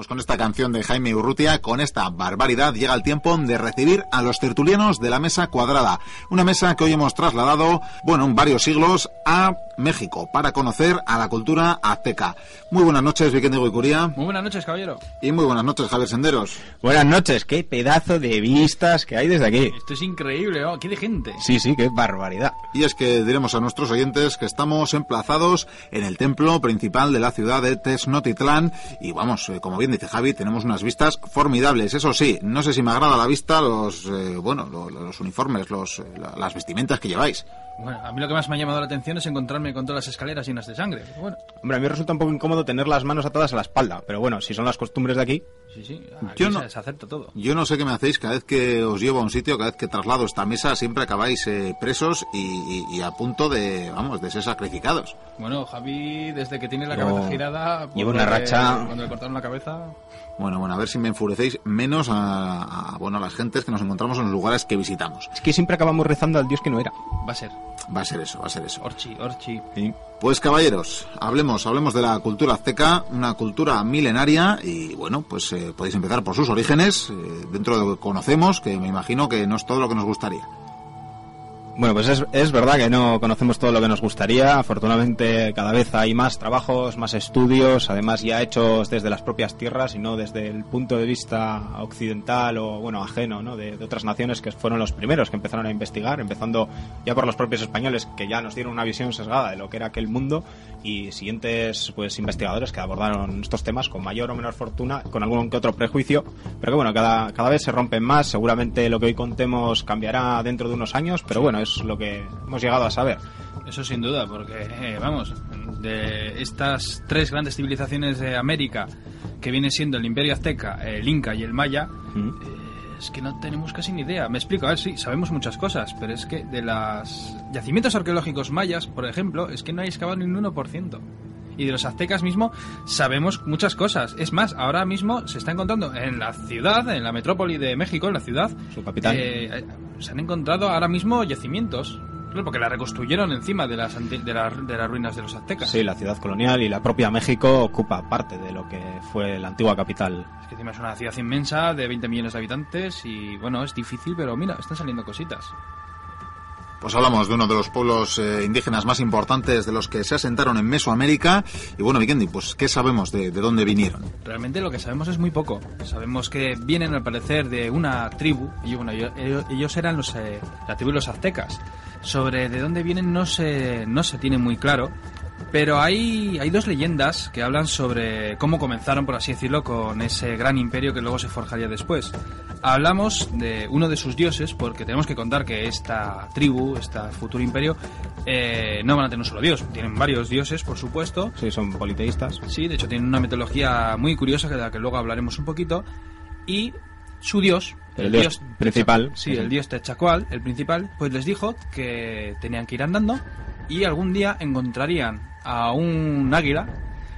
Pues con esta canción de Jaime Urrutia, con esta barbaridad, llega el tiempo de recibir a los tertulianos de la mesa cuadrada. Una mesa que hoy hemos trasladado, bueno, en varios siglos a México para conocer a la cultura azteca. Muy buenas noches, Vikendigo y Curía. Muy buenas noches, caballero. Y muy buenas noches, Javier Senderos. Buenas noches, qué pedazo de vistas que hay desde aquí. Esto es increíble, ¿no? Qué de gente. Sí, sí, qué barbaridad. Y es que diremos a nuestros oyentes que estamos emplazados en el templo principal de la ciudad de Tenochtitlán y vamos, eh, como bien dice Javi, tenemos unas vistas formidables. Eso sí, no sé si me agrada la vista los, eh, bueno, los, los uniformes, los, eh, las vestimentas que lleváis. Bueno, a mí lo que más me ha llamado la atención es encontrarme con todas las escaleras llenas de sangre. Pero bueno, Hombre, a mí me resulta un poco incómodo tener las manos atadas a la espalda, pero bueno, si son las costumbres de aquí, sí, sí, aquí Yo no- se, se acepta todo. Yo no sé qué me hacéis cada vez que os llevo a un sitio, cada vez que traslado esta mesa, siempre acabáis eh, presos y, y- y a punto de, vamos, de ser sacrificados. Bueno, Javi, desde que tiene la Yo cabeza girada... lo una racha- Cuando le cortaron la cabeza... Bueno, bueno, a ver si me enfurecéis menos a, a, bueno, a las gentes que nos encontramos en los lugares que visitamos. es que siempre acabamos rezando al dios que no era. Va a ser. Va a ser eso, va a ser eso. Orchi, Orchi. Sí. Pues caballeros, hablemos, hablemos de la cultura azteca, una cultura milenaria y bueno, pues eh, podéis empezar por sus orígenes, eh, dentro de lo que conocemos, que me imagino que no es todo lo que nos gustaría. Bueno, pues es, es verdad que no conocemos todo lo que nos gustaría. Afortunadamente cada vez hay más trabajos, más estudios, además ya hechos desde las propias tierras y no desde el punto de vista occidental o bueno ajeno ¿no? de, de otras naciones que fueron los primeros que empezaron a investigar, empezando ya por los propios españoles que ya nos dieron una visión sesgada de lo que era aquel mundo y siguientes pues investigadores que abordaron estos temas con mayor o menor fortuna, con algún que otro prejuicio, pero que bueno, cada, cada vez se rompen más. Seguramente lo que hoy contemos cambiará dentro de unos años, pero bueno, es lo que hemos llegado a saber. Eso sin duda, porque, eh, vamos, de estas tres grandes civilizaciones de América, que viene siendo el Imperio Azteca, el Inca y el Maya, eh, es que no tenemos casi ni idea. Me explico, a ver, sí, sabemos muchas cosas, pero es que de los yacimientos arqueológicos mayas, por ejemplo, es que no hay excavado ni un 1%. Y de los aztecas mismo sabemos muchas cosas. Es más, ahora mismo se está encontrando en la ciudad, en la metrópoli de México, en la ciudad, Su capital. eh, se han encontrado ahora mismo yacimientos. Claro, porque la reconstruyeron encima de las, de, las- de las ruinas de los aztecas. Sí, la ciudad colonial y la propia México ocupa parte de lo que fue la antigua capital. Es que encima es una ciudad inmensa de 20 millones de habitantes y bueno, es difícil, pero mira, están saliendo cositas. Pues hablamos de uno de los pueblos eh, indígenas más importantes de los que se asentaron en Mesoamérica. Y bueno, Vikendi, pues ¿qué sabemos de, de dónde vinieron? Realmente lo que sabemos es muy poco. Sabemos que vienen al parecer de una tribu, y bueno, ellos, eran los, eh, la tribu de los aztecas. Sobre de dónde vienen no se, no se tiene muy claro, pero hay, hay dos leyendas que hablan sobre cómo comenzaron, por así decirlo, con ese gran imperio que luego se forjaría después. Hablamos de uno de sus dioses, porque tenemos que contar que esta tribu, este futuro imperio, eh, no van a tener un solo dios, tienen varios dioses, por supuesto, Sí, son politeístas. Sí, de hecho tiene una mitología muy curiosa de la que luego hablaremos un poquito. Y su dios, El dios principal. sí, Sí. el dios Techacual, el principal, pues les dijo que tenían que ir andando y algún día encontrarían a un águila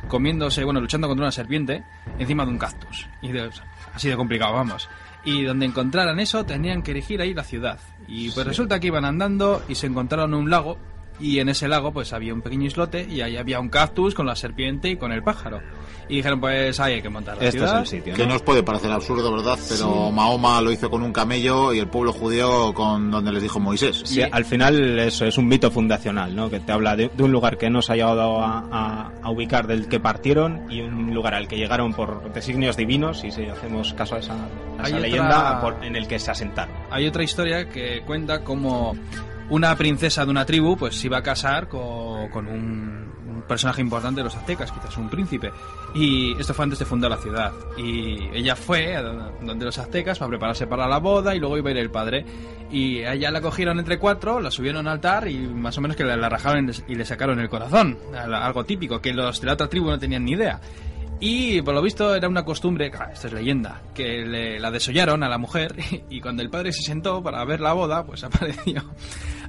comiéndose, bueno, luchando contra una serpiente encima de un cactus. Y de- así de complicado, vamos. Y donde encontraran eso, tenían que erigir ahí la ciudad. Y pues resulta que iban andando y se encontraron un lago. Y en ese lago, pues había un pequeño islote y ahí había un cactus con la serpiente y con el pájaro. Y dijeron, pues ahí hay que montar la Este es ciudad. el sitio. Que ¿no? nos puede parecer absurdo, ¿verdad? Pero Mahoma lo hizo con un camello y el pueblo judío con donde les dijo Moisés. Sí, al final eso es un mito fundacional, ¿no? Que te habla de, de un lugar que no se ha llegado a, a- a ubicar del que partieron y un lugar al que llegaron por designios divinos, y si hacemos caso a esa, a esa otra- leyenda, por- en el que se asentaron. Hay otra historia que cuenta como una princesa de una tribu pues se iba a casar con, con un, personaje importante de los aztecas, quizás un príncipe. Y esto fue antes de fundar la ciudad. Y ella fue a donde los aztecas para prepararse para la boda y luego iba a ir el padre. Y a ella la cogieron entre cuatro, la subieron al altar y más o menos que la, la rajaron y le sacaron el corazón. Algo típico, que los de la otra tribu no tenían ni idea. Y por lo visto era una costumbre, claro, esto es leyenda, que le- la desollaron a la mujer y cuando el padre se sentó para ver la boda, pues apareció,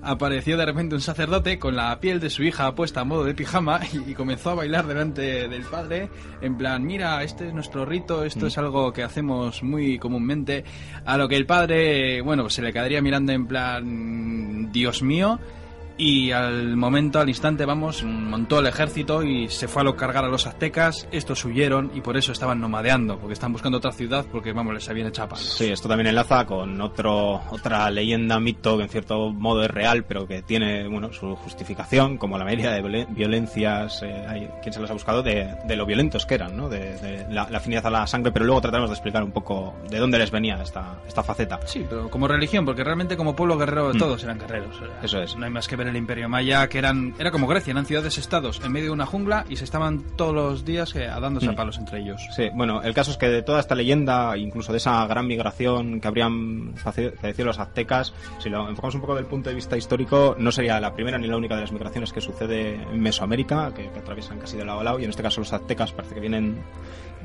apareció de repente un sacerdote con la piel de su hija puesta a modo de pijama y, y comenzó a bailar delante del padre en plan, mira, este es nuestro rito, esto es algo que hacemos muy comúnmente, a lo que el padre, bueno, pues se le quedaría mirando en plan, Dios mío, y al momento, al instante, vamos, montó el ejército y se fue a lo cargar a los aztecas. Estos huyeron y por eso estaban nomadeando, porque están buscando otra ciudad porque, vamos, les habían echado. Sí, esto también enlaza con otro, otra leyenda, mito que en cierto modo es real, pero que tiene, bueno, su justificación, como la mayoría de violencias, eh, hay quien se las ha buscado, de, de, lo violentos que eran, ¿no? De, de la, la, afinidad a la sangre, pero luego trataremos de explicar un poco de dónde les venía esta, esta faceta. Sí, pero como religión, porque realmente como pueblo guerrero Mm. todos eran guerreros. Eso es. No hay más que ver el Imperio Maya, que eran era como Grecia, eran ciudades-estados en medio de una jungla y se estaban todos los días eh, dándose a Mm. palos entre ellos. Sí, bueno, el caso es que de toda esta leyenda, incluso de esa gran migración que habrían padecido los aztecas, si lo enfocamos un poco del punto de vista histórico, no sería la primera ni la única de las migraciones que sucede en Mesoamérica, que, que atraviesan casi de lado a lado, y en este caso los aztecas parece que vienen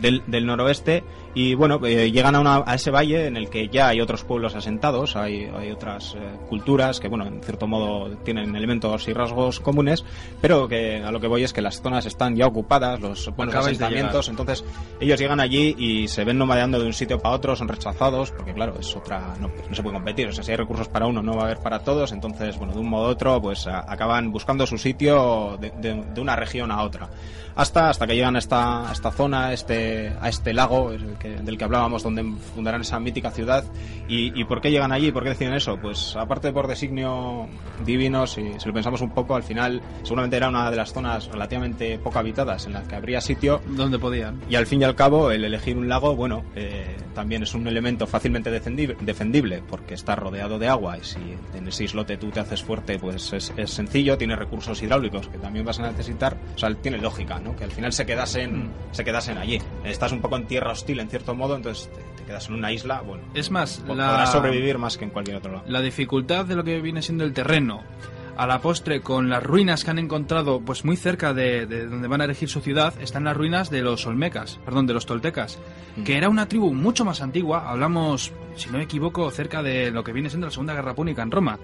del, del noroeste, y bueno, eh, llegan a, una, a, ese valle en el que ya hay otros pueblos asentados, hay, hay otras eh, culturas que, bueno, en cierto modo tienen elementos y rasgos comunes, pero que a lo que voy es que las zonas están ya ocupadas, los buenos asentamientos, entonces ellos llegan allí y se ven nomadeando de un sitio para otro, son rechazados, porque claro, es otra, no, no se puede competir, o sea, si hay recursos para uno no va a haber para todos, entonces, bueno, de un modo u otro, pues a, acaban buscando su sitio de, de, de, una región a otra. Hasta, hasta que llegan a esta, a esta zona, este, a este lago que, del que hablábamos, donde fundarán esa mítica ciudad. ¿Y, ¿Y por qué llegan allí? ¿Por qué deciden eso? Pues aparte por designio divino, si, si lo pensamos un poco, al final seguramente era una de las zonas relativamente poco habitadas en las que habría sitio. Donde podían. Y al fin y al cabo, el elegir un lago, bueno, eh, también es un elemento fácilmente defendible, porque está rodeado de agua y si en ese islote tú te haces fuerte, pues es, es sencillo, tiene recursos hidráulicos que también vas a necesitar, o sea, tiene lógica, ¿no? Que al final se quedasen, mm. se quedasen allí. Estás un poco en tierra hostil en cierto modo, entonces te, te quedas en una isla, bueno. Es más, la, podrás sobrevivir más que en cualquier otro lado. La dificultad de lo que viene siendo el terreno, a la postre con las ruinas que han encontrado pues muy cerca de, de, donde van a erigir su ciudad están las ruinas de los olmecas, perdón, de los toltecas, mm. que era una tribu mucho más antigua, hablamos, si no me equivoco, cerca de lo que viene siendo la Segunda Guerra Púnica en Roma.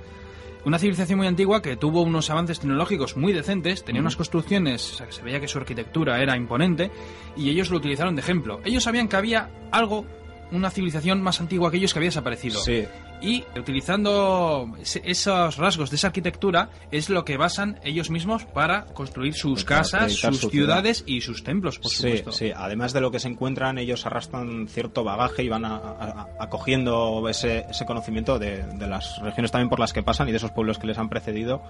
Una civilización muy antigua que tuvo unos avances tecnológicos muy decentes, tenía unas construcciones, o sea, que se veía que su arquitectura era imponente, y ellos lo utilizaron de ejemplo. Ellos sabían que había algo, una civilización más antigua que ellos que había desaparecido. Sí. Y utilizando esos rasgos de esa arquitectura es lo que basan ellos mismos para construir sus para casas, sus su ciudades ciudad. y sus templos, por sí, supuesto. Sí, además de lo que se encuentran, ellos arrastran cierto bagaje y van a, a, acogiendo ese, ese conocimiento de, de, las regiones también por las que pasan y de esos pueblos que les han precedido.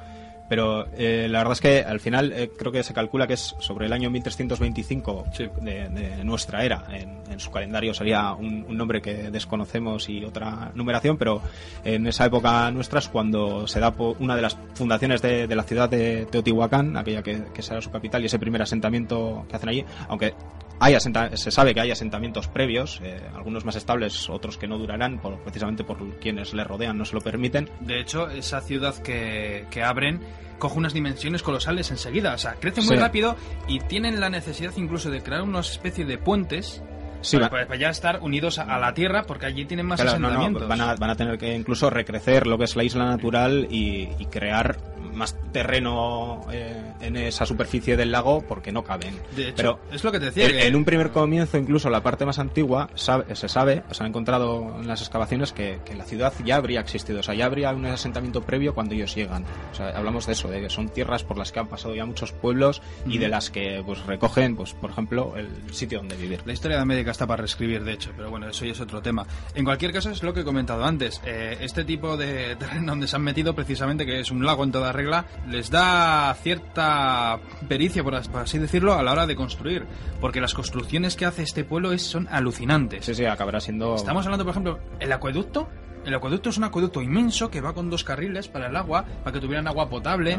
Pero eh, la verdad es que al final eh, creo que se calcula que es sobre el año 1325 sí. de, de, nuestra era. En, en, su calendario sería un, un, nombre que desconocemos y otra numeración, pero en esa época nuestra es cuando se da una de las fundaciones de, de la ciudad de Teotihuacán, aquella que, que, será su capital y ese primer asentamiento que hacen allí, aunque hay se sabe que hay asentamientos previos, eh, algunos más estables, otros que no durarán, por, precisamente por quienes le rodean no se lo permiten. De hecho, esa ciudad que, que abren coge unas dimensiones colosales enseguida, o sea, crece muy Sí. rápido y tienen la necesidad incluso de crear una especie de puentes Sí, para, va- para ya estar unidos a, la tierra porque allí tienen más Claro, no, no, asentamientos. van, a, van a tener que incluso recrecer lo que es la isla natural y, y crear más terreno eh, en esa superficie del lago porque no caben. De hecho, Pero es lo que te decía. en, que- en un primer comienzo, incluso la parte más antigua, sabe- se sabe, se han encontrado en las excavaciones que, que la ciudad ya habría existido, o sea, ya habría un asentamiento previo cuando ellos llegan. O sea, hablamos de eso, de que son tierras por las que han pasado ya muchos pueblos y de las que pues recogen, pues por ejemplo, el sitio donde vivir. La historia de América está para reescribir, de hecho, pero bueno, eso ya es otro tema. En cualquier caso, es lo que he comentado antes. eh, este tipo de terreno donde se han metido, precisamente, que es un lago en toda regla, les da cierta pericia, por así decirlo, a la hora de construir. Porque las construcciones que hace este pueblo es, son alucinantes. Sí, sí, acabará siendo... Estamos hablando, por ejemplo, el acueducto. El acueducto es un acueducto inmenso que va con dos carriles para el agua, para que tuvieran agua potable.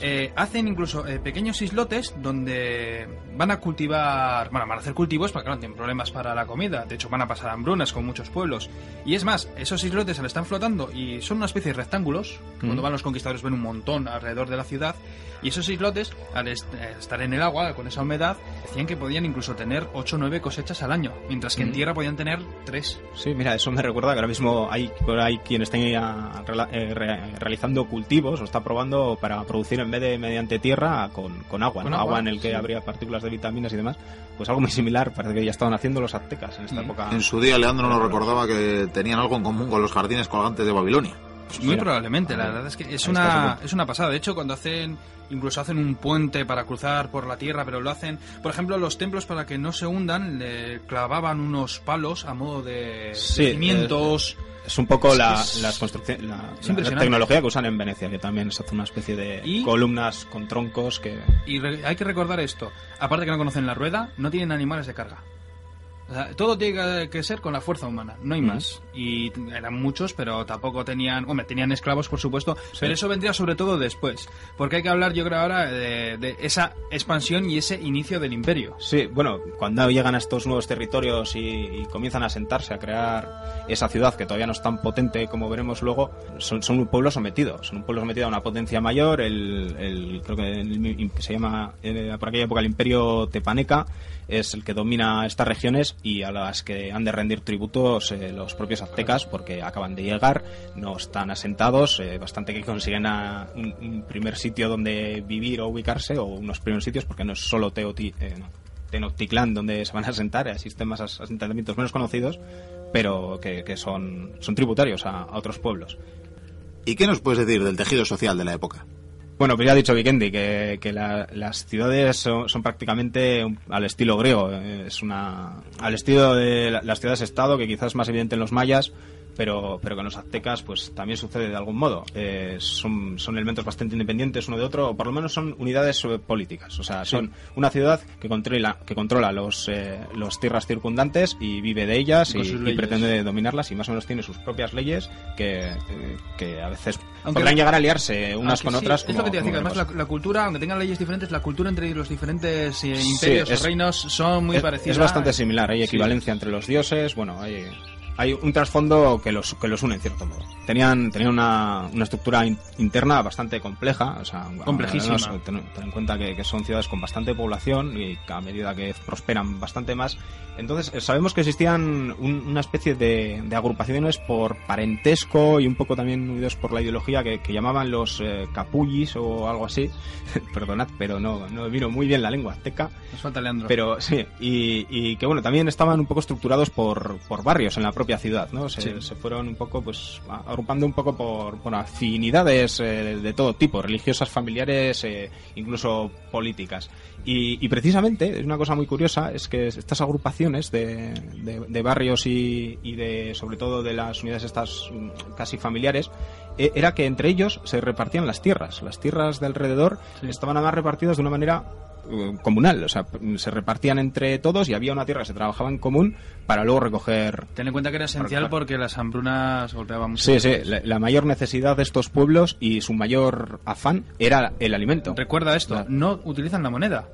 Eh, hacen incluso eh, pequeños islotes donde van a cultivar, bueno, van a hacer cultivos, porque claro, tienen problemas para la comida. De hecho, van a pasar hambrunas con muchos pueblos. Y es más, esos islotes se le están flotando y son una especie de rectángulos. Cuando Ujú. van los conquistadores ven un montón alrededor de la ciudad. Y esos islotes, al est- eh, estar en el agua, con esa humedad, decían que podían incluso tener 8 o 9 cosechas al año. Mientras que en Mm. tierra podían tener 3. Sí, mira, eso me recuerda que ahora mismo hay, hay quien está eh, re- realizando cultivos o está probando para producir en vez de mediante tierra con, con agua, Con ¿no? agua, agua en el que sí. habría partículas de vitaminas y demás. Pues algo muy similar, parece que ya estaban haciendo los aztecas en esta Mm. época. En su día Leandro nos recordaba que tenían algo en común con los jardines colgantes de Babilonia. Pues muy probablemente, la verdad es que es una, es una pasada. De hecho, cuando hacen, incluso hacen un puente para cruzar por la tierra, pero lo hacen, por ejemplo, los templos para que no se hundan, le clavaban unos palos a modo de cimientos. Es, un poco la, las la, tecnología que usan en Venecia, que también se hace una especie de columnas con troncos que... Y hay que recordar esto, aparte que no conocen la rueda, no tienen animales de carga todo tiene que ser con la fuerza humana, no hay más. Y eran muchos, pero tampoco tenían, hombre, tenían esclavos, por supuesto, pero eso vendría sobre todo después. Porque hay que hablar, yo creo, ahora de, esa expansión y ese inicio del imperio. Sí, bueno, cuando llegan a estos nuevos territorios y, comienzan a sentarse, a crear esa ciudad que todavía no es tan potente como veremos luego, son, un pueblo sometido, son un pueblo sometido a una potencia mayor, el, creo que, se llama eh, por aquella época el imperio tepaneca, es el que domina estas regiones y a las que han de rendir tributos eh, los propios aztecas porque acaban de llegar, no están asentados, eh, bastante que consiguen un, primer sitio donde vivir o ubicarse o unos primeros sitios porque no es solo Teoti, eh, Tenochtitlán donde se van a asentar, existen más asentamientos menos conocidos, pero que, son, son tributarios a, otros pueblos. ¿Y qué nos puedes decir del tejido social de la época? Bueno, pues ya ha dicho Vikendi que, que las ciudades son, prácticamente al estilo griego. Es una al estilo de las ciudades-estado, que quizás es más evidente en los mayas, pero, pero con los aztecas pues también sucede de algún modo. Eh, son, son elementos bastante independientes uno de otro, o por lo menos son unidades eh, políticas. O sea, son una ciudad que controla, que controla los, eh, los tierras circundantes y vive de ellas y, pretende dominarlas y más o menos tiene sus propias leyes que, que a veces podrán llegar a liarse unas con otras. es lo que te decía, además la, cultura, aunque tengan leyes diferentes, la cultura entre los diferentes imperios o reinos son muy parecidas. Es bastante similar, hay equivalencia entre los dioses, bueno, hay hay un trasfondo que los, que los une en cierto modo. Tenían, tenían una, una estructura interna bastante compleja, o sea, complejísima. ten, en cuenta que, que, son ciudades con bastante población y que a medida que prosperan bastante más. Entonces, eh, sabemos que existían una especie de, de, agrupaciones por parentesco y un poco también unidos por la ideología que, que llamaban los eh, capullis o algo así. Perdonad, pero no, no vino muy bien la lengua azteca. Nos falta Leandro. Pero sí, y, y que bueno, también estaban un poco estructurados por, por barrios en la propia ciudad, ¿no? Se, se fueron un poco, pues, agrupando un poco por, por afinidades eh, de todo tipo, religiosas, familiares, eh, incluso políticas. Y, precisamente, es una cosa muy curiosa, es que estas agrupaciones de, de, barrios y, y, de, sobre todo de las unidades estas mm, casi familiares, eh, era que entre ellos se repartían las tierras. Las tierras de alrededor estaban además repartidas de una manera comunal, o sea, se repartían entre todos y había una tierra que se trabajaba en común para luego recoger. Ten en cuenta que era esencial porque las hambrunas golpeaban mucho. Sí, sí, la, mayor necesidad de estos pueblos y su mayor afán era el alimento. Recuerda esto, no utilizan la moneda.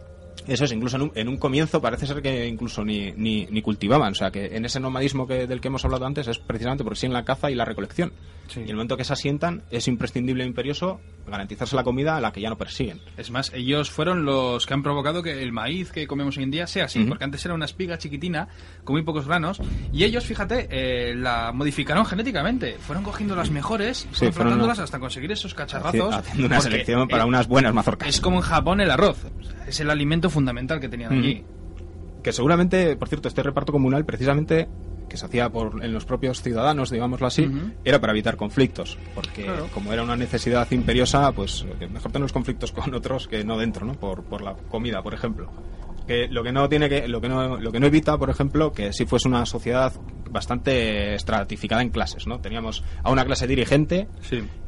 Eso es, incluso en un, en un, comienzo parece ser que incluso ni, ni, ni, cultivaban. O sea, que en ese nomadismo que, del que hemos hablado antes es precisamente porque sí en la caza y la recolección. Y en el momento que se asientan es imprescindible e imperioso garantizarse la comida a la que ya no persiguen. Es más, ellos fueron los que han provocado que el maíz que comemos hoy en día sea así, porque antes era una espiga chiquitina con muy pocos granos y ellos, fíjate, eh, la modificaron genéticamente. Fueron cogiendo las mejores, sí, fueron hasta conseguir esos cacharrazos. Haciendo una selección para unas buenas mazorcas. Es como en Japón el arroz. Es el alimento fundamental que tenían allí. Que seguramente, por cierto, este reparto comunal precisamente que se hacía por, en los propios ciudadanos, digámoslo así, era para evitar conflictos, porque como era una necesidad imperiosa, pues eh, mejor tener los conflictos con otros que no dentro, ¿no? Por, por la comida, por ejemplo. Que lo que no tiene que lo que no lo que no evita, por ejemplo, que si fuese una sociedad bastante estratificada en clases, ¿no? Teníamos a una clase dirigente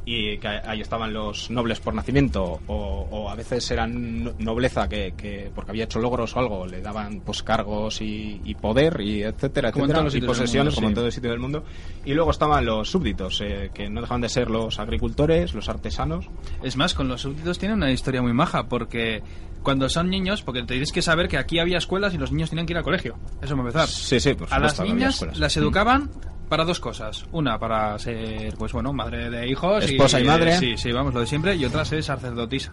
y que ahí estaban los nobles por nacimiento o, a veces eran nobleza que, porque había hecho logros o algo le daban pues cargos y, poder y etcétera, etcétera y posesiones como en todo el sitio del mundo y luego estaban los súbditos eh, que no dejaban de ser los agricultores, los artesanos. Es más, con los súbditos tiene una historia muy maja porque cuando son niños, porque tienes que saber que aquí había escuelas y los niños tenían que ir al colegio. Eso me empezar. Sí, sí, A las niñas las educaban para dos cosas. Una, para ser, pues bueno, madre de hijos. Esposa y, madre. sí, sí, vamos, lo de siempre. Y otra, ser sacerdotisa.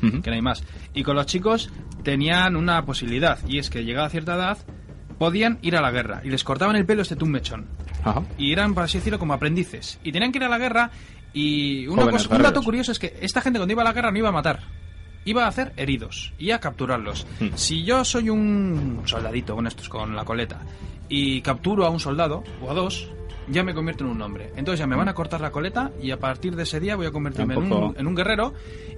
Que no hay más. Y con los chicos tenían una posibilidad. Y es que llegada a cierta edad, podían ir a la guerra. Y les cortaban el pelo este un mechón. Y eran, por así decirlo, como aprendices. Y tenían que ir a la guerra. Y una un dato curioso es que esta gente cuando iba a la guerra no iba a matar iba a hacer heridos y a capturarlos. Hmm. Si yo soy un soldadito con estos, con la coleta, y capturo a un soldado o a dos, ya me convierto en un hombre. Entonces ya me van a cortar la coleta y a partir de ese día voy a convertirme en un, en un guerrero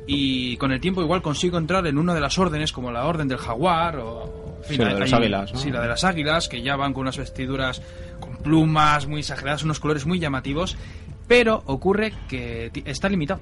y con el tiempo igual consigo entrar en una de las órdenes como la orden del jaguar o... en fin, Sí, la de las águilas, ¿no? Sí, la de las águilas, que ya van con unas vestiduras con plumas muy exageradas, unos colores muy llamativos, pero ocurre que está limitado.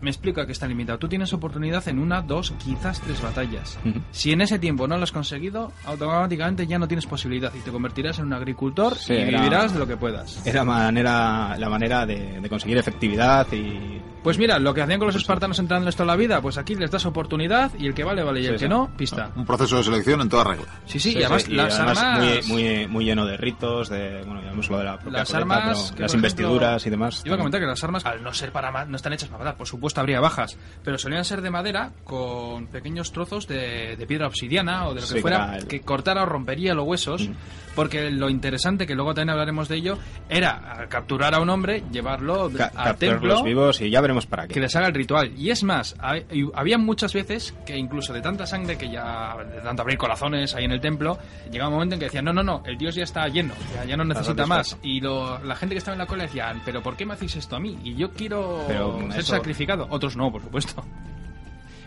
Me explica que está limitado. Tú tienes oportunidad en una, dos, quizás tres batallas. Si en ese tiempo no lo has conseguido, automáticamente ya no tienes posibilidad y te convertirás en un agricultor Sí, y era- vivirás de lo que puedas. Era manera, la manera de, de conseguir efectividad y... Pues mira, lo que hacían con los espartanos entrándoles toda la vida, pues aquí les das oportunidad y el que vale, vale, y Sí, el que sí. no, pista. Un proceso de selección en toda regla. Sí, sí, Sí, y además sí, y las además armas... muy, muy, muy lleno de ritos, de, bueno, ya hemos lo de la propia las coleta, armas, pero que, las ejemplo, investiduras y demás. Iba a comentar que las armas, al no ser para no están hechas para matar, por supuesto habría bajas, pero solían ser de madera con pequeños trozos de, de piedra obsidiana o de lo que Sí, fuera claro. que cortara o rompería los huesos, porque lo interesante, que luego también hablaremos de ello, era al capturar a un hombre, llevarlo Ca- al capturarlos templo vivos y ya veremos para qué. que les haga el ritual. Y es más, ha- y había muchas veces que incluso de tanta sangre que ya, de tanto abrir corazones ahí en el templo, llegaba un momento en que decían, no, no, no, el dios ya está lleno, ya, ya no necesita más. Y lo- la gente que estaba en la cola decía, pero ¿por qué me hacéis esto a mí? Y yo quiero Pero ser eso- sacrificado. Otros no, por supuesto.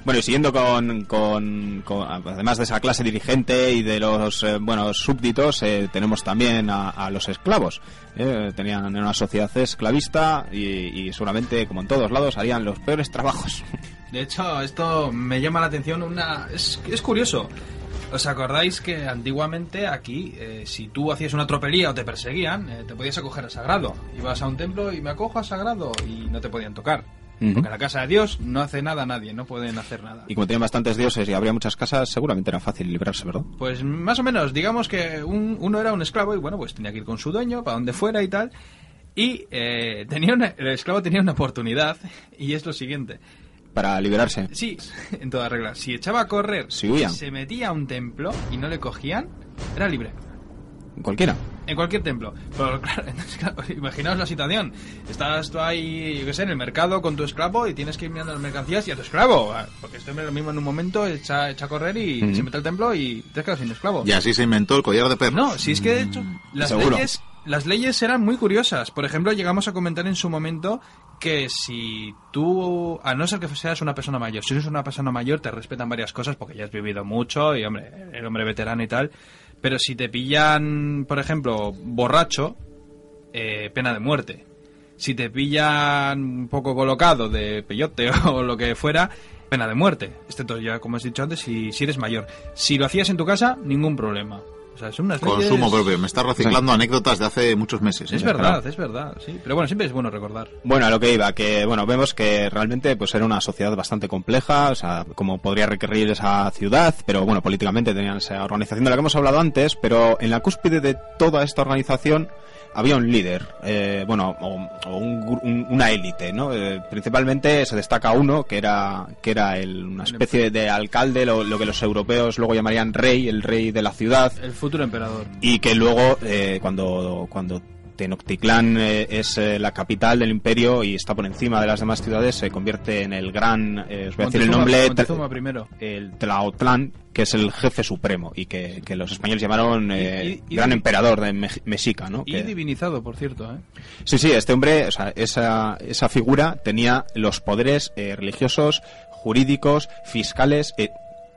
Bueno, y siguiendo con, además de esa clase dirigente y de los eh, súbditos, eh, tenemos también a, los esclavos. Eh, tenían una sociedad esclavista y, y seguramente, como en todos lados, harían los peores trabajos. De hecho, esto me llama la atención una... Es, es curioso. ¿Os acordáis que antiguamente aquí, eh, si tú hacías una tropelía o te perseguían, te podías acoger a sagrado? Ibas a un templo y me acojo a sagrado y no te podían tocar. Porque en la casa de Dios no hace nada nadie, no pueden hacer nada. Y como tenían bastantes dioses y habría muchas casas, seguramente era fácil librarse, ¿verdad? Pues más o menos, digamos que un- uno era un esclavo y bueno, pues tenía que ir con su dueño para donde fuera y tal. Y eh, tenía una- el esclavo tenía una oportunidad y es lo siguiente. Para liberarse. Sí, en toda regla. Si echaba a correr, Si se metía a un templo y no le cogían, era libre. Cualquiera. En cualquier templo. Pero claro, entonces, claro, imaginaos la situación. Estás tú ahí, yo qué sé, en el mercado con tu esclavo y tienes que ir mirando las mercancías y a tu esclavo. ah, Porque este hombre lo mismo en un momento echa, echa a correr y se mete al templo y te quedas sin esclavo. Y así se inventó el collar de perros. No, si es que de hecho las Seguro. leyes, las leyes eran muy curiosas. Por ejemplo, llegamos a comentar en su momento que si tú, a no ser que seas una persona mayor, si eres una persona mayor te respetan varias cosas porque ya has vivido mucho y hombre, el hombre veterano y tal. Pero si te pillan, por ejemplo, borracho, eh, pena de muerte. Si te pillan un poco colocado de peyote o lo que fuera, pena de muerte. Excepto ya, como has dicho antes, si, si eres mayor. Si lo hacías en tu casa, ningún problema. Sea, unas leyes- Consumo propio. Me está reciclando anécdotas de hace muchos meses. Es ¿eh? verdad, es verdad, sí. Pero bueno, siempre es bueno recordar. Bueno, a lo que iba, que bueno, vemos que realmente pues era una sociedad bastante compleja, o sea, como podría requerir esa ciudad, pero bueno, políticamente tenían esa organización de la que hemos hablado antes, pero en la cúspide de toda esta organización había un líder, eh, bueno, o, o un un- una élite, ¿no? Eh, principalmente se destaca uno que era que era el- una especie de alcalde, lo, lo que los europeos luego llamarían rey, el rey de la ciudad, El futuro emperador. y que luego eh, cuando cuando Tenochtitlán eh, es eh, la capital del imperio y está por encima de las demás ciudades se convierte en el gran eh, os voy a decir el nombre primero. el Tlaotlán que es el jefe supremo y que, que los españoles llamaron Y- y- y- gran emperador de Mex- Mexica ¿no? Y Que- divinizado, por cierto, ¿eh? Sí, sí, este hombre, o sea, esa, esa figura tenía los poderes religiosos, jurídicos, fiscales,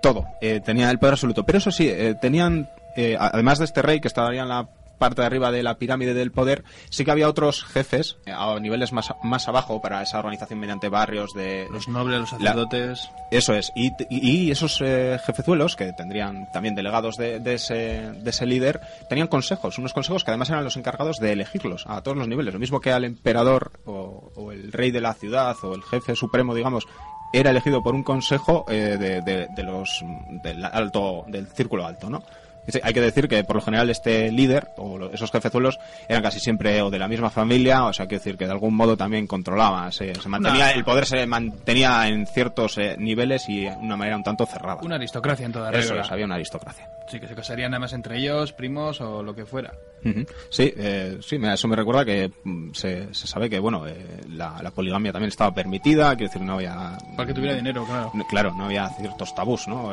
todo. Tenía el poder absoluto. Pero eso sí, tenían, eh, además de este rey que estaría en la parte de arriba de la pirámide del poder, sí que había otros jefes eh, a niveles más, más abajo para esa organización mediante barrios de... Los nobles, los La- sacerdotes. Eso es. Y, y- y esos eh, jefezuelos, que tendrían también delegados de, de ese, de ese líder, tenían consejos. Unos consejos que además eran los encargados de elegirlos a todos los niveles. Lo mismo que al emperador o, o el rey de la ciudad o el jefe supremo, digamos, era elegido por un consejo eh, de, de- de los del alto del círculo alto, ¿no? Hay que decir que por lo general este líder o esos jefezuelos eran casi siempre o de la misma familia, o sea, quiero decir que de algún modo también controlaba, se, se mantenía, el poder se mantenía en ciertos eh, niveles y de una manera un tanto cerrada. Una aristocracia en toda Eso regla. es, había una aristocracia. Sí, que se casarían nada más entre ellos, primos o lo que fuera. Sí, eh, sí, eso me recuerda que mm, se, se sabe que bueno eh, la, la poligamia también estaba permitida, quiero decir, no había... Para que tuviera dinero, claro. Claro, no había ciertos tabús, ¿no?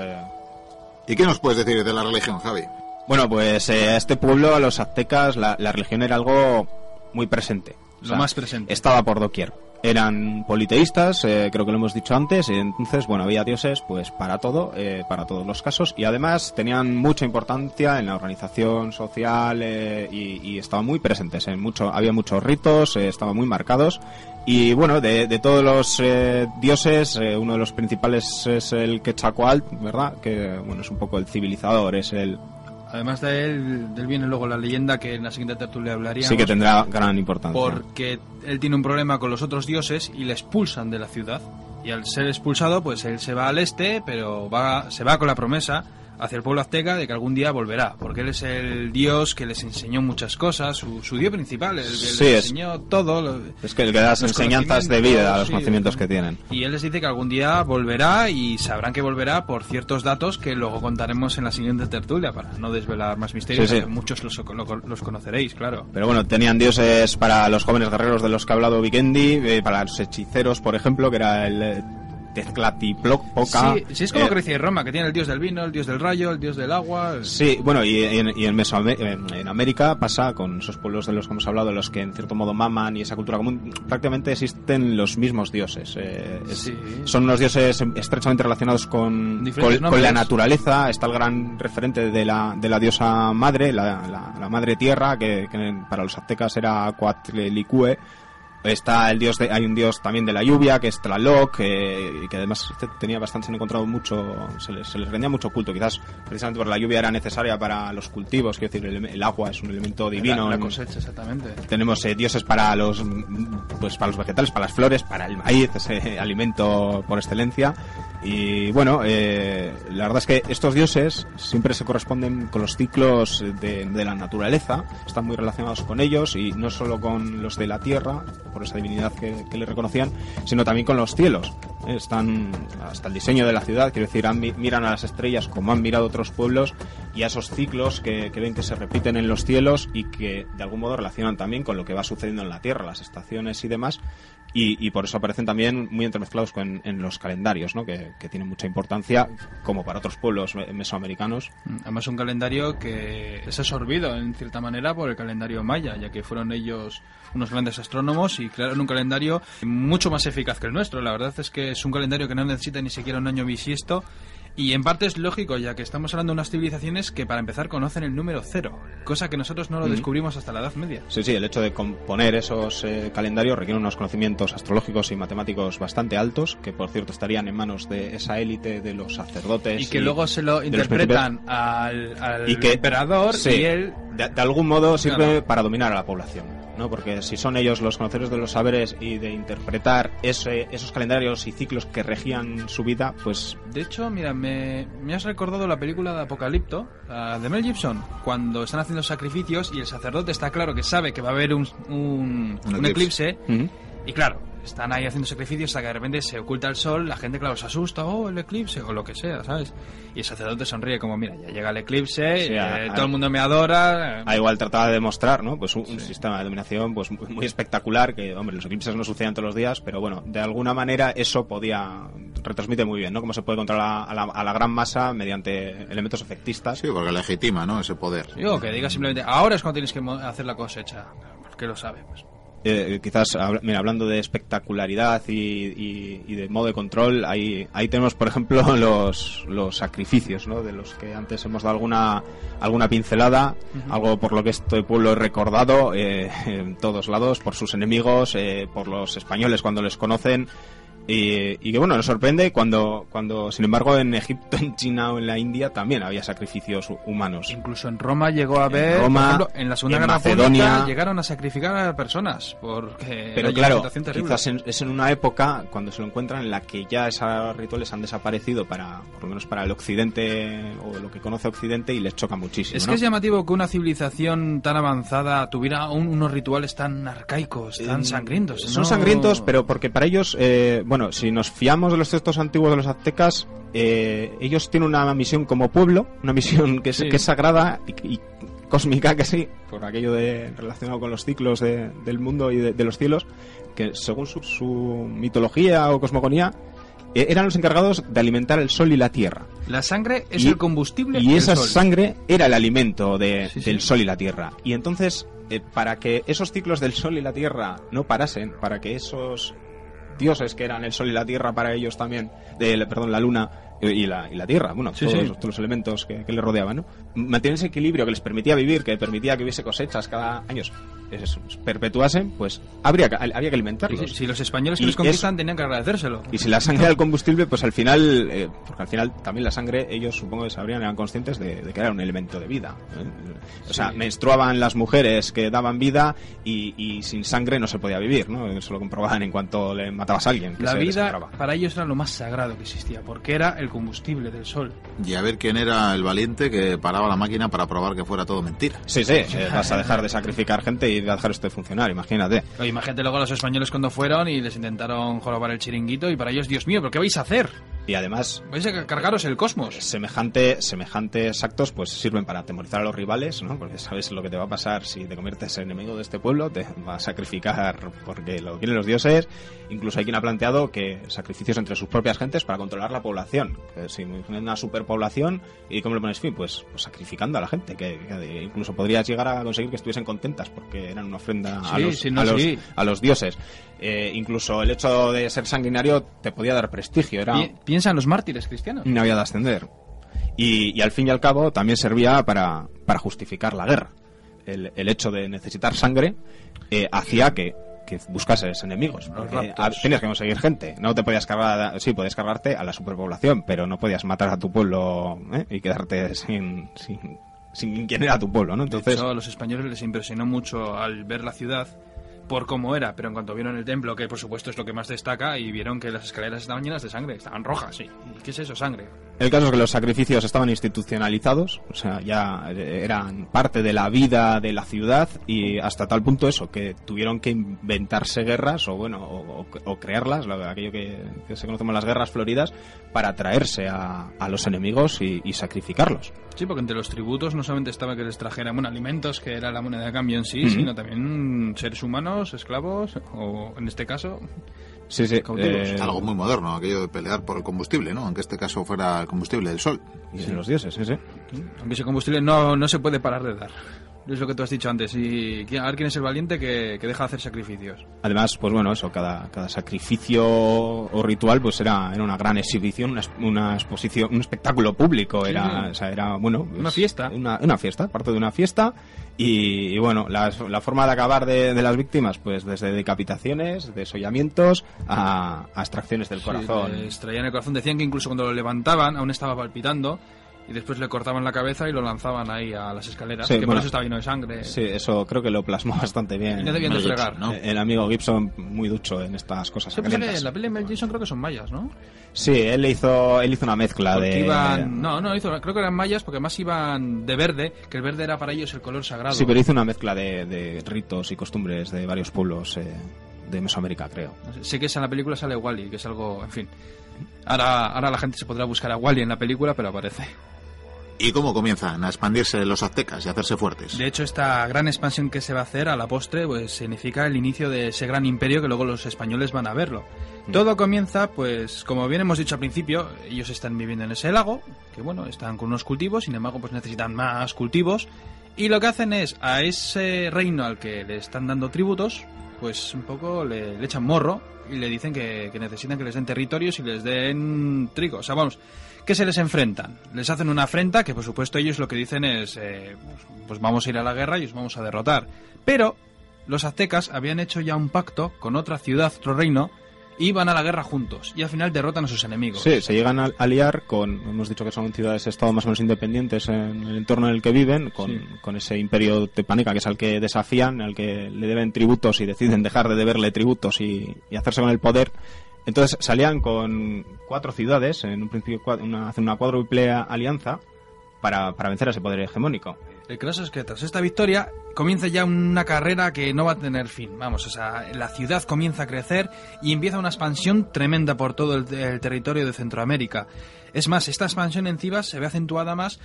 Eh, ¿Y qué nos puedes decir de la religión, Javi? Bueno, pues eh, a este pueblo, a los aztecas, la, la religión era algo muy presente. Lo más presente. Estaba por doquier. Eran politeístas, eh, creo que lo hemos dicho antes, y entonces, bueno, había dioses pues para todo, eh, para todos los casos, y además tenían mucha importancia en la organización social eh, y, y, estaban muy presentes, en mucho, había muchos ritos, eh, estaban muy marcados, y bueno, de, de todos los eh, dioses, eh, uno de los principales es el Quetzalcoatl, ¿verdad? Que bueno, es un poco el civilizador, es el, Además de él, de él viene luego la leyenda que en la siguiente tertulia hablaríamos. sí que tendrá gran importancia. Porque él tiene un problema con los otros dioses y le expulsan de la ciudad. Y al ser expulsado, pues él se va al este, pero va, se va con la promesa hacia el pueblo azteca de que algún día volverá. Porque él es el dios que les enseñó muchas cosas, su, su dios principal, el que Sí, les es- enseñó todo. lo- Es que el que da las enseñanzas de vida a los sí. conocimientos que tienen. Y él les dice que algún día volverá y sabrán que volverá por ciertos datos que luego contaremos en la siguiente tertulia para no desvelar más misterios. Sí, sí. que Muchos los, lo- los conoceréis, claro. Pero bueno, tenían dioses para los jóvenes guerreros de los que ha hablado Vikendi, eh, para los hechiceros, por ejemplo, que era el eh, Tezcatlipoca. Sí, sí, es como eh, Grecia y Roma, que tiene el dios del vino, el dios del rayo, el dios del agua. Sí, bueno, y en, y en, Mesoamé- en- en América pasa con esos pueblos de los que hemos hablado, los que en cierto modo maman y esa cultura común, prácticamente existen los mismos dioses. eh, es- Sí. Son unos dioses estrechamente relacionados con, con, con la naturaleza. Está el gran referente de la, de la diosa madre, la, la- la madre tierra, que, que para los aztecas era Coatlicue. Está el dios de, hay un dios también de la lluvia que es Tlaloc, eh, que además este tenía bastante, se han encontrado mucho, se les, se les rendía mucho culto, quizás precisamente porque la lluvia era necesaria para los cultivos, quiero decir, el, el agua es un elemento divino. La, la en- cosecha, exactamente. tenemos eh, dioses para los mm, pues para los vegetales, para las flores, para el maíz, ese alimento por excelencia. Y bueno, eh, la verdad es que estos dioses siempre se corresponden con los ciclos de, de la naturaleza, están muy relacionados con ellos y no solo con los de la tierra, por esa divinidad que, le reconocían, sino también con los cielos. Están hasta el diseño de la ciudad, quiero decir, han mi- miran a las estrellas como han mirado otros pueblos y a esos ciclos que, que ven que se repiten en los cielos y que de algún modo relacionan también con lo que va sucediendo en la Tierra, las estaciones y demás. Y, y por eso aparecen también muy entremezclados con, en los calendarios, ¿no? que, que tienen mucha importancia, como para otros pueblos me- mesoamericanos. Además, un calendario que es absorbido en cierta manera por el calendario maya, ya que fueron ellos unos grandes astrónomos y crearon un calendario mucho más eficaz que el nuestro. La verdad es que es un calendario que no necesita ni siquiera un año bisiesto. Y en parte es lógico, ya que estamos hablando de unas civilizaciones que para empezar conocen el número cero, cosa que nosotros no lo Ujú. descubrimos hasta la Edad Media. Sí, sí, el hecho de componer esos eh, calendarios requiere unos conocimientos astrológicos y matemáticos bastante altos, que por cierto estarían en manos de esa élite de los sacerdotes. Y que luego se lo interpretan al, al y que emperador sí, y él de, de algún modo sirve Claro. para dominar a la población no porque si son ellos los conocedores de los saberes y de interpretar ese, esos calendarios y ciclos que regían su vida pues De hecho, mira, me, me has recordado la película de Apocalipto, la de Mel Gibson, cuando están haciendo sacrificios y el sacerdote está claro que sabe que va a haber un, un, Un un eclipse. eclipse, y claro, están ahí haciendo sacrificios hasta que de repente se oculta el sol, la gente, claro, se asusta, oh, el eclipse, o lo que sea, ¿sabes? Y el sacerdote sonríe como, mira, ya llega el eclipse, Sí, eh, a- a- todo el mundo me adora. eh, a igual trataba de demostrar no pues un, un sistema de dominación pues muy, muy espectacular que hombre los eclipses no suceden todos los días pero bueno de alguna manera eso podía retransmite muy bien no cómo se puede controlar a la, a la gran masa mediante elementos efectistas Sí, porque legitima, ¿no? Ese poder. Digo, que diga simplemente, ahora es cuando tienes que hacer la cosecha. ¿Qué lo sabe? Pues. Eh, quizás habla- mira, hablando de espectacularidad y, y- y de modo de control, ahí, ahí tenemos, por ejemplo, los, los sacrificios, ¿no? de los que antes hemos dado alguna, alguna pincelada, algo por lo que este pueblo es recordado eh, en todos lados, por sus enemigos, eh, por los españoles cuando les conocen. Y, y que bueno, nos sorprende cuando, cuando, sin embargo, en Egipto, en China o en la India también había sacrificios hu- humanos. Incluso en Roma llegó a haber, Roma, por ejemplo, en la Segunda en Guerra Macedonia. Llegaron a sacrificar a personas porque Pero claro, quizás en- es en una época cuando se lo encuentran en la que ya esos rituales han desaparecido para, por lo menos para el occidente o lo que conoce occidente y les choca muchísimo. es ¿no? que es llamativo que una civilización tan avanzada tuviera un- unos rituales tan arcaicos, tan Eh, sangrientos. Son ¿no? sangrientos, pero porque para ellos, eh, bueno, si nos fiamos de los textos antiguos de los aztecas, eh, ellos tienen una misión como pueblo, una misión que es, Sí. que es sagrada y, y cósmica que sí, por aquello de relacionado con los ciclos de- del mundo y de, de los cielos, que según su, su mitología o cosmogonía, eh, eran los encargados de alimentar el sol y la tierra. La sangre es Y- el combustible Y esa sol. sangre era el alimento de- Sí, del sí. sol y la tierra. Y entonces eh, para que esos ciclos del Sol y la Tierra no parasen, para que esos dioses que eran el Sol y la Tierra para ellos también, de, perdón, la Luna y la, y la Tierra, bueno, Sí, todos, sí. todos los elementos que, que le rodeaban, ¿no? Mantener ese equilibrio que les permitía vivir, que permitía que hubiese cosechas cada año, perpetuasen, pues habría que, había que alimentarlos. sí, si los españoles que Y les conquistan tenían que agradecérselo. Y si la sangre era el combustible, pues al final, eh, porque al final también la sangre, ellos supongo que sabrían, eran conscientes de, de que era un elemento de vida. ¿eh? O sea, Sí. menstruaban las mujeres que daban vida y, y sin sangre no se podía vivir, ¿no? Eso lo comprobaban en cuanto le matabas a alguien. que La se vida para ellos era lo más sagrado que existía, porque era el combustible del sol. Y a ver quién era el valiente que paraba la máquina para probar que fuera todo mentira. Sí, sí, eh, vas a dejar de sacrificar gente y de dejar esto de funcionar, imagínate. O imagínate luego a los españoles cuando fueron y les intentaron jorobar el chiringuito y para ellos, Dios mío, ¿pero qué vais a hacer? Y además, ¿Vais a cargaros el cosmos? semejante, semejantes actos pues sirven para atemorizar a los rivales, ¿no? Porque sabes lo que te va a pasar si te conviertes en enemigo de este pueblo, te va a sacrificar porque lo quieren los dioses. Incluso hay quien ha planteado que sacrificios entre sus propias gentes para controlar la población. Que si una superpoblación, ¿y cómo le pones fin? Pues, pues sacrificando a la gente, que, que incluso podrías llegar a conseguir que estuviesen contentas porque eran una ofrenda a, los, sí, no, a, los, sí. a los dioses. Eh, incluso el hecho de ser sanguinario te podía dar prestigio, era Pi- Piensa en los mártires cristianos. no había de ascender. Y, y al fin y al cabo también servía para, para justificar la guerra. El, el hecho de necesitar sangre eh, hacía que, que buscases enemigos. Porque raptos. a- tenías que conseguir gente. No te podías cargar, sí, podías cargarte a la superpoblación, pero no podías matar a tu pueblo ¿eh? y quedarte sin, sin, sin quién era tu pueblo, ¿no? De Entonces, hecho, a los españoles les impresionó mucho al ver la ciudad por cómo era, pero en cuanto vieron el templo, que por supuesto es lo que más destaca, y vieron que las escaleras estaban llenas de sangre, estaban rojas, sí. ¿Y qué es eso, sangre? El caso es que los sacrificios estaban institucionalizados, o sea, ya eran parte de la vida de la ciudad y hasta tal punto eso, que tuvieron que inventarse guerras o bueno, o, o- crearlas, lo- aquello que, que se conoce como las guerras floridas, para traerse a, a los enemigos y, y sacrificarlos. Sí, porque entre los tributos no solamente estaba que les trajeran bueno, alimentos, que era la moneda de cambio en sí, sino también seres humanos, esclavos, o en este caso, Sí, sí. Eh, Algo muy moderno, aquello de pelear por el combustible, ¿no? Aunque este caso fuera el combustible del sol. y sin los dioses, sí, sí. aunque ese combustible no, no se puede parar de dar. Es lo que tú has dicho antes, y a ver quién es el valiente que, que deja de hacer sacrificios. Además, pues bueno, eso, cada, cada sacrificio o ritual pues era, era una gran exhibición, una, una exposición, un espectáculo público, era, sí. o sea, era, bueno... pues, Una fiesta. Una, una fiesta, parte de una fiesta y, y, bueno, la, la forma de acabar de, de las víctimas, pues desde decapitaciones, desollamientos a, a extracciones del corazón. Sí, les traían el corazón, decían que incluso cuando lo levantaban aún estaba palpitando, y después le cortaban la cabeza y lo lanzaban ahí a las escaleras, Sí, que por bueno. eso estaba lleno de sangre. Sí, eso creo que lo plasmó bastante bien. Y no debían de fregar. ¿no? Eh, El amigo Gibson, muy ducho en estas cosas. Sí, pues la peli de Mel Gibson creo que son mayas, ¿no? Sí, él le hizo, él hizo una mezcla Porque de... iban... No, no, hizo- creo que eran mayas porque más iban de verde, que el verde era para ellos el color sagrado. Sí, pero hizo una mezcla de, de ritos y costumbres de varios pueblos eh, de Mesoamérica, creo. Sé, que esa en la película sale Wally, que es algo, en fin. Ahora, ahora la gente se podrá buscar a Wally en la película, pero aparece. ¿Y cómo comienzan a expandirse los aztecas y a hacerse fuertes? De hecho, esta gran expansión que se va a hacer a la postre, pues significa el inicio de ese gran imperio que luego los españoles van a verlo. Todo comienza, pues, como bien hemos dicho al principio, ellos están viviendo en ese lago, que bueno, están con unos cultivos, sin embargo, pues necesitan más cultivos. Y lo que hacen es, a ese reino al que le están dando tributos, pues un poco le, le echan morro y le dicen que, que necesitan que les den territorios y les den trigo. O sea, vamos, que se les enfrentan. Les hacen una afrenta que, por supuesto, ellos lo que dicen es, eh, pues, pues vamos a ir a la guerra y os vamos a derrotar. Pero los aztecas habían hecho ya un pacto con otra ciudad, otro reino, y van a la guerra juntos. Y al final derrotan a sus enemigos. Sí, se llegan a, a liar con, hemos dicho que son ciudades-estado más o menos independientes en el entorno en el que viven, con, Sí. con ese imperio tepaneca que es al que desafían, al que le deben tributos y deciden dejar de deberle tributos y, y hacerse con el poder. Entonces salían con cuatro ciudades, en un principio una, una cuádruple alianza para, para vencer a ese poder hegemónico. El caso es que tras esta victoria comienza ya una carrera que no va a tener fin. Vamos, o sea, la ciudad comienza a crecer y empieza una expansión tremenda por todo el, territorio de Centroamérica. Es más, esta expansión encima se ve acentuada más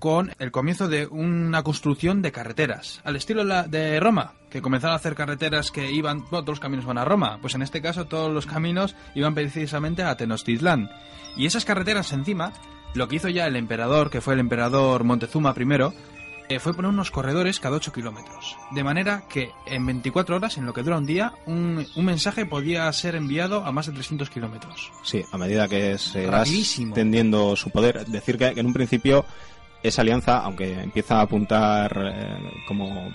con el comienzo de una construcción de carreteras, al estilo de Roma, que comenzaron a hacer carreteras que iban, bueno, todos los caminos van a Roma, pues en este caso todos los caminos iban precisamente a Tenochtitlán. Y esas carreteras encima, lo que hizo ya el emperador, que fue el emperador Montezuma I, eh, fue poner unos corredores cada 8 kilómetros. De manera que en 24 horas, en lo que dura un día, un, un mensaje podía ser enviado a más de 300 kilómetros. Sí, a medida que se va extendiendo su poder. Decir que, que en un principio esa alianza, aunque empieza a apuntar eh, como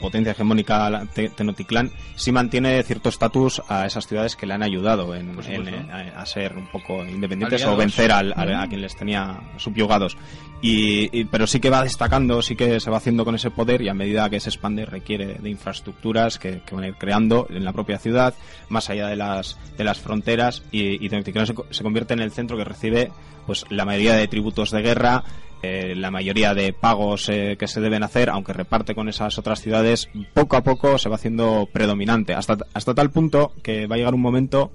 potencia hegemónica a Tenochtitlán, sí mantiene cierto estatus a esas ciudades que le han ayudado en, eh, a ser un poco independientes Aliados. o vencer al, a quien les tenía subyugados. Y, y- pero sí que va destacando, sí que se va haciendo con ese poder y a medida que se expande requiere de infraestructuras que, que van a ir creando en la propia ciudad, más allá de las, de las fronteras y, y Tenochtitlán se, se convierte en el centro que recibe pues la mayoría de tributos de guerra, eh, la mayoría de pagos eh, que se deben hacer, aunque reparte con esas otras ciudades, poco a poco se va haciendo predominante, hasta, hasta tal punto que va a llegar un momento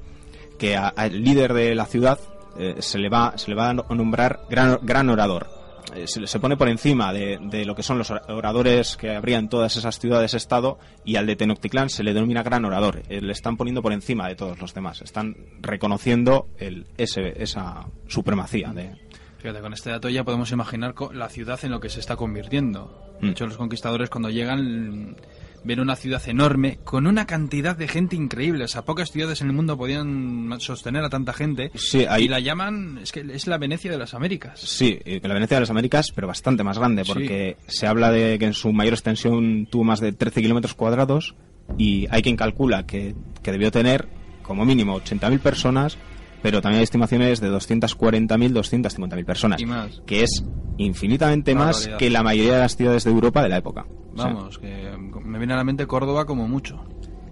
que al líder de la ciudad eh, se le va se le va a nombrar gran, gran orador. Eh, Se, se pone por encima de, de lo que son los oradores que habría en todas esas ciudades-estado y al de Tenochtitlán se le denomina gran orador. Le están poniendo por encima de todos los demás. Están reconociendo el, ese, esa supremacía de, Fíjate, con este dato ya podemos imaginar la ciudad en lo que se está convirtiendo. De Mm. hecho, los conquistadores cuando llegan ven una ciudad enorme con una cantidad de gente increíble. O sea, pocas ciudades en el mundo podían sostener a tanta gente. Sí, ahí- Y la llaman, es que es la Venecia de las Américas. Sí, eh, la Venecia de las Américas, pero bastante más grande, porque se habla de que en su mayor extensión tuvo más de 13 kilómetros cuadrados y hay quien calcula que, que debió tener como mínimo 80.000 personas, pero también hay estimaciones de 240.000, 250.000 personas, Y más. que es infinitamente más que la mayoría de las ciudades de Europa de la época. O sea, Vamos, que me viene a la mente Córdoba como mucho.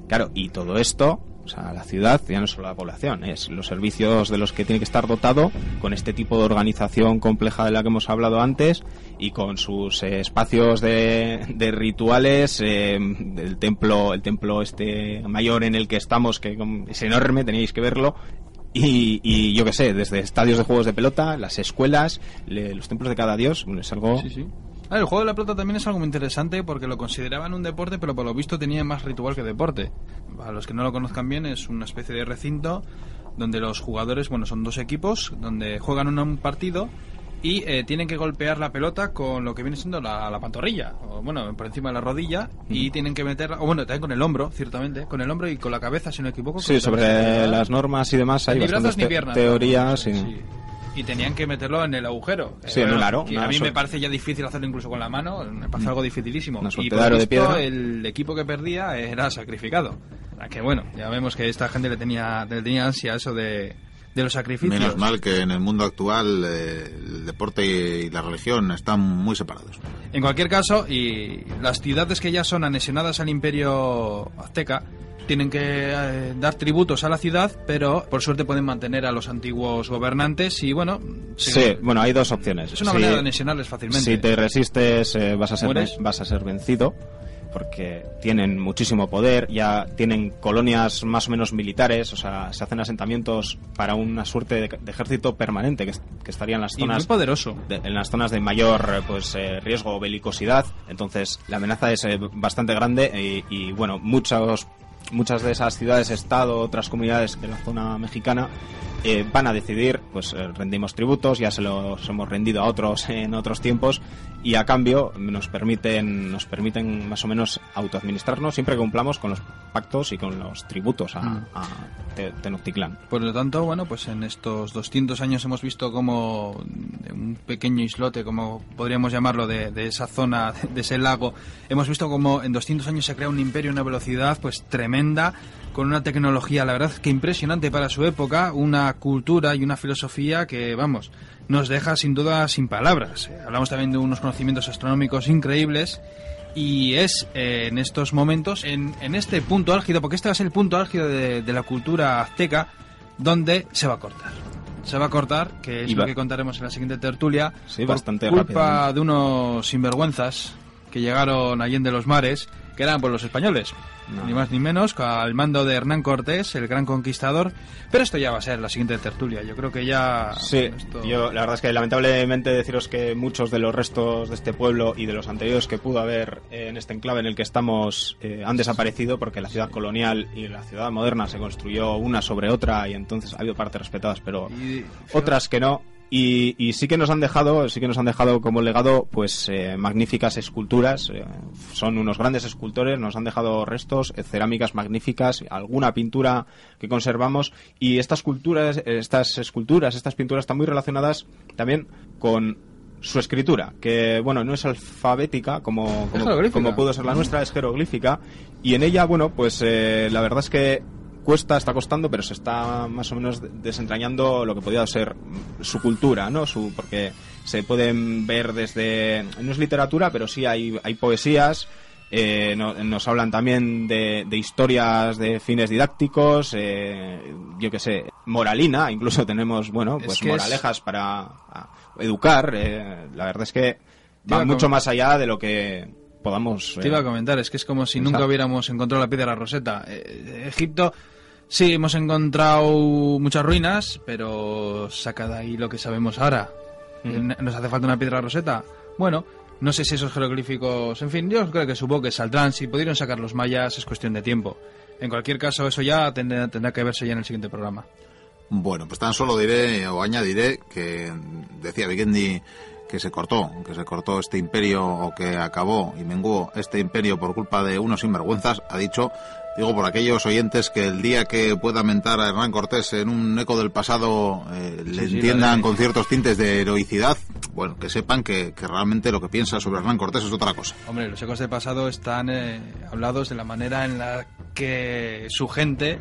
Claro, y todo esto, o sea, la ciudad ya no es solo la población, es los servicios de los que tiene que estar dotado con este tipo de organización compleja de la que hemos hablado antes y con sus eh, espacios de, de rituales, eh, del templo, el templo este mayor en el que estamos, que es enorme, teníais que verlo. Y, y yo qué sé, desde estadios de juegos de pelota, las escuelas, le- los templos de cada dios, es algo Sí, sí. Ah, el juego de la pelota también es algo muy interesante porque lo consideraban un deporte, pero por lo visto tenía más ritual que deporte. A los que no lo conozcan bien, es una especie de recinto donde los jugadores, bueno, son dos equipos, donde juegan un partido y eh, tienen que golpear la pelota con lo que viene siendo la, la pantorrilla, o bueno, por encima de la rodilla, y tienen que meterla, o bueno, también con el hombro, ciertamente, con el hombro y con la cabeza, si no me equivoco. Sí, sobre cabeza. las normas y demás hay bastantes te- piernas. teorías. y- sí. Y tenían que meterlo en el agujero. Sí, en un aro, a mí me parece ya difícil hacerlo incluso con la mano. Me parece algo dificilísimo. Y por de piedra. el equipo que perdía era sacrificado. Que bueno, ya vemos que esta gente le tenía, le tenía ansia eso de, de los sacrificios. Menos mal que en el mundo actual eh, el deporte y la religión están muy separados. En cualquier caso, y las ciudades que ya son anexionadas al imperio azteca tienen que eh, dar tributos a la ciudad, pero por suerte pueden mantener a los antiguos gobernantes y bueno, Sí, bueno, hay dos opciones. es una Si- manera de anexionarles fácilmente. Si te resistes, eh, vas, a ser, ¿Mueres? vas a ser vencido, porque tienen muchísimo poder, ya tienen colonias más o menos militares, o sea, se hacen asentamientos para una suerte de, de ejército permanente que, que estaría en las y muy zonas poderoso. de- en las zonas de mayor eh, pues eh, riesgo o belicosidad. Entonces, la amenaza es eh, bastante grande y, y, bueno, muchos muchas de esas ciudades, estado, otras comunidades de la zona mexicana eh, van a decidir, pues eh, rendimos tributos, ya se los hemos rendido a otros en otros tiempos y a cambio nos permiten nos permiten más o menos autoadministrarnos siempre que cumplamos con los pactos y con los tributos a, Mm. a Te- Tenochtitlán. Por lo tanto, bueno, pues en estos 200 años hemos visto como un pequeño islote, como podríamos llamarlo, de, de esa zona, de ese lago, hemos visto como en 200 años se crea un imperio a una velocidad pues tremenda, con una tecnología, la verdad, que impresionante para su época, una cultura y una filosofía que, vamos, nos deja sin duda sin palabras. Eh, Hablamos también de unos conocimientos astronómicos increíbles y es eh, en estos momentos, en, en este punto álgido, porque este va a ser el punto álgido de, de la cultura azteca, donde se va a cortar. Se va a cortar, que es lo que contaremos en la siguiente tertulia, Sí, por bastante culpa rápidamente. de unos sinvergüenzas que llegaron allende los mares, que eran por los españoles, No. ni más ni menos, al mando de Hernán Cortés, el gran conquistador. Pero esto ya va a ser la siguiente tertulia. Yo creo que ya. Sí, esto- yo la verdad es que lamentablemente deciros que muchos de los restos de este pueblo y de los anteriores que pudo haber en este enclave en el que estamos eh, han desaparecido porque la ciudad colonial y la ciudad moderna se construyó una sobre otra y entonces ha habido partes respetadas, pero y- otras que no. Y, y, sí que nos han dejado, sí que nos han dejado como legado, pues eh, magníficas esculturas. Eh, son unos grandes escultores. Nos han dejado restos, eh, cerámicas magníficas, alguna pintura que conservamos. Y estas culturas, estas esculturas, estas pinturas están muy relacionadas también con su escritura, que bueno, no es alfabética como, como, como pudo ser la nuestra, es jeroglífica. Y en ella, bueno, pues la verdad es que cuesta, está costando, pero se está más o menos desentrañando lo que podría ser su cultura, ¿no? Su, porque se pueden ver desde... No es literatura, pero sí hay, hay poesías, eh, nos hablan también de, historias de fines didácticos, eh, yo qué sé, moralina, incluso tenemos, bueno, pues moralejas para educar. Eh, la verdad es que va mucho más allá de lo que podamos... Te iba a comentar, es que es como si nunca hubiéramos encontrado la piedra roseta. Egipto Sí, hemos encontrado muchas ruinas, pero saca de ahí lo que sabemos ahora. Mm. ¿Nos hace falta una piedra roseta? Bueno, no sé si esos jeroglíficos... En fin, yo creo que supongo que saldrán. Si pudieron sacar los mayas es cuestión de tiempo. En cualquier caso, eso ya tendrá, que verse ya en el siguiente programa. Bueno, pues tan solo diré o añadiré que decía Vikendi que se cortó, que se cortó este imperio o que acabó y menguó este imperio por culpa de unos sinvergüenzas, ha dicho Digo, por aquellos oyentes que el día que pueda mentar a Hernán Cortés en un eco del pasado eh, le entiendan con ciertos tintes de heroicidad, bueno, que sepan que, realmente lo que piensa sobre Hernán Cortés es otra cosa. Hombre, los ecos del pasado están eh, hablados de la manera en la que su gente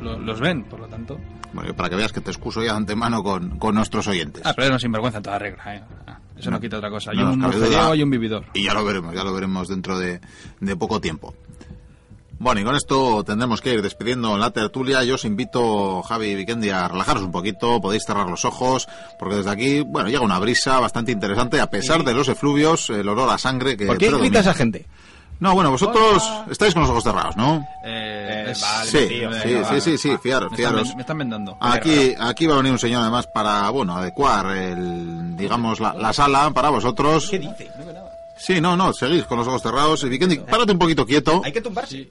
los ven, por lo tanto. Bueno, para que veas que te excuso ya de antemano con, con nuestros oyentes. Ah, pero era un sinvergüenza en toda regla, ¿eh? Ah, eso no, quita otra cosa. Hay un mujeriego y un vividor. Y ya lo veremos, ya lo veremos dentro de, de poco tiempo. Bueno, y con esto tendremos que ir despidiendo la tertulia. Yo os invito, Javi y Vikendi, a relajaros un poquito. Podéis cerrar los ojos, porque desde aquí, bueno, llega una brisa bastante interesante, a pesar de los efluvios, el olor a sangre que... ¿Por qué grita esa gente? No, bueno, vosotros estáis con los ojos cerrados, ¿no? Eh, sí, sí, sí, sí, fiaros, fiaros. Me están, vendando. Aquí, aquí va a venir un señor además para, bueno, adecuar el, digamos, la, la sala para vosotros. ¿Qué dice? Sí, no, no, seguís con los ojos cerrados. Vikendi, párate un poquito quieto. Hay que tumbarse. Sí,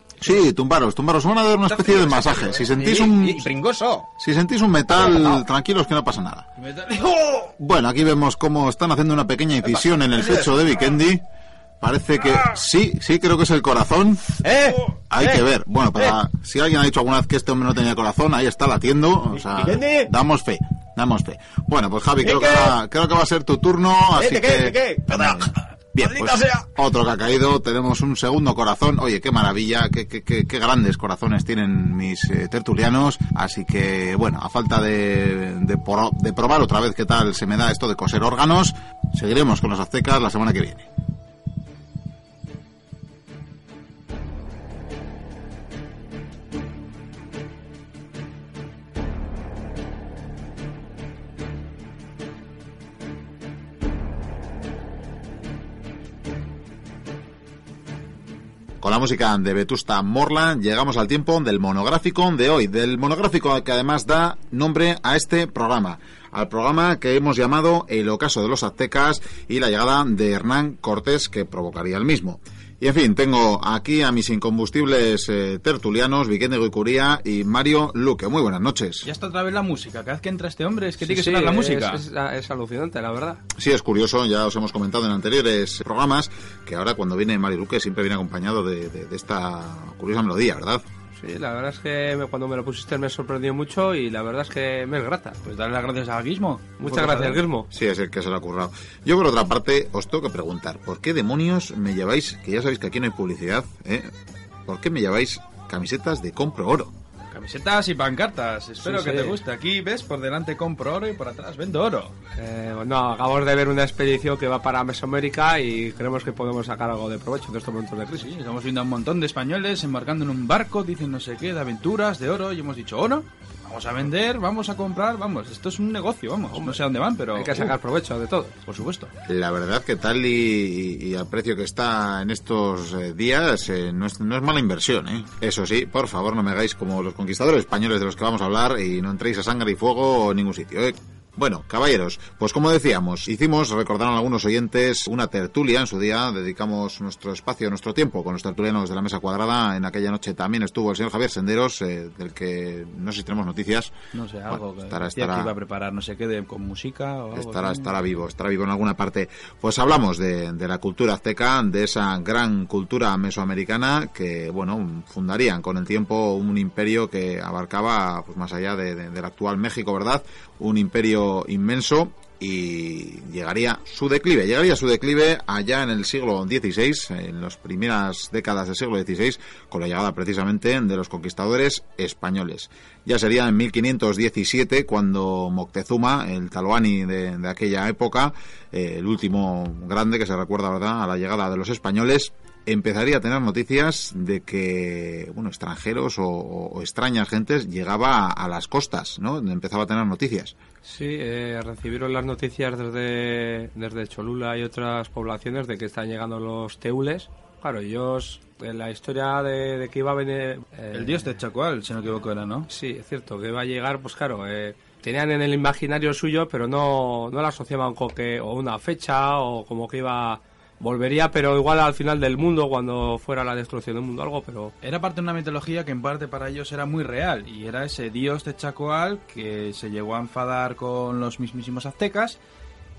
tumbaros, tumbaros. Van a dar una especie de masaje. Si sentís un... Si sentís un metal, tranquilos que no pasa nada. Bueno, aquí vemos cómo están haciendo una pequeña incisión en el pecho de Vikendi. Parece que sí, sí, creo que es el corazón. ¿Eh? Hay que ver. Bueno, para si alguien ha dicho alguna vez que este hombre no tenía corazón, ahí está latiendo. O sea, damos fe, damos fe. Bueno, pues Javi, creo que, va, creo que va a ser tu turno, así que... ¿Qué, Bien, pues, otro que ha caído, tenemos un segundo corazón. Oye, qué maravilla, qué, qué, qué, grandes corazones tienen mis eh, tertulianos. Así que, bueno, a falta de, de, de probar otra vez qué tal se me da esto de coser órganos, seguiremos con los aztecas la semana que viene. Con la música de Vetusta Morland llegamos al tiempo del monográfico de hoy, del monográfico que además da nombre a este programa, al programa que hemos llamado El ocaso de los aztecas y la llegada de Hernán Cortés que provocaría el mismo. Y en fin, tengo aquí a mis incombustibles eh, tertulianos, Vicente Guicuría y Mario Luque. Muy buenas noches. Ya está otra vez la música. Cada vez que entra este hombre es que tiene que sonar la música. Es, alucinante, la verdad. Sí, es curioso. Ya os hemos comentado en anteriores programas que ahora cuando viene Mario Luque siempre viene acompañado de esta curiosa melodía, ¿verdad? Sí, la verdad es que cuando me lo pusiste me sorprendió mucho y la verdad es que me es grata. Pues darle las gracias a Guismo. Muchas gracias, Guismo. Sí, es el que se lo ha currado. Yo, por otra parte, os tengo que preguntar, ¿por qué demonios me lleváis, que ya sabéis que aquí no hay publicidad, ¿eh? ¿por qué me lleváis camisetas de compro oro? Camisetas y pancartas, espero que te guste. Aquí ves, por delante compro oro y por atrás vendo oro. Eh, no, acabamos de ver una expedición que va para Mesoamérica y creemos que podemos sacar algo de provecho de estos momentos de crisis. estamos viendo a un montón de españoles embarcando en un barco, dicen no sé qué, de aventuras, de oro, y hemos dicho, oro, vamos a vender, vamos a comprar, vamos, esto es un negocio, vamos, no sé a dónde van, pero... Hay que sacar provecho de todo. Por supuesto. La verdad que tal y, al precio que está en estos eh, días, eh, no, es, no, es, mala inversión, ¿eh? Eso sí, por favor no me hagáis como los conquistadores españoles de los que vamos a hablar y no entréis a sangre y fuego en ningún sitio, ¿eh? Bueno, caballeros, pues como decíamos, hicimos, recordaron algunos oyentes, una tertulia en su día, dedicamos nuestro espacio, nuestro tiempo con los tertulianos de la mesa cuadrada. En aquella noche también estuvo el señor Javier Senderos, eh, del que no sé si tenemos noticias. No sé, algo que estará, decía estará- que iba a preparar no sé qué de- con música o algo Estará, estará vivo, estará vivo en alguna parte. Pues hablamos de, de la cultura azteca, de esa gran cultura mesoamericana que, bueno, fundarían con el tiempo un imperio que abarcaba, pues más allá de- de- del actual México, ¿verdad? Un imperio inmenso y llegaría su declive, llegaría su declive allá en el siglo XVI, en las primeras décadas del siglo XVI, con la llegada precisamente de los conquistadores españoles. Ya sería en 1517 cuando Moctezuma, el taloani de, aquella época, eh, el último grande que se recuerda, ¿verdad?, a la llegada de los españoles, empezaría a tener noticias de que, bueno, extranjeros o, o extrañas gentes llegaba a, a las costas, ¿no? Empezaba a tener noticias. Sí, eh, recibieron las noticias desde, desde Cholula y otras poblaciones de que están llegando los teules. Claro, ellos, en la historia de, de que iba a venir... eh, El dios de Chacual, si no me equivoco, era, ¿no? Sí, es cierto, que iba a llegar, pues claro, eh, tenían en el imaginario suyo, pero no, no la asociaban con que o una fecha o como que iba... Volvería, pero igual al final del mundo, cuando fuera la destrucción del mundo, algo, pero Era parte de una mitología que en parte para ellos era muy real y era ese dios de Chacoal que se llegó a enfadar con los mismísimos aztecas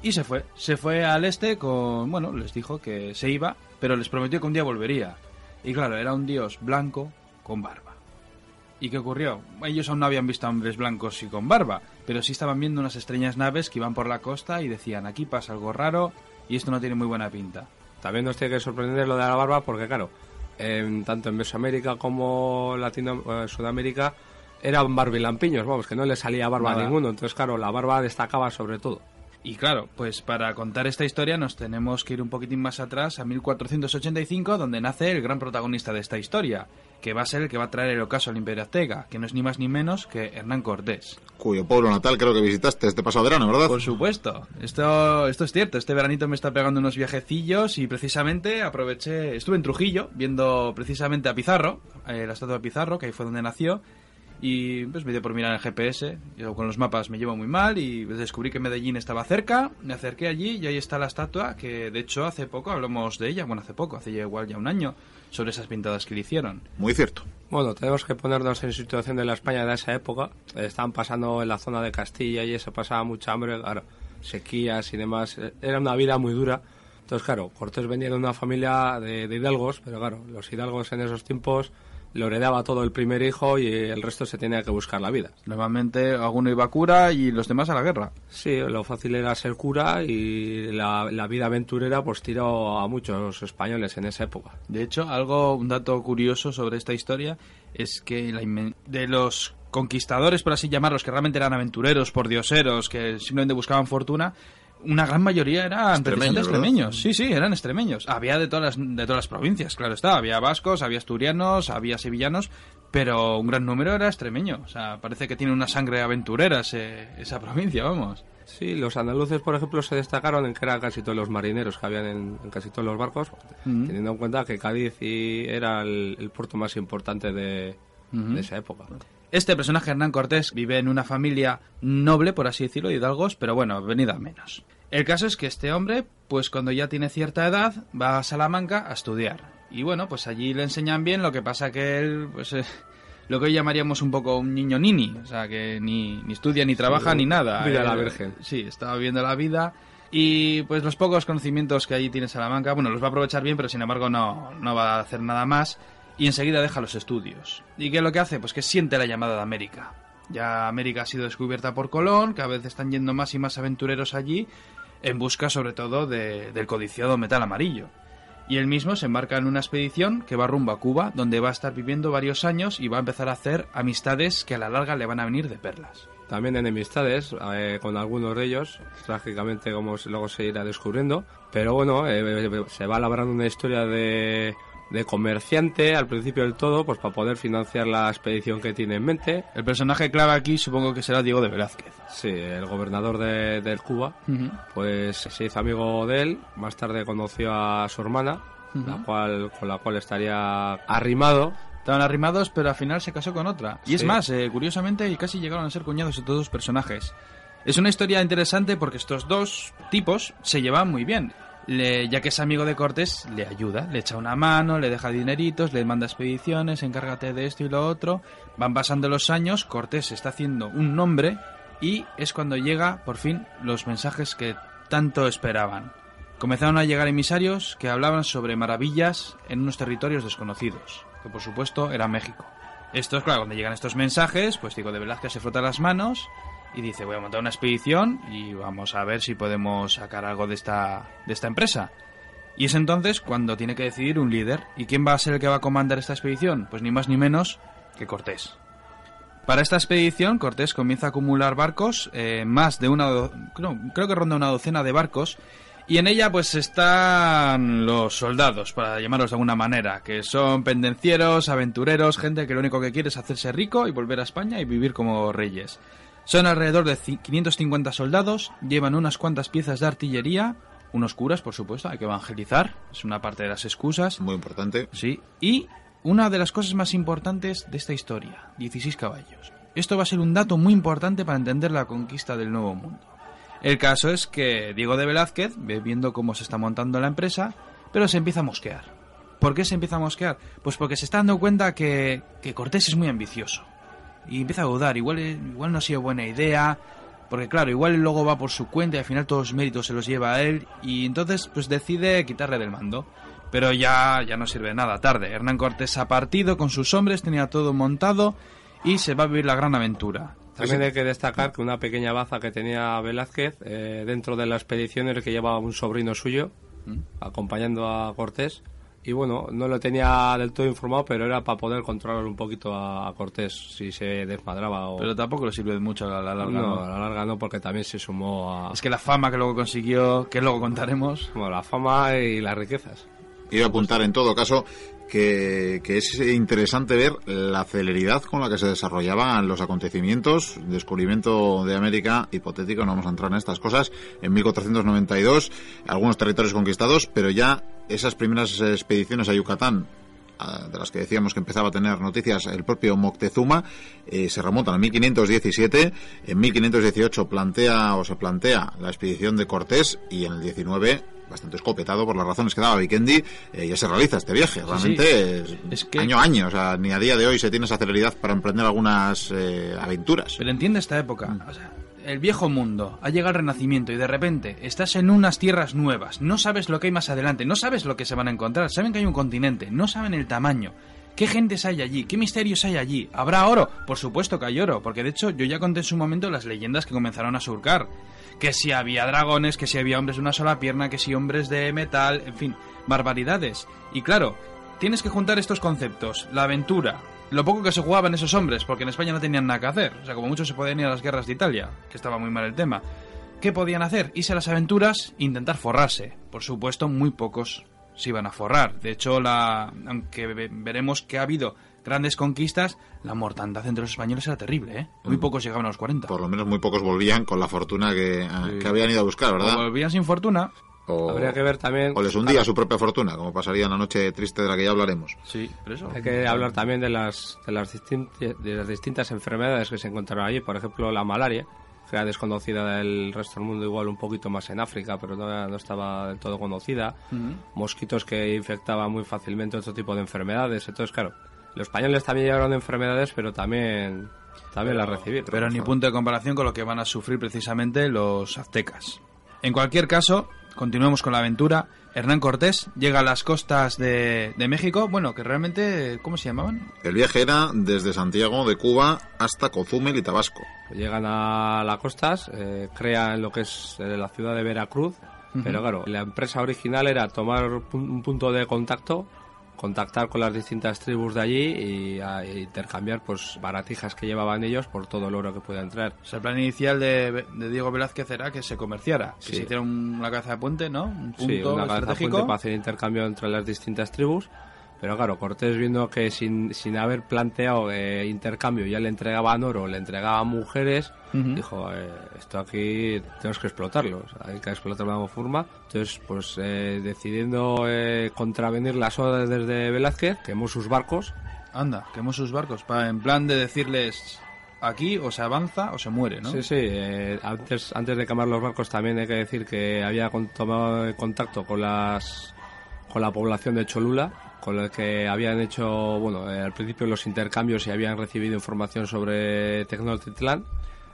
y se fue. Se fue al este con, bueno, les dijo que se iba, pero les prometió que un día volvería. Y claro, era un dios blanco con barba. ¿Y qué ocurrió? Ellos aún no habían visto hombres blancos y con barba, pero sí estaban viendo unas extrañas naves que iban por la costa y decían, aquí pasa algo raro y esto no tiene muy buena pinta. También nos tiene que sorprender lo de la barba porque, claro, en- tanto en Mesoamérica como Latino, eh, Sudamérica eran barbilampiños, vamos, que no le salía barba Nada. a ninguno. Entonces, claro, la barba destacaba sobre todo. Y claro, pues para contar esta historia nos tenemos que ir un poquitín más atrás a 1485, donde nace el gran protagonista de esta historia, que va a ser el que va a traer el ocaso al Imperio Azteca, que no es ni más ni menos que Hernán Cortés. Cuyo pueblo natal creo que visitaste este pasado verano, ¿verdad? Por supuesto, esto, esto es cierto, este veranito me está pegando unos viajecillos y precisamente aproveché, estuve en Trujillo viendo precisamente a Pizarro, eh, la estatua de Pizarro, que ahí fue donde nació, y pues me dio por mirar el GPS, yo con los mapas me llevo muy mal y descubrí que Medellín estaba cerca, me acerqué allí y ahí está la estatua, que de hecho hace poco hablamos de ella, bueno hace poco, hace ya igual ya un año, sobre esas pintadas que le hicieron. Muy cierto. Bueno, tenemos que ponernos en situación de la España de esa época. Estaban pasando en la zona de Castilla y eso pasaba mucha hambre, claro, sequías y demás. Era una vida muy dura. Entonces, claro, Cortés venía de una familia de, de hidalgos, pero claro, los hidalgos en esos tiempos lo heredaba todo el primer hijo y el resto se tenía que buscar la vida. Normalmente alguno iba a cura y los demás a la guerra. Sí, lo fácil era ser cura y la, la vida aventurera pues tiró a muchos españoles en esa época. De hecho, algo, un dato curioso sobre esta historia es que la de los conquistadores, por así llamarlos, que realmente eran aventureros, pordioseros, que simplemente buscaban fortuna, una gran mayoría eran Extremeños, extremeños. Sí, sí, eran extremeños. Había de todas las, de todas las provincias, claro está. Había vascos, había asturianos, había sevillanos, pero un gran número era extremeño. O sea, parece que tiene una sangre aventurera ese- esa provincia, vamos. Sí, los andaluces, por ejemplo, se destacaron en que eran casi todos los marineros que habían en, en casi todos los barcos, teniendo en cuenta que Cádiz y era el, el puerto más importante de esa época. Este personaje, Hernán Cortés, vive en una familia noble, por así decirlo, de hidalgos, pero bueno, venida menos. El caso es que este hombre, pues cuando ya tiene cierta edad, va a Salamanca a estudiar. Y bueno, pues allí le enseñan bien, lo que pasa que él, pues eh, lo que hoy llamaríamos un poco un niño nini, o sea, que ni, ni estudia, ni trabaja, Sí, ni nada. vida la virgen. Sí, estaba viviendo la vida. Y pues los pocos conocimientos que allí tiene Salamanca, bueno, los va a aprovechar bien, pero sin embargo no, no va a hacer nada más. Y enseguida deja los estudios. ¿Y qué es lo que hace? Pues que siente la llamada de América. Ya América ha sido descubierta por Colón, cada vez están yendo más y más aventureros allí, en busca sobre todo de- del codiciado metal amarillo. Y él mismo se embarca en una expedición que va rumbo a Cuba, donde va a estar viviendo varios años y va a empezar a hacer amistades que a la larga le van a venir de perlas. También enemistades eh, con algunos de ellos, trágicamente como luego se irá descubriendo. Pero bueno, eh, eh, se va labrando una historia de, de comerciante al principio del todo, pues para poder financiar la expedición que tiene en mente. El personaje clave aquí supongo que será Diego de Velázquez. Sí, el gobernador de, de Cuba, pues se hizo amigo de él. Más tarde conoció a su hermana, la cual, con la cual estaría arrimado. Estaban arrimados, pero al final se casó con otra. Y es más, eh, curiosamente, casi llegaron a ser cuñados estos dos personajes. Es una historia interesante porque estos dos tipos se llevan muy bien. Ya que es amigo de Cortés, le ayuda, le echa una mano, le deja dineritos, le manda expediciones, encárgate de esto y lo otro. Van pasando los años, Cortés está haciendo un nombre y es cuando llega, por fin, los mensajes que tanto esperaban. Comenzaron a llegar emisarios que hablaban sobre maravillas en unos territorios desconocidos, que por supuesto era México. Estos, claro, cuando llegan estos mensajes, pues digo, de Velázquez se frota las manos y dice, voy a montar una expedición y vamos a ver si podemos sacar algo de esta, de esta empresa. Y es entonces cuando tiene que decidir un líder. ¿Y quién va a ser el que va a comandar esta expedición? Pues ni más ni menos que Cortés. Para esta expedición, Cortés comienza a acumular barcos, eh, más de una... Creo, creo que ronda una docena de barcos, y en ella pues están los soldados, para llamarlos de alguna manera, que son pendencieros, aventureros, gente que lo único que quiere es hacerse rico y volver a España y vivir como reyes. Son alrededor de ci- 550 soldados, llevan unas cuantas piezas de artillería, unos curas, por supuesto, hay que evangelizar, es una parte de las excusas. Muy importante. Sí, y una de las cosas más importantes de esta historia, 16 caballos. Esto va a ser un dato muy importante para entender la conquista del Nuevo Mundo. El caso es que Diego de Velázquez ve viendo cómo se está montando la empresa, pero se empieza a mosquear. ¿Por qué se empieza a mosquear? Pues porque se está dando cuenta que, que Cortés es muy ambicioso. Y empieza a dudar, igual, igual no ha sido buena idea, porque claro, igual el logo va por su cuenta y al final todos los méritos se los lleva a él, y entonces pues decide quitarle del mando. Pero ya, ya no sirve nada, tarde. Hernán Cortés ha partido con sus hombres, tenía todo montado y se va a vivir la gran aventura. También hay que destacar que una pequeña baza que tenía Velázquez eh, dentro de la expedición era que llevaba un sobrino suyo acompañando a Cortés. Y bueno, no lo tenía del todo informado, pero era para poder controlar un poquito a, a Cortés si se desmadraba o... Pero tampoco le sirve mucho a la larga. no, ¿no? a la larga no, porque también se sumó a Es que la fama que luego consiguió, que luego contaremos. bueno, la fama y las riquezas. Quiero apuntar en todo caso que, que es interesante ver la celeridad con la que se desarrollaban los acontecimientos. Descubrimiento de América, hipotético, no vamos a entrar en estas cosas, en 1492, algunos territorios conquistados, pero ya esas primeras expediciones a Yucatán, de las que decíamos que empezaba a tener noticias el propio Moctezuma, eh, se remontan a 1517. En 1518 plantea o se plantea la expedición de Cortés y en el 19 bastante escopetado por las razones que daba Vikendi, eh, ya se realiza este viaje. Realmente es, Es que- año a año, o sea, ni a día de hoy se tiene esa celeridad para emprender algunas eh, aventuras. Pero entiende esta época. O sea, el viejo mundo, ha llegado el renacimiento y de repente estás en unas tierras nuevas. No sabes lo que hay más adelante, no sabes lo que se van a encontrar. Saben que hay un continente, no saben el tamaño. ¿Qué gentes hay allí? ¿Qué misterios hay allí? ¿Habrá oro? Por supuesto que hay oro, porque de hecho yo ya conté en su momento las leyendas que comenzaron a surcar. Que si había dragones, que si había hombres de una sola pierna, que si hombres de metal, en fin, barbaridades. Y claro, tienes que juntar estos conceptos, la aventura, lo poco que se jugaban esos hombres, porque en España no tenían nada que hacer, o sea, como muchos se podían ir a las guerras de Italia, que estaba muy mal el tema. ¿Qué podían hacer? Irse a las aventuras, intentar forrarse. Por supuesto, muy pocos se iban a forrar. De hecho, la, aunque ve- veremos que ha habido grandes conquistas, la mortandad entre los españoles era terrible, ¿eh? Muy pocos llegaban a los 40. Por lo menos muy pocos volvían con la fortuna que, que habían ido a buscar, O ¿verdad? volvían sin fortuna. O, Habría que ver también... o les hundía su propia fortuna, como pasaría en la noche triste de la que ya hablaremos. Sí, pero eso. Hay que hablar también de las, de las, de las distintas enfermedades que se encontraron allí. Por ejemplo, la malaria, que era desconocida del resto del mundo, igual un poquito más en África, pero no, no estaba del todo conocida. Mosquitos que infectaban muy fácilmente otro tipo de enfermedades. Entonces, claro, los españoles también llevaron enfermedades, pero también, también las recibieron. Pero ni punto de comparación con lo que van a sufrir precisamente los aztecas. En cualquier caso, continuemos con la aventura. Hernán Cortés llega a las costas de, de México, bueno, que realmente, ¿cómo se llamaban? El viaje era desde Santiago de Cuba hasta Cozumel y Tabasco. Llegan a las costas, eh, crean lo que es eh, la ciudad de Veracruz, pero claro, la empresa original era tomar un punto de contacto, contactar con las distintas tribus de allí y a- intercambiar pues baratijas que llevaban ellos por todo el oro que puedan traer. O sea, el plan inicial de, de Diego Velázquez era que se comerciara, que Sí. se hiciera un- una cabeza de puente, ¿no? Un punto Sí, una estratégico. puente para hacer intercambio entre las distintas tribus. Pero claro, Cortés viendo que sin, sin haber planteado eh, intercambio ya le entregaban oro, le entregaban mujeres, dijo, eh, esto aquí tenemos que explotarlo, o sea, hay que explotarlo de alguna forma. Entonces, pues eh, decidiendo contravenir las órdenes de Velázquez, quemó sus barcos, Anda, quemó sus barcos, pa- en plan de decirles, aquí o se avanza o se muere, ¿no? Sí, sí. eh, antes, antes de quemar los barcos también hay que decir que había con- tomado contacto con las con la población de Cholula, con el que habían hecho, bueno, eh, al principio los intercambios y habían recibido información sobre Tecnotitlán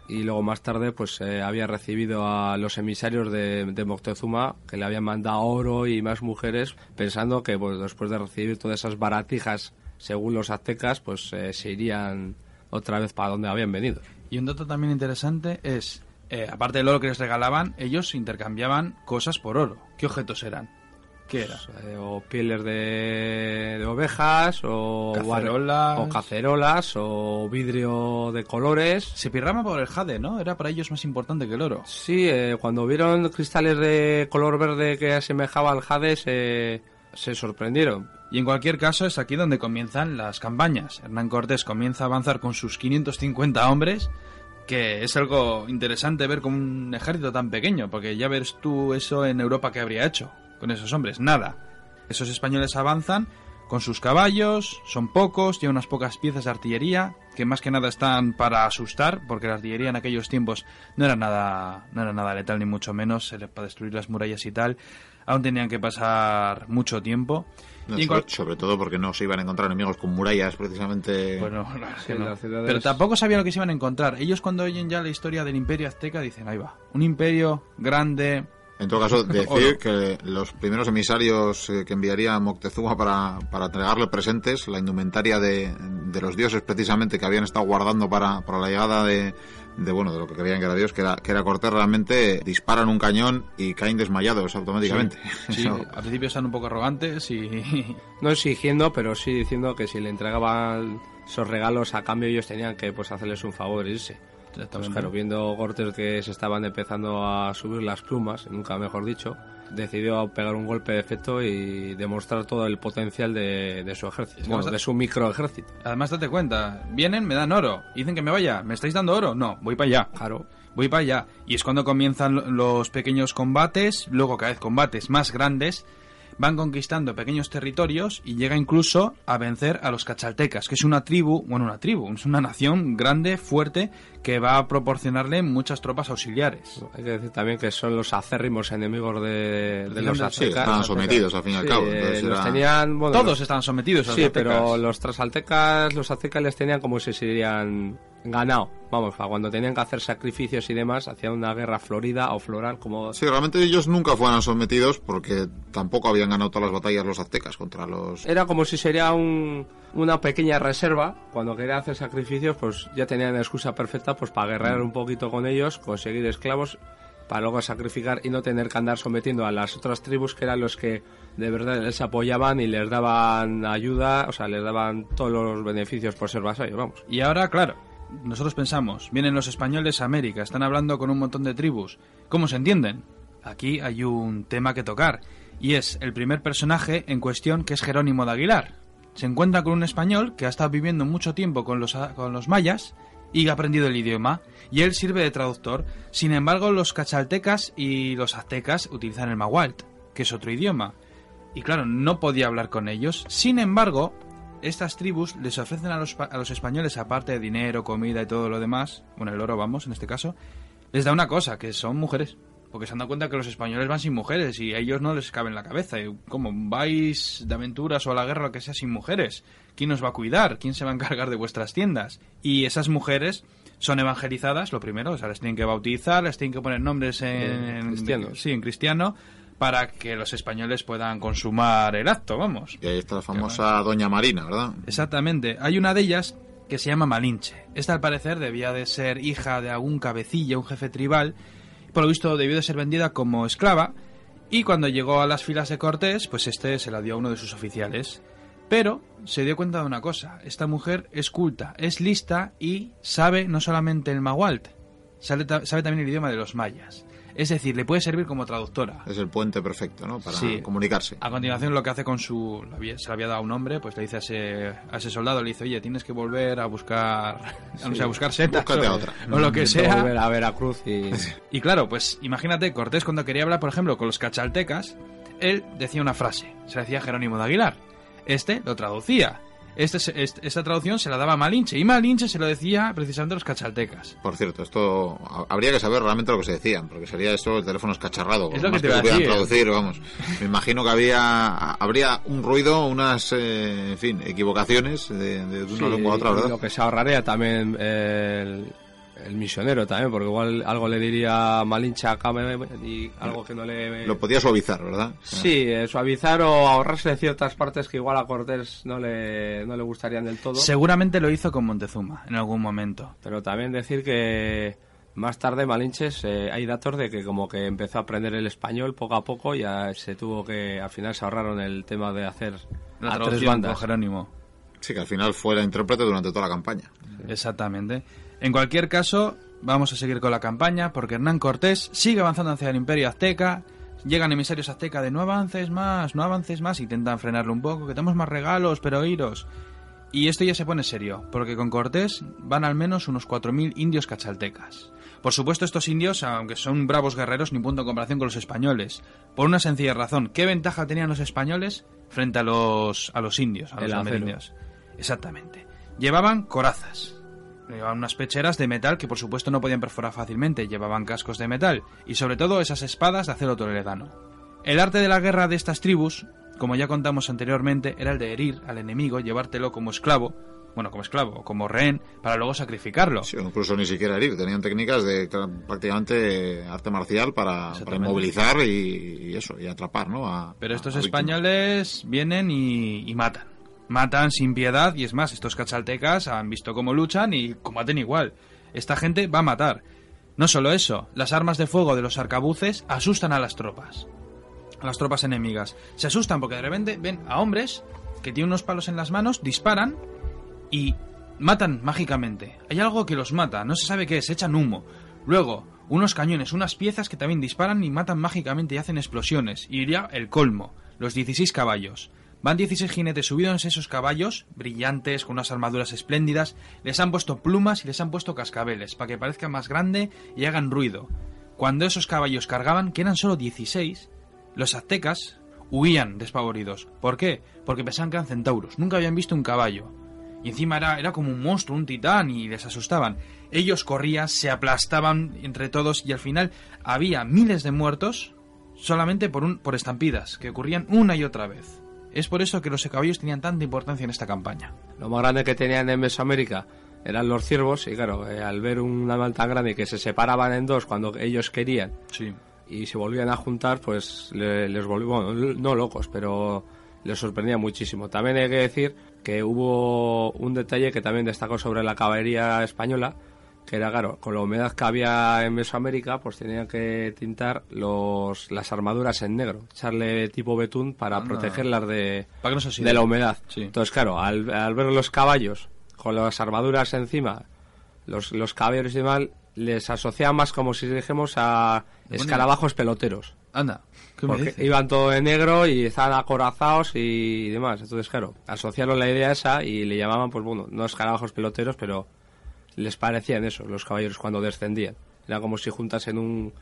y luego más tarde pues eh, había recibido a los emisarios de, Moctezuma que le habían mandado oro y más mujeres pensando que pues, después de recibir todas esas baratijas según los aztecas pues eh, se irían otra vez para donde habían venido. Y un dato también interesante es, aparte del oro que les regalaban, ellos intercambiaban cosas por oro. ¿Qué objetos eran? ¿Qué era? Eh, o pieles de, de ovejas o Cacerolas. o cacerolas o vidrio de colores Se pirrama por el jade, ¿no? Era para ellos más importante que el oro. sí eh, cuando vieron cristales de color verde que asemejaba al jade se, se sorprendieron Y en cualquier caso es aquí donde comienzan las campañas. Hernán Cortés comienza a avanzar con sus 550 hombres, que es algo interesante ver con un ejército tan pequeño, porque ya ves tú eso en Europa que habría hecho con esos hombres, nada. Esos españoles avanzan con sus caballos, son pocos, llevan unas pocas piezas de artillería, que más que nada están para asustar, porque la artillería en aquellos tiempos no era nada, no era nada letal ni mucho menos, para destruir las murallas y tal. Aún tenían que pasar mucho tiempo. No, Y en sobre, cual- sobre todo porque no se iban a encontrar enemigos con murallas precisamente. Bueno, es que no. Pero tampoco sabían lo que se iban a encontrar. Ellos cuando oyen ya la historia del imperio azteca dicen, ahí va, un imperio grande, En todo caso, decir que los primeros emisarios eh, que enviaría Moctezuma para, para entregarle presentes, la indumentaria de, de los dioses precisamente que habían estado guardando para, para la llegada de, de, bueno, de lo que creían que era Dios, que era, que era Cortés, realmente disparan un cañón y caen desmayados automáticamente. sí, Eso- al principio están un poco arrogantes y... no exigiendo pero sí diciendo que si le entregaban esos regalos a cambio ellos tenían que pues hacerles un favor e irse Pues claro, viendo Cortés que se estaban empezando a subir las plumas, nunca mejor dicho, decidió pegar un golpe de efecto y demostrar todo el potencial de, de su ejército, que bueno, de su microejército. Además, date cuenta, vienen, me dan oro, dicen que me vaya, ¿me estáis dando oro? No, voy para allá. Claro, Voy para allá. Y es cuando comienzan lo- los pequeños combates, luego cada vez combates más grandes, van conquistando pequeños territorios y llega incluso a vencer a los cachaltecas, que es una tribu, bueno, una tribu, es una nación grande, fuerte, que va a proporcionarle muchas tropas auxiliares. hay que decir también que son los acérrimos enemigos de, de los Sí, Sí, aztecas. estaban sometidos al fin y al Sí, cabo. entonces los era- tenían, bueno, Todos los- estaban sometidos a Sí, pero los trasaltecas, los aztecas les tenían como si se hubieran ganado. Vamos, cuando tenían que hacer sacrificios y demás, hacían una guerra florida o floral, como Sí, realmente ellos nunca fueron sometidos porque tampoco habían ganado todas las batallas los aztecas contra los... Era como si sería un- una pequeña reserva. Cuando querían hacer sacrificios, pues ya tenían excusa perfecta pues para guerrear un poquito con ellos, conseguir esclavos para luego sacrificar y no tener que andar sometiendo a las otras tribus que eran los que de verdad les apoyaban y les daban ayuda, o sea, les daban todos los beneficios por ser vasallos, vamos. Y ahora, claro, nosotros pensamos, vienen los españoles a América, están hablando con un montón de tribus. ¿Cómo se entienden? Aquí hay un tema que tocar, y es el primer personaje en cuestión que es Jerónimo de Aguilar. Se encuentra con un español que ha estado viviendo mucho tiempo con los, con los mayas y ha aprendido el idioma, y él sirve de traductor. Sin embargo, los cachaltecas y los aztecas utilizan el mahualt, que es otro idioma. Y claro, no podía hablar con ellos. Sin embargo, estas tribus les ofrecen a los, a los españoles, aparte de dinero, comida y todo lo demás, bueno, el oro vamos, en este caso, les da una cosa, que son mujeres. Porque se han dado cuenta que los españoles van sin mujeres y a ellos no les cabe en la cabeza. Y, ¿Cómo? ¿Vais de aventuras o a la guerra o lo que sea sin mujeres? ¿Quién os va a cuidar? ¿Quién se va a encargar de vuestras tiendas? Y esas mujeres son evangelizadas, lo primero, o sea, les tienen que bautizar, les tienen que poner nombres en, En cristianos. Sí, en cristiano, para que los españoles puedan consumar el acto, vamos. Y ahí está la famosa Doña Marina, ¿verdad? Exactamente. Hay una de ellas que se llama Malinche. Esta al parecer debía de ser hija de algún cabecilla, un jefe tribal. Por lo visto debió de ser vendida como esclava. Y cuando llegó a las filas de Cortés, pues este se la dio a uno de sus oficiales. Pero se dio cuenta de una cosa. Esta mujer es culta, es lista y sabe no solamente el mahualt, sabe, sabe también el idioma de los mayas. Es decir, le puede servir como traductora. Es el puente perfecto, ¿no? Para Sí. comunicarse. A continuación lo que hace con su... Se le había dado un nombre, pues le dice a ese, a ese soldado, le dice, oye, tienes que volver a buscar... a, no sé, a buscar setas Búscate o, a otra. o lo que sea. volver a Veracruz y... Y claro, pues imagínate, Cortés cuando quería hablar, por ejemplo, con los cachaltecas, él decía una frase, se la decía Jerónimo de Aguilar. Este lo traducía. Este, este- esta traducción se la daba Malinche y Malinche se lo decía precisamente a los cachaltecas. Por cierto, esto ha- habría que saber realmente lo que se decían, porque sería esto el teléfono escacharrado. Es lo más que te decir. traducir, vamos. Me imagino que había habría un ruido, unas, eh, en fin, equivocaciones de, de una Sí, lengua a otra, ¿verdad? Lo que se ahorraría también eh, el, el misionero también, porque igual algo le diría Malincha y algo que no le... Lo podía suavizar, ¿verdad? Sí, eh, suavizar o ahorrarse ciertas partes que igual a Cortés no le, no le gustarían del todo. Seguramente lo hizo con Montezuma en algún momento. Pero también decir que más tarde Malinches eh, hay datos de que como que empezó a aprender el español poco a poco y ya se tuvo que al final se ahorraron el tema de hacer La a tres bandas. Jerónimo. Sí, que al final fue la intérprete durante toda la campaña. Exactamente. En cualquier caso, vamos a seguir con la campaña porque Hernán Cortés sigue avanzando hacia el imperio azteca. Llegan emisarios azteca de no avances más, no avances más, intentan frenarlo un poco, que tenemos más regalos, pero iros. Y esto ya se pone serio, porque con Cortés van al menos unos 4.000 indios cachaltecas. Por supuesto, estos indios, aunque son bravos guerreros, ni punto en comparación con los españoles. Por una sencilla razón, ¿qué ventaja tenían los españoles frente a los, a los indios, a los amerindios? Exactamente. Llevaban corazas. Llevaban unas pecheras de metal que por supuesto no podían perforar fácilmente, llevaban cascos de metal y sobre todo esas espadas de acero toledano. El arte de la guerra de estas tribus, como ya contamos anteriormente, era el de herir al enemigo, llevártelo como esclavo, bueno, como esclavo o como rehén, para luego sacrificarlo. Sí, incluso ni siquiera herir. Tenían técnicas de prácticamente arte marcial para, para inmovilizar y, y eso, y atrapar, ¿no? A- Pero estos a españoles vienen y, y matan. Matan sin piedad y es más, estos cachaltecas han visto cómo luchan y combaten igual. Esta gente va a matar. No solo eso, las armas de fuego de los arcabuces asustan a las tropas. A las tropas enemigas. Se asustan porque de repente ven a hombres que tienen unos palos en las manos, disparan y matan mágicamente. Hay algo que los mata, no se sabe qué es, echan humo. Luego, unos cañones, unas piezas que también disparan y matan mágicamente y hacen explosiones. Y iría el colmo, los 16 caballos. Van 16 jinetes subidos en esos caballos, brillantes, con unas armaduras espléndidas, les han puesto plumas y les han puesto cascabeles, para que parezca más grande y hagan ruido. Cuando esos caballos cargaban, que eran solo 16, los aztecas huían despavoridos. ¿Por qué? Porque pensaban que eran centauros, nunca habían visto un caballo. Y encima era, era como un monstruo, un titán, y les asustaban. Ellos corrían, se aplastaban entre todos, y al final había miles de muertos solamente por, un, por estampidas, que ocurrían una y otra vez. Es por eso que los caballos tenían tanta importancia en esta campaña. Lo más grande que tenían en Mesoamérica eran los ciervos y claro, eh, al ver una mal tan grande que se separaban en dos cuando ellos querían Sí. y se volvían a juntar, pues le- les bueno, no locos, pero les sorprendía muchísimo. También hay que decir que hubo un detalle que también destacó sobre la caballería española, que era, claro, con la humedad que había en Mesoamérica, pues tenían que tintar los, las armaduras en negro, echarle tipo betún para Anda. protegerlas de, Para no de la humedad. Sí. Entonces, claro, al, al ver los caballos con las armaduras encima, los, los caballeros y demás, les asociaban más como si dijéramos a escarabajos peloteros. Anda, ¿qué me Porque dices? iban todo de negro y estaban acorazados y demás. Entonces, claro, asociaron la idea esa y le llamaban, pues bueno, no escarabajos peloteros, pero les parecían eso, los caballeros cuando descendían. Era como si juntasen un,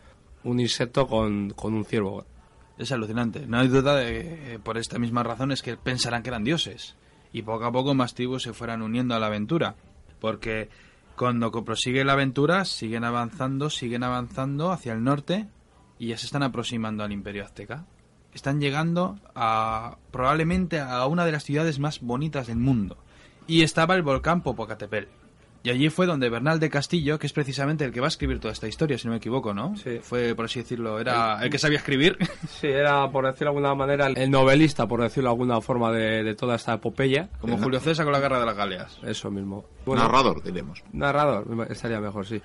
un insecto con, con un ciervo. Es alucinante. No hay duda de que eh, por esta misma razón es que pensarán que eran dioses. Y poco a poco más tribus se fueran uniendo a la aventura. Porque cuando prosigue la aventura, siguen avanzando, siguen avanzando hacia el norte y ya se están aproximando al imperio azteca. Están llegando a probablemente a una de las ciudades más bonitas del mundo. Y estaba el volcán Popocatépetl. Y allí fue donde Bernal de Castillo, que es precisamente el que va a escribir toda esta historia, si no me equivoco, ¿no? Sí. Fue, por así decirlo, era el que sabía escribir. Sí, era, por decirlo de alguna manera, el novelista, por decirlo de alguna forma, de, de toda esta epopeya. Como Julio César con la guerra de las Galeas. Eso mismo. Narrador, diremos. Narrador, estaría mejor, sí.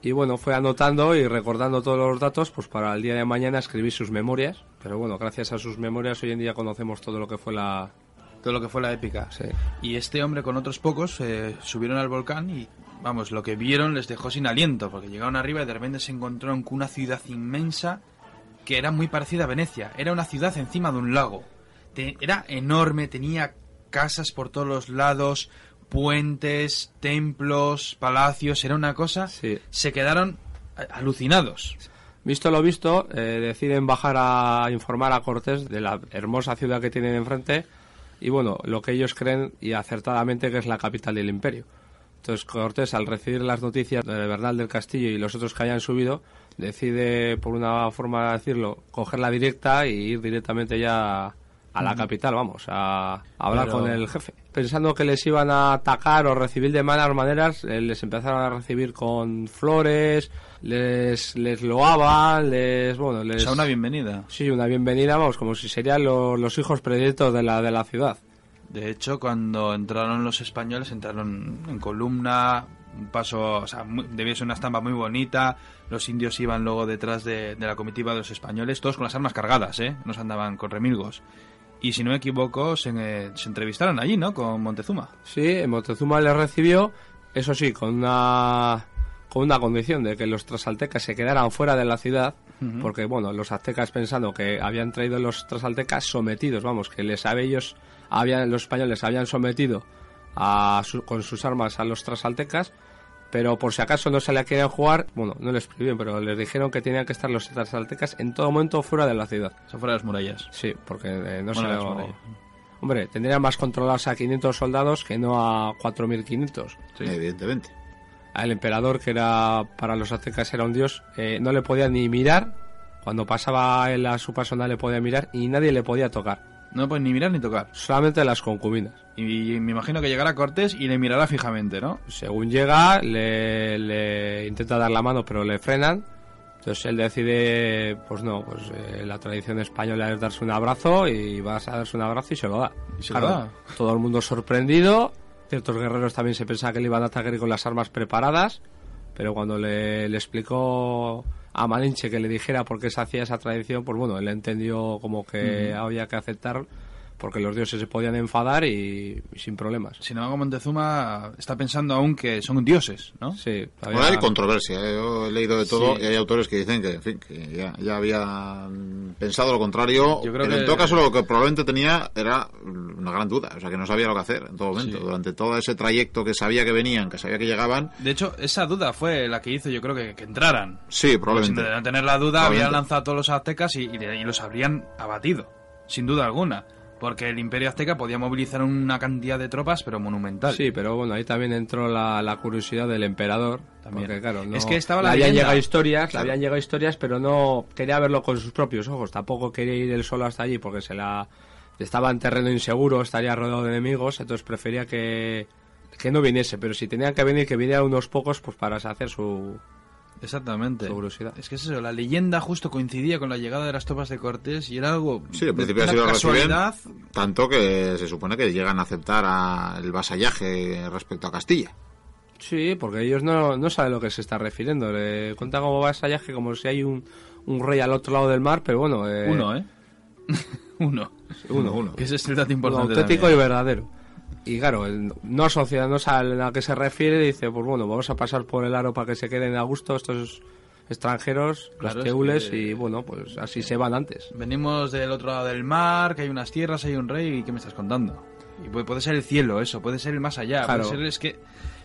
Y bueno, fue anotando y recordando todos los datos, pues para el día de mañana escribir sus memorias. Pero bueno, gracias a sus memorias hoy en día conocemos todo lo que fue la... Todo lo que fue la épica. Sí. Y este hombre con otros pocos eh, subieron al volcán y, vamos, lo que vieron les dejó sin aliento, porque llegaron arriba y de repente se encontraron con una ciudad inmensa que era muy parecida a Venecia. Era una ciudad encima de un lago. Te- era enorme, tenía casas por todos los lados, puentes, templos, palacios, era una cosa... Sí. Se quedaron alucinados. Visto lo visto, eh, deciden bajar a informar a Cortés de la hermosa ciudad que tienen enfrente y bueno, lo que ellos creen y acertadamente que es la capital del imperio. Entonces Cortés, al recibir las noticias de Bernal del Castillo y los otros que hayan subido, decide, por una forma de decirlo, coger la directa y ir directamente ya a la capital, vamos, a, hablar Pero- con el jefe. Pensando que les iban a atacar o recibir de malas maneras, eh, les empezaron a recibir con flores, les, les loaban, les, bueno, O les... sea, una bienvenida. Sí, una bienvenida, vamos, como si serían lo- los hijos predilectos de la, de la ciudad. De hecho, cuando entraron los españoles, entraron en columna, un paso, o sea, muy- debía ser una estampa muy bonita. Los indios iban luego detrás de, de la comitiva de los españoles, todos con las armas cargadas, ¿eh? No se andaban con remilgos. Y si no me equivoco, se, eh, se entrevistaron allí, ¿no? Con Montezuma. Sí, Montezuma les recibió, eso sí, con una con una condición de que los trasaltecas se quedaran fuera de la ciudad, porque bueno, los aztecas pensando que habían traído los trasaltecas sometidos, vamos, que les había ellos habían los españoles habían sometido a su- con sus armas a los trasaltecas, pero por si acaso no se la querían jugar, bueno, no les prohibieron, pero les dijeron que tenían que estar los trasaltecas en todo momento fuera de la ciudad. Se fuera de las murallas. Sí, porque eh, no Bueno, se las lo... Hombre, tendrían más controlados a 500 soldados que no a 4.500. Sí. Evidentemente. Al emperador, que era para los aztecas era un dios, eh, no le podía ni mirar. Cuando pasaba él a su paso, no le podía mirar y nadie le podía tocar. No pueden ni mirar ni tocar. Solamente las concubinas. Y, me imagino que llegará Cortés y le mirará fijamente, ¿no? Según llega, le, le intenta dar la mano, pero le frenan. Entonces él decide, pues no, pues eh, la tradición española es darse un abrazo y vas a darse un abrazo y se lo da. Y se lo da. Todo el mundo sorprendido. Ciertos guerreros también se pensaba que le iban a atacar con las armas preparadas, pero cuando le, le explicó a Malinche que le dijera por qué se hacía esa tradición, pues bueno, él entendió como que había que aceptar porque los dioses se podían enfadar y, y sin problemas. Sin embargo, Montezuma está pensando aún que son dioses, ¿no? Sí, Bueno, hay controversia. ¿eh? Yo he leído de todo Sí. y hay autores que dicen que, en fin, que ya, ya habían pensado lo contrario. Yo creo Pero que- En todo caso, lo que probablemente tenía era una gran duda. O sea, que no sabía lo que hacer en todo momento. Sí. Durante todo ese trayecto que sabía que venían, que sabía que llegaban, De hecho, esa duda fue la que hizo, yo creo, que, que entraran. sí, probablemente. sin de- tener la duda, habían lanzado a todos los aztecas y, y- y los habrían abatido, sin duda alguna. Porque el imperio azteca podía movilizar una cantidad de tropas, pero monumental. Sí, pero bueno, ahí también entró la, la curiosidad del emperador. También. Porque, claro, no- Es que estaba le la habían leyenda. llegado historias, le habían llegado historias, pero no quería verlo con sus propios ojos. Tampoco quería ir él solo hasta allí porque se la estaba en terreno inseguro, estaría rodeado de enemigos, entonces prefería que, que no viniese. Pero si tenían que venir, que vinieran unos pocos, pues para saciar su, Exactamente. su curiosidad. Es que es eso, la leyenda justo coincidía con la llegada de las tropas de Cortés y era algo. Sí, al principio lo reciben, casualidad. tanto que se supone que llegan a aceptar a el vasallaje respecto a Castilla. Sí, porque ellos no, no saben lo que se está refiriendo. Le cuentan como vasallaje como si hay un, un rey al otro lado del mar, pero bueno... eh, Uno, ¿eh? uno. Uno, uno. Que ese es el dato Uno importante. auténtico también. y verdadero. Y claro, no sabe a qué se refiere, dice, pues bueno, vamos a pasar por el aro para que se queden a gusto estos extranjeros, Claro, los es teules, que- y bueno, pues así se van antes. Venimos del otro lado del mar, que hay unas tierras, hay un rey, ¿y qué me estás contando? Y puede, puede ser el cielo, eso, puede ser el más allá, Claro. puede ser es que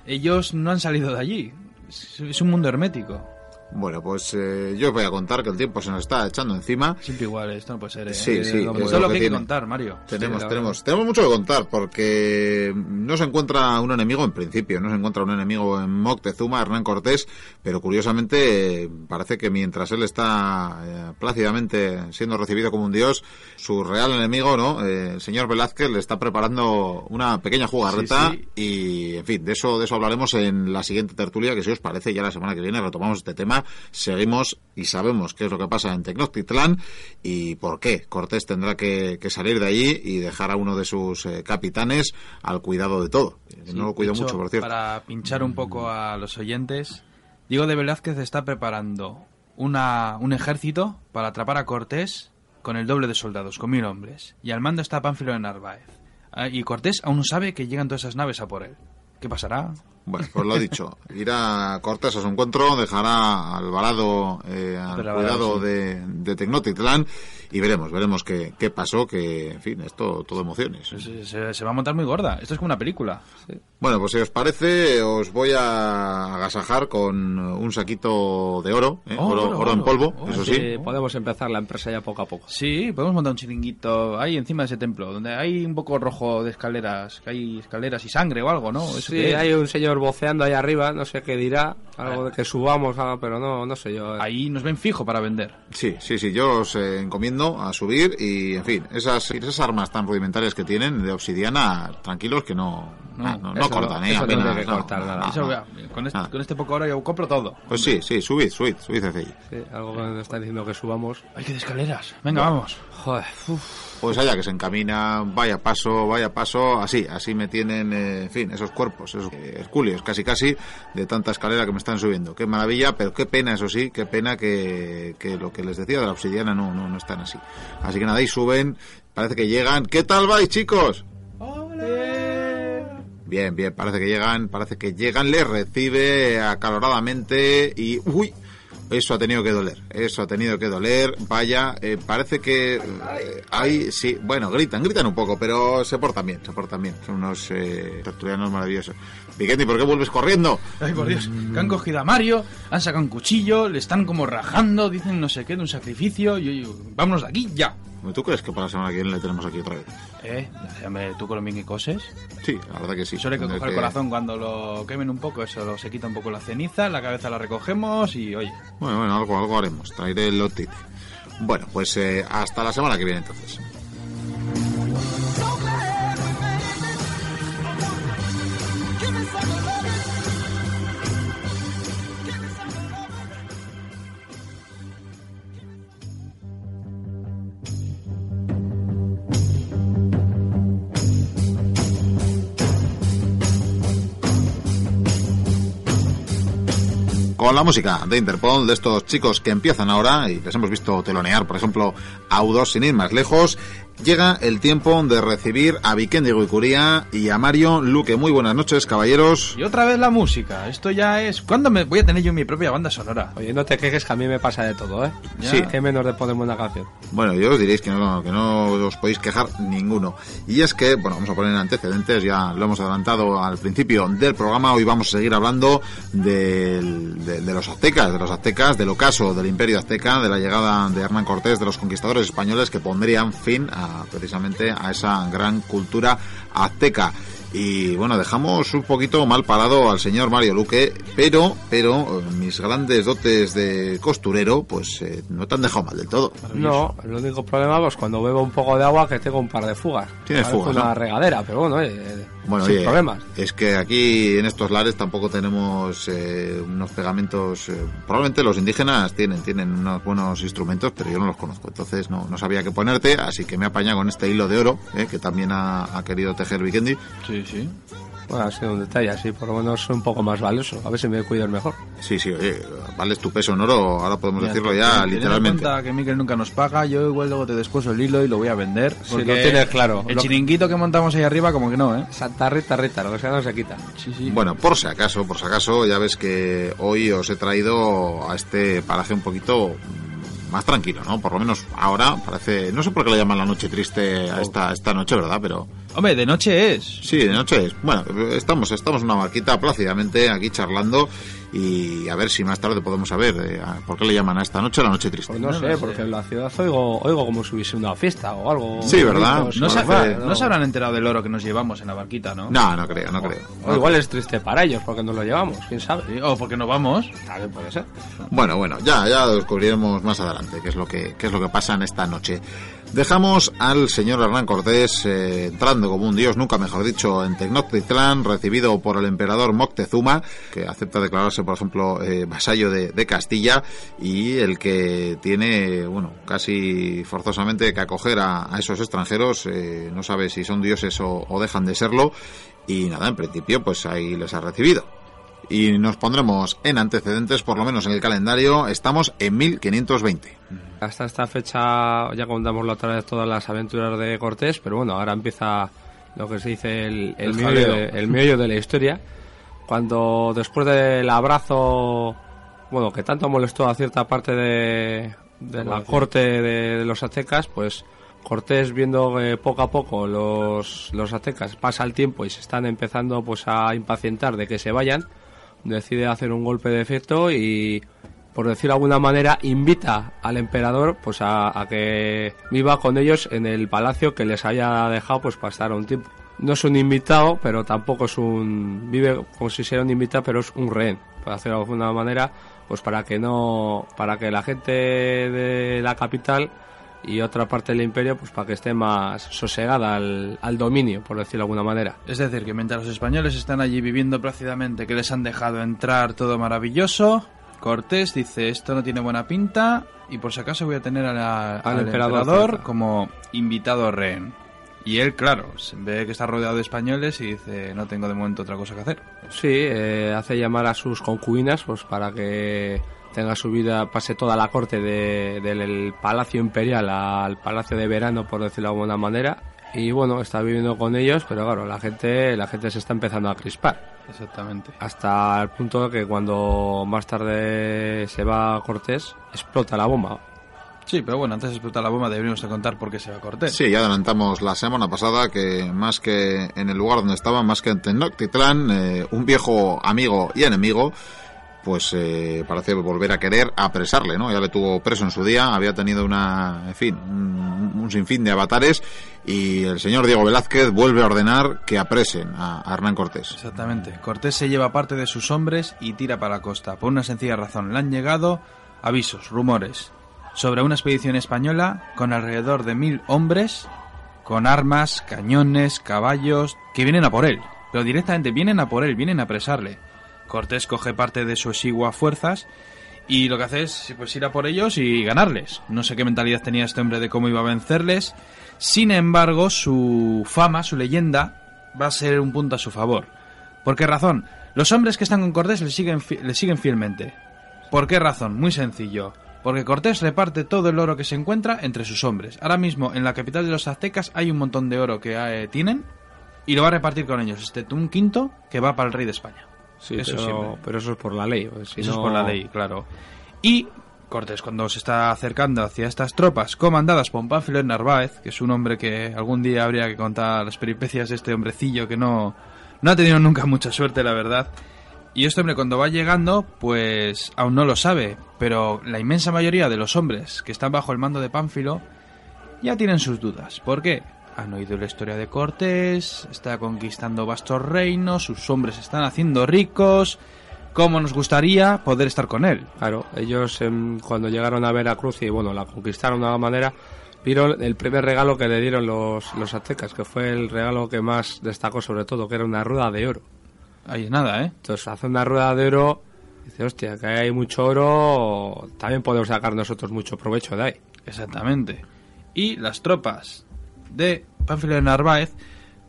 ellos no han salido de allí. Es, es un mundo hermético. Bueno, pues eh, yo os voy a contar que el tiempo se nos está echando encima. Siempre igual, esto no puede ser. ¿eh? Sí, sí, no es puede- lo que que hay que contar, Mario. Tenemos, Sí, tenemos, tenemos mucho que contar porque no se encuentra un enemigo en principio, no se encuentra un enemigo en Moctezuma, Hernán Cortés, pero curiosamente eh, parece que mientras él está eh, plácidamente siendo recibido como un dios, su real enemigo, ¿no? Eh, el señor Velázquez le está preparando una pequeña jugarreta Sí, y, en fin, de eso, de eso hablaremos en la siguiente tertulia, que si os parece ya la semana que viene retomamos este tema, seguimos y sabemos qué es lo que pasa en Tecnoctitlán y por qué Cortés tendrá que, que salir de allí y dejar a uno de sus eh, capitanes al cuidado de todo. No lo cuido mucho, por cierto. Para pinchar un poco a los oyentes, Diego de Velázquez está preparando una, un ejército para atrapar a Cortés con el doble de soldados, con mil hombres. Y al mando está Pánfilo de Narváez. Ah, Y Cortés aún no sabe que llegan todas esas naves a por él. ¿Qué pasará? Bueno, pues lo dicho, irá Cortés a su encuentro, dejará a Alvarado eh, al Pero, cuidado sí. de, de Tecnotitlán y veremos, veremos qué, qué pasó, que, en fin, esto todo emociones. Se, se- se va a montar muy gorda. Esto es como una película. Bueno, pues si os parece, os voy a agasajar con un saquito de oro, ¿eh? Oh, oro, oro, oro en polvo, Oh, eso Sí, sí. podemos empezar la empresa ya poco a poco. Sí, podemos montar un chiringuito ahí encima de ese templo, donde hay un poco rojo de escaleras, que hay escaleras y sangre o algo, ¿no? ¿Eso Sí, hay un señor voceando ahí arriba, no sé qué dirá, algo de que subamos, algo, pero no, no sé yo. Ahí nos ven fijo para vender. Sí, sí, sí, yo os eh, encomiendo a subir y, en fin, esas, esas armas tan rudimentarias que tienen de obsidiana, tranquilos que no, No, ah, no, no eso cortan, no, ¿eh? eso no Apenas, tiene que cortar nada. Eso, con, este, Ah. con este poco oro yo compro todo. Pues sí, sí, subid, subid, subid hacia allí. Sí, algo que nos está diciendo que subamos. Hay que de escaleras. Venga, vamos. Joder, uf. Pues allá que se encamina, vaya paso, vaya paso, así, así me tienen, eh, en fin, esos cuerpos, esos eh, hercúleos, casi casi, de tanta escalera que me están subiendo. Qué maravilla, pero qué pena, eso sí, qué pena que, que lo que les decía de la obsidiana no, no, no están así. Así que nada, ahí suben, parece que llegan. ¿Qué tal vais, chicos? Bien, bien, parece que llegan, parece que llegan, les recibe acaloradamente y... ¡Uy! Eso ha tenido que doler, eso ha tenido que doler, vaya, eh, parece que eh, hay, sí, bueno, gritan, gritan un poco, pero se portan bien, se portan bien, son unos eh, tertulianos maravillosos. Vikendi, ¿por qué vuelves corriendo? Ay, por Dios, que han cogido a Mario, han sacado un cuchillo, le están como rajando, dicen no sé qué, de un sacrificio. Y, y- vámonos de aquí ya. ¿Tú crees que para la semana que viene le tenemos aquí otra vez? Eh, hombre, tú con lo bien que coses. Sí, la verdad que sí. Solo hay que coger el corazón cuando lo quemen un poco, eso lo- se quita un poco la ceniza, la cabeza la recogemos y oye. Bueno, bueno, algo, algo haremos, traeré el lotite. Bueno, pues eh, hasta la semana que viene entonces. Con la música de Interpol, de estos chicos que empiezan ahora y les hemos visto telonear, por ejemplo, a U2 sin ir más lejos, llega el tiempo de recibir a Vikendi Guicuría y a Mario Luque. Muy buenas noches, caballeros. Y otra vez la música, esto ya es... ¿Cuándo me voy a tener yo mi propia banda sonora? Oye, no te quejes que a mí me pasa de todo, ¿eh? Ya. Sí. Que menos de ponerme una canción. Bueno, yo os diréis que no, que no os podéis quejar ninguno. Y es que, bueno, vamos a poner antecedentes, ya lo hemos adelantado al principio del programa, hoy vamos a seguir hablando del- de, de los aztecas, de los aztecas, del ocaso del imperio azteca, de la llegada de Hernán Cortés, de los conquistadores españoles que pondrían fin a, precisamente a esa gran cultura azteca. Y bueno, dejamos un poquito mal parado al señor Mario Luque, pero, pero mis grandes dotes de costurero, pues eh, no te han dejado mal del todo. No, el único problema es cuando bebo un poco de agua que tengo un par de fugas. Tienes fugas, una ¿no? regadera, pero bueno, eh, Bueno, sin oye, problemas. es que aquí en estos lares tampoco tenemos eh, unos pegamentos. eh, probablemente los indígenas tienen tienen unos buenos instrumentos, pero yo no los conozco. Entonces no, no sabía qué ponerte, así que me he apañado con este hilo de oro eh, que también ha, ha querido tejer Vikendi. Sí, sí. Bueno, ha sido un detalle así, por lo menos soy un poco más valioso. A ver si me cuido mejor. Sí, sí, oye, vales tu peso en oro, ahora podemos Mira, decirlo ya en literalmente. cuenta que Miquel nunca nos paga, yo igual luego te descuoso el hilo y lo voy a vender. Sí, porque lo tienes claro. El Lo- chiringuito que montamos ahí arriba, como que no, ¿eh? Santa Rita, Rita, lo que sea no se quita. Sí, sí. Bueno, por si acaso, por si acaso, ya ves que hoy os he traído a este paraje un poquito más tranquilo, ¿no? Por lo menos ahora parece, no sé por qué le llaman la noche triste a esta, esta noche, ¿verdad? Pero Hombre, de noche es. sí, de noche es. Bueno, estamos, estamos en una barquita plácidamente aquí charlando y a ver si más tarde podemos saber eh, por qué le llaman a esta noche la noche triste. Pues no, No sé, porque en la ciudad oigo, oigo como si hubiese una fiesta o algo. Sí, ¿verdad? Gritos, No se, no se habrán enterado del oro que nos llevamos en la barquita, ¿no? No, no creo, no creo. O igual es triste para ellos porque nos lo llevamos, quién sabe. Sí, O porque no vamos. También puede ser. Bueno, bueno, ya, ya lo descubriremos más adelante qué es lo que, qué es lo que pasa en esta noche. Dejamos al señor Hernán Cortés eh, entrando como un dios, nunca mejor dicho, en Tecnoctitlán, recibido por el emperador Moctezuma, que acepta declararse, por ejemplo, eh, vasallo de, Castilla, y el que tiene, bueno, casi forzosamente que acoger a, a esos extranjeros, eh, no sabe si son dioses o, o dejan de serlo, y nada, en principio, pues ahí les ha recibido y nos pondremos en antecedentes, por lo menos en el calendario, estamos en 1520. Hasta esta fecha ya contamos la otra vez todas las aventuras de Cortés, pero bueno, ahora empieza lo que se dice el, el, El meollo, de, el meollo de la historia. cuando después del abrazo, bueno, que tanto molestó a cierta parte de, de la corte de, de los aztecas, pues Cortés viendo que poco a poco los, los aztecas pasa el tiempo y se están empezando pues a impacientar de que se vayan, decide hacer un golpe de efecto y por decirlo de alguna manera invita al emperador pues a, que viva con ellos en el palacio que les haya dejado pues pasar un tiempo. No es un invitado, pero tampoco es un vive como si fuera un invitado, pero es un rehén, por hacerlo de alguna manera, pues para que no para que la gente de la capital y otra parte del imperio pues para que esté más sosegada al, al, dominio, por decirlo de alguna manera. Es decir, que mientras los españoles están allí viviendo plácidamente, que les han dejado entrar todo maravilloso, Cortés dice esto no tiene buena pinta y por si acaso voy a tener a la, al, al, emperador, emperador como invitado rehén. Y él, claro, ve que está rodeado de españoles y dice, no tengo de momento otra cosa que hacer. Sí, eh, hace llamar a sus concubinas pues para que tenga su vida, pase toda la corte de, del Palacio Imperial al Palacio de Verano, por decirlo de alguna manera. Y bueno, está viviendo con ellos, pero claro, la gente, la gente se está empezando a crispar. Exactamente. Hasta el punto de que cuando más tarde se va Cortés, explota la bomba. Sí, pero bueno, antes de explotar la bomba deberíamos de contar por qué se va Cortés. Sí, ya adelantamos la semana pasada que más que en el lugar donde estaba, más que en Tenochtitlán, eh, un viejo amigo y enemigo pues eh, parece volver a querer apresarle, ¿no? Ya le tuvo preso en su día, había tenido una, en fin, un, sinfín de avatares y el señor Diego Velázquez vuelve a ordenar que apresen a, a, Hernán Cortés. Exactamente. Cortés se lleva parte de sus hombres y tira para la costa, por una sencilla razón. Le han llegado avisos, rumores, sobre una expedición española con alrededor de mil hombres, con armas, cañones, caballos, que vienen a por él. Pero directamente vienen a por él, vienen a apresarle. Cortés coge parte de su exigua fuerzas y lo que hace es pues, ir a por ellos y ganarles. No sé qué mentalidad tenía este hombre de cómo iba a vencerles. Sin embargo, su fama, su leyenda, va a ser un punto a su favor. ¿Por qué razón? Los hombres que están con Cortés le siguen, le siguen fielmente. ¿Por qué razón? Muy sencillo. Porque Cortés reparte todo el oro que se encuentra entre sus hombres. Ahora mismo en la capital de los aztecas hay un montón de oro que eh, tienen y lo va a repartir con ellos. Este un quinto que va para el rey de España. Sí, eso pero, pero, eso es por la ley. Si eso no... es por la ley, claro. Y Cortés, cuando se está acercando hacia estas tropas comandadas por Pánfilo Narváez, que es un hombre que algún día habría que contar las peripecias de este hombrecillo que no, no ha tenido nunca mucha suerte, la verdad. Y este hombre cuando va llegando, pues aún no lo sabe, pero la inmensa mayoría de los hombres que están bajo el mando de Pánfilo ya tienen sus dudas. ¿Por qué? Han oído la historia de Cortés, está conquistando vastos reinos, sus hombres están haciendo ricos. ¿Cómo nos gustaría poder estar con él? Claro, ellos eh, cuando llegaron a Veracruz y bueno, la conquistaron de alguna manera, vieron el primer regalo que le dieron los, los aztecas, que fue el regalo que más destacó sobre todo, que era una rueda de oro. Ahí es nada, ¿eh? Entonces hace una rueda de oro, dice, hostia, que hay mucho oro, también podemos sacar nosotros mucho provecho de ahí. Exactamente. Y las tropas de Pánfilo de Narváez,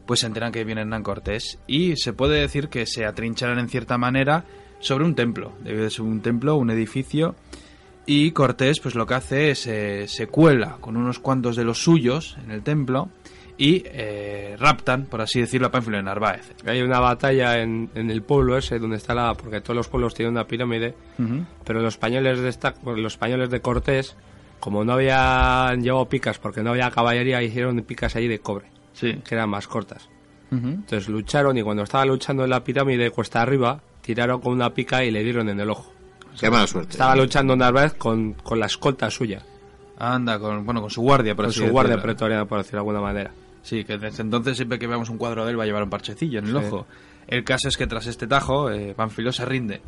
pues se enteran que viene Hernán Cortés y se puede decir que se atrincharan en cierta manera sobre un templo, debe ser un templo, un edificio, y Cortés pues lo que hace es eh, se cuela con unos cuantos de los suyos en el templo y eh, raptan, por así decirlo, a Pánfilo de Narváez. Hay una batalla en, en, el pueblo ese donde está la... porque todos los pueblos tienen una pirámide, uh -huh. pero los españoles de esta, los españoles de Cortés como no habían llevado picas porque no había caballería, hicieron picas ahí de cobre, sí. que eran más cortas. Uh -huh. Entonces lucharon y cuando estaba luchando en la pirámide cuesta arriba, tiraron con una pica y le dieron en el ojo. Qué mala suerte. Estaba luchando Narváez con, con la escolta suya. Anda, con, bueno, con su guardia, por Con así su guardia decirlo. pretoriana, por decirlo de alguna manera. Sí, que desde entonces siempre que veamos un cuadro de él va a llevar un parchecillo en el Sí. ojo. El caso es que tras este tajo, eh, se rinde.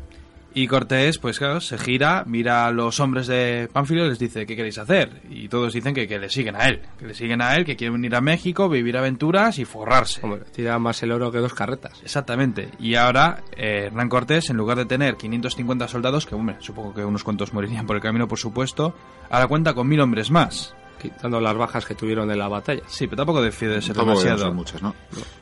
Y Cortés, pues claro, se gira, mira a los hombres de Pánfilo y les dice, ¿qué queréis hacer? Y todos dicen que, que le siguen a él, que le siguen a él, que quieren venir a México, vivir aventuras y forrarse. Hombre, tira más el oro que dos carretas. Exactamente. Y ahora eh, Hernán Cortés, en lugar de tener 550 soldados, que hombre, supongo que unos cuantos morirían por el camino, por supuesto, ahora cuenta con mil hombres más. Quitando las bajas que tuvieron en la batalla. Sí, pero tampoco defiende de ser Tampoco demasiado. ser muchas, ¿no?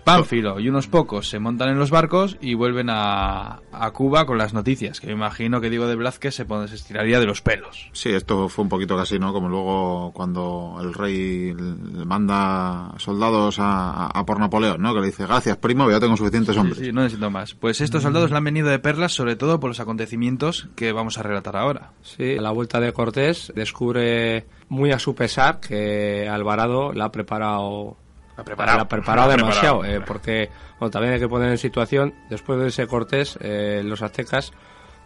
Pánfilo y unos pocos se montan en los barcos y vuelven a, a Cuba con las noticias, que me imagino que Diego de Blázquez se, se estiraría de los pelos. Sí, esto fue un poquito casi, ¿no? Como luego cuando el rey le manda soldados a, a por Napoleón, ¿no? Que le dice, gracias, primo, ya tengo suficientes Sí, hombres. sí, no necesito más. Pues estos soldados le han venido de perlas, sobre todo por los acontecimientos que vamos a relatar ahora. Sí, a la vuelta de Cortés descubre muy a su pesar que Alvarado la ha preparado La ha preparado. la ha preparado La ha demasiado, preparado. eh, porque bueno, también hay que poner en situación, después de ese Cortés, eh, los aztecas,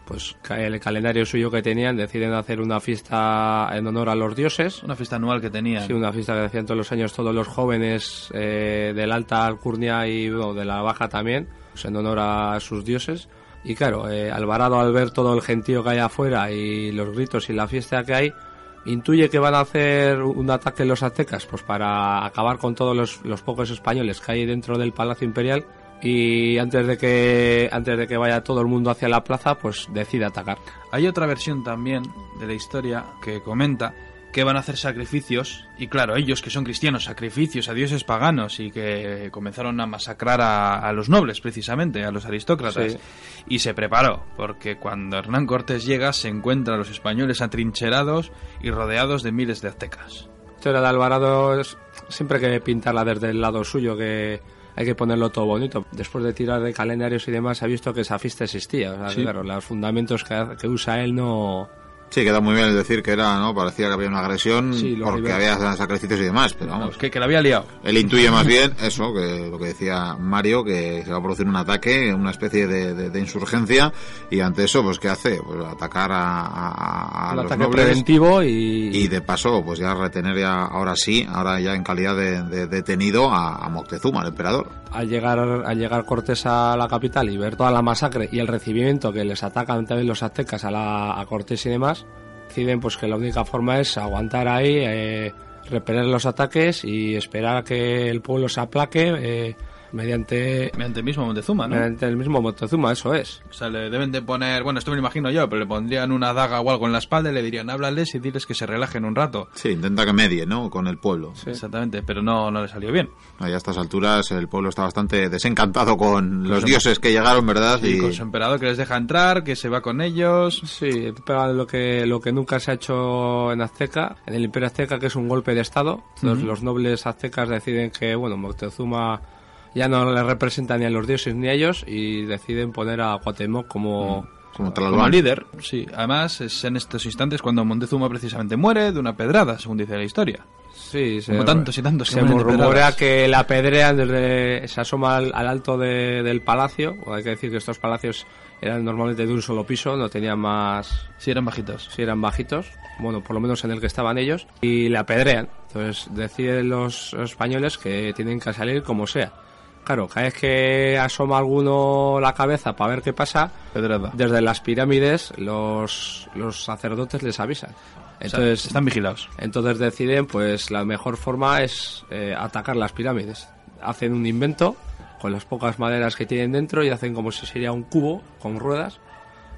pues el calendario suyo que tenían, deciden hacer una fiesta en honor a los dioses, Una fiesta anual que tenían. Sí, una fiesta que hacían todos los años todos los jóvenes eh, de la alta alcurnia y bueno, de la baja también, pues en honor a sus dioses. Y claro, eh, Alvarado al ver todo el gentío que hay afuera y los gritos y la fiesta que hay, intuye que van a hacer un ataque los aztecas, pues para acabar con todos los, los pocos españoles que hay dentro del Palacio Imperial y antes de que antes de que vaya todo el mundo hacia la plaza, pues decide atacar. Hay otra versión también de la historia que comenta que van a hacer sacrificios y claro, ellos que son cristianos, sacrificios a dioses paganos y que comenzaron a masacrar a, a los nobles precisamente, a los aristócratas Sí. y se preparó porque cuando Hernán Cortés llega se encuentra a los españoles atrincherados y rodeados de miles de aztecas. Historia de Alvarado siempre hay que pintarla desde el lado suyo, que hay que ponerlo todo bonito. Después de tirar de calendarios y demás, se ha visto que esa fiesta existía. O sea, Sí. claro, los fundamentos que, que usa él no... Sí, queda muy bien el decir que era, ¿no? Parecía que había una agresión Sí, porque había sacrificios y demás, pero vamos. Que, que la había liado. Él intuye más bien eso, que lo que decía Mario, que se va a producir un ataque, una especie de, de- de insurgencia, y ante eso, pues, ¿qué hace? Pues atacar a, a- a los ataque nobles preventivo y... y de paso, pues ya retener ya, ahora sí, ahora ya en calidad de, de detenido a, a Moctezuma, el emperador. al llegar al llegar Cortés a la capital y ver toda la masacre y el recibimiento que les atacan también los aztecas a, la, a Cortés y demás, deciden pues que la única forma es aguantar ahí, eh, repeler los ataques y esperar a que el pueblo se aplaque eh, mediante, Mediante el mismo Montezuma, ¿no? mediante el mismo Moctezuma, eso es. O sea, le deben de poner, bueno, esto me lo imagino yo, pero le pondrían una daga o algo en la espalda y le dirían, háblales y diles que se relajen un rato. Sí, intenta que medie, ¿no? Con el pueblo. Exactamente, pero no, no le salió bien. Ahí a estas alturas el pueblo está bastante desencantado con los su- dioses que llegaron, ¿verdad? Y con su emperador que les deja entrar, que se va con ellos. Sí, pero lo que, lo que nunca se ha hecho en Azteca, en el Imperio Azteca, que es un golpe de Estado. Entonces los nobles aztecas deciden que, bueno, Moctezuma ya no le representa ni a los dioses ni a ellos y deciden poner a Cuauhtémoc como... como líder, sí. Además, es en estos instantes cuando Montezuma precisamente muere de una pedrada, según dice la historia. Sí, se, Como tantos y tantos se rumorea que la apedrean desde... Se asoma al, al alto de- del palacio. O hay que decir que estos palacios eran normalmente de un solo piso, no tenían más... Sí, eran bajitos. si eran bajitos, bueno, por lo menos en el que estaban ellos, y le apedrean. Entonces deciden los españoles que tienen que salir como sea. Claro, cada vez que asoma alguno la cabeza para ver qué pasa, Pedrada. desde las pirámides los, los sacerdotes les avisan. Entonces, están vigilados. entonces deciden, pues la mejor forma es eh, atacar las pirámides. Hacen un invento con las pocas maderas que tienen dentro y hacen como si sería un cubo con ruedas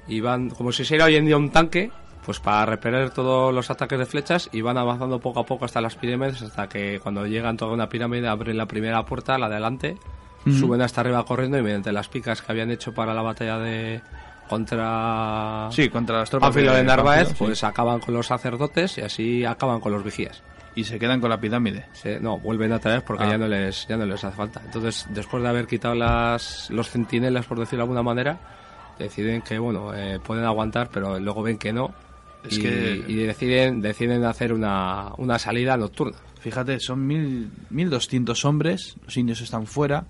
y van como si sería hoy en día un tanque, pues para repeler todos los ataques de flechas y van avanzando poco a poco hasta las pirámides hasta que cuando llegan toda una pirámide abren la primera puerta, la de adelante, suben hasta arriba corriendo y mediante las picas que habían hecho para la batalla de contra Sí, contra las tropas Pánfilo de Narváez, Pánfilo, sí. pues acaban con los sacerdotes y así acaban con los vigías. Y se quedan con la pirámide. Se- no, vuelven a traer porque Ah. ya no les ya no les hace falta. Entonces, después de haber quitado las los centinelas, por decirlo de alguna manera, deciden que bueno eh, pueden aguantar, pero luego ven que no Es y, que- y deciden deciden hacer una, una salida nocturna. Fíjate, son mil, 1200 hombres, los indios están fuera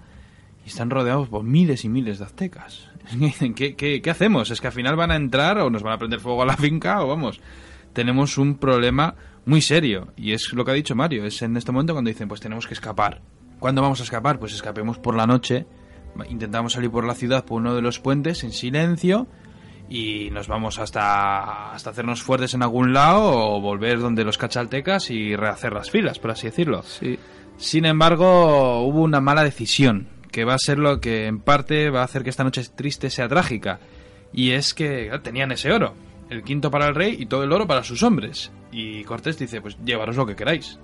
y están rodeados por miles y miles de aztecas. ¿Qué, qué, qué hacemos? ¿Es que al final van a entrar o nos van a prender fuego a la finca o vamos? Tenemos un problema muy serio y es lo que ha dicho Mario, es en este momento cuando dicen pues tenemos que escapar. ¿Cuándo vamos a escapar? Pues escapemos por la noche, intentamos salir por la ciudad por uno de los puentes en silencio y nos vamos hasta, hasta hacernos fuertes en algún lado o volver donde los cachaltecas y rehacer las filas, por así decirlo. Sí. Sin embargo, hubo una mala decisión, que va a ser lo que en parte va a hacer que esta noche triste sea trágica. Y es que claro, tenían ese oro. el quinto para el rey y todo el oro para sus hombres. Y Cortés dice, pues llevaros lo que queráis.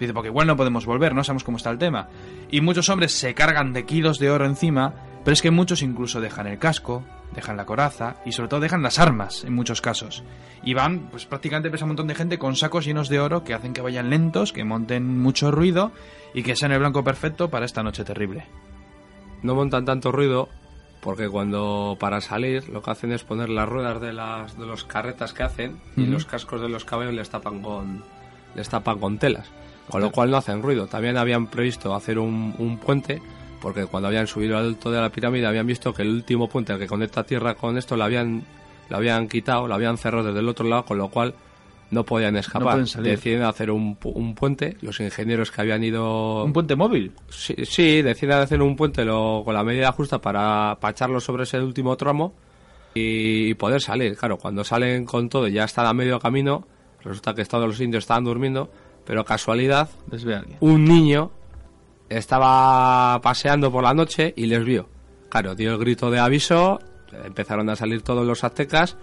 Dice, porque igual no podemos volver, no sabemos cómo está el tema. Y muchos hombres se cargan de kilos de oro encima, pero es que muchos incluso dejan el casco, dejan la coraza y sobre todo dejan las armas en muchos casos. Y van, pues prácticamente pesa un montón de gente con sacos llenos de oro que hacen que vayan lentos, que monten mucho ruido y que sean el blanco perfecto para esta noche terrible. No montan tanto ruido porque cuando para salir lo que hacen es poner las ruedas de las de los carretas que hacen y los cascos de los caballos les tapan con les tapan con telas, con lo cual no hacen ruido. También habían previsto hacer un, un puente porque cuando habían subido al alto de la pirámide habían visto que el último puente el que conecta tierra con esto lo habían lo habían quitado, lo habían cerrado desde el otro lado, con lo cual no podían escapar. salir. Deciden hacer un, pu- un puente. Los ingenieros que habían ido Un puente móvil. Sí, sí, deciden hacer un puente lo- con la medida justa para, echarlo sobre ese último tramo y, poder salir. Claro, cuando salen con todo y ya están a medio camino, resulta que todos los indios estaban durmiendo, pero casualidad, un niño estaba paseando por la noche y les vio. Claro, dio el grito de aviso, empezaron a salir todos los aztecas,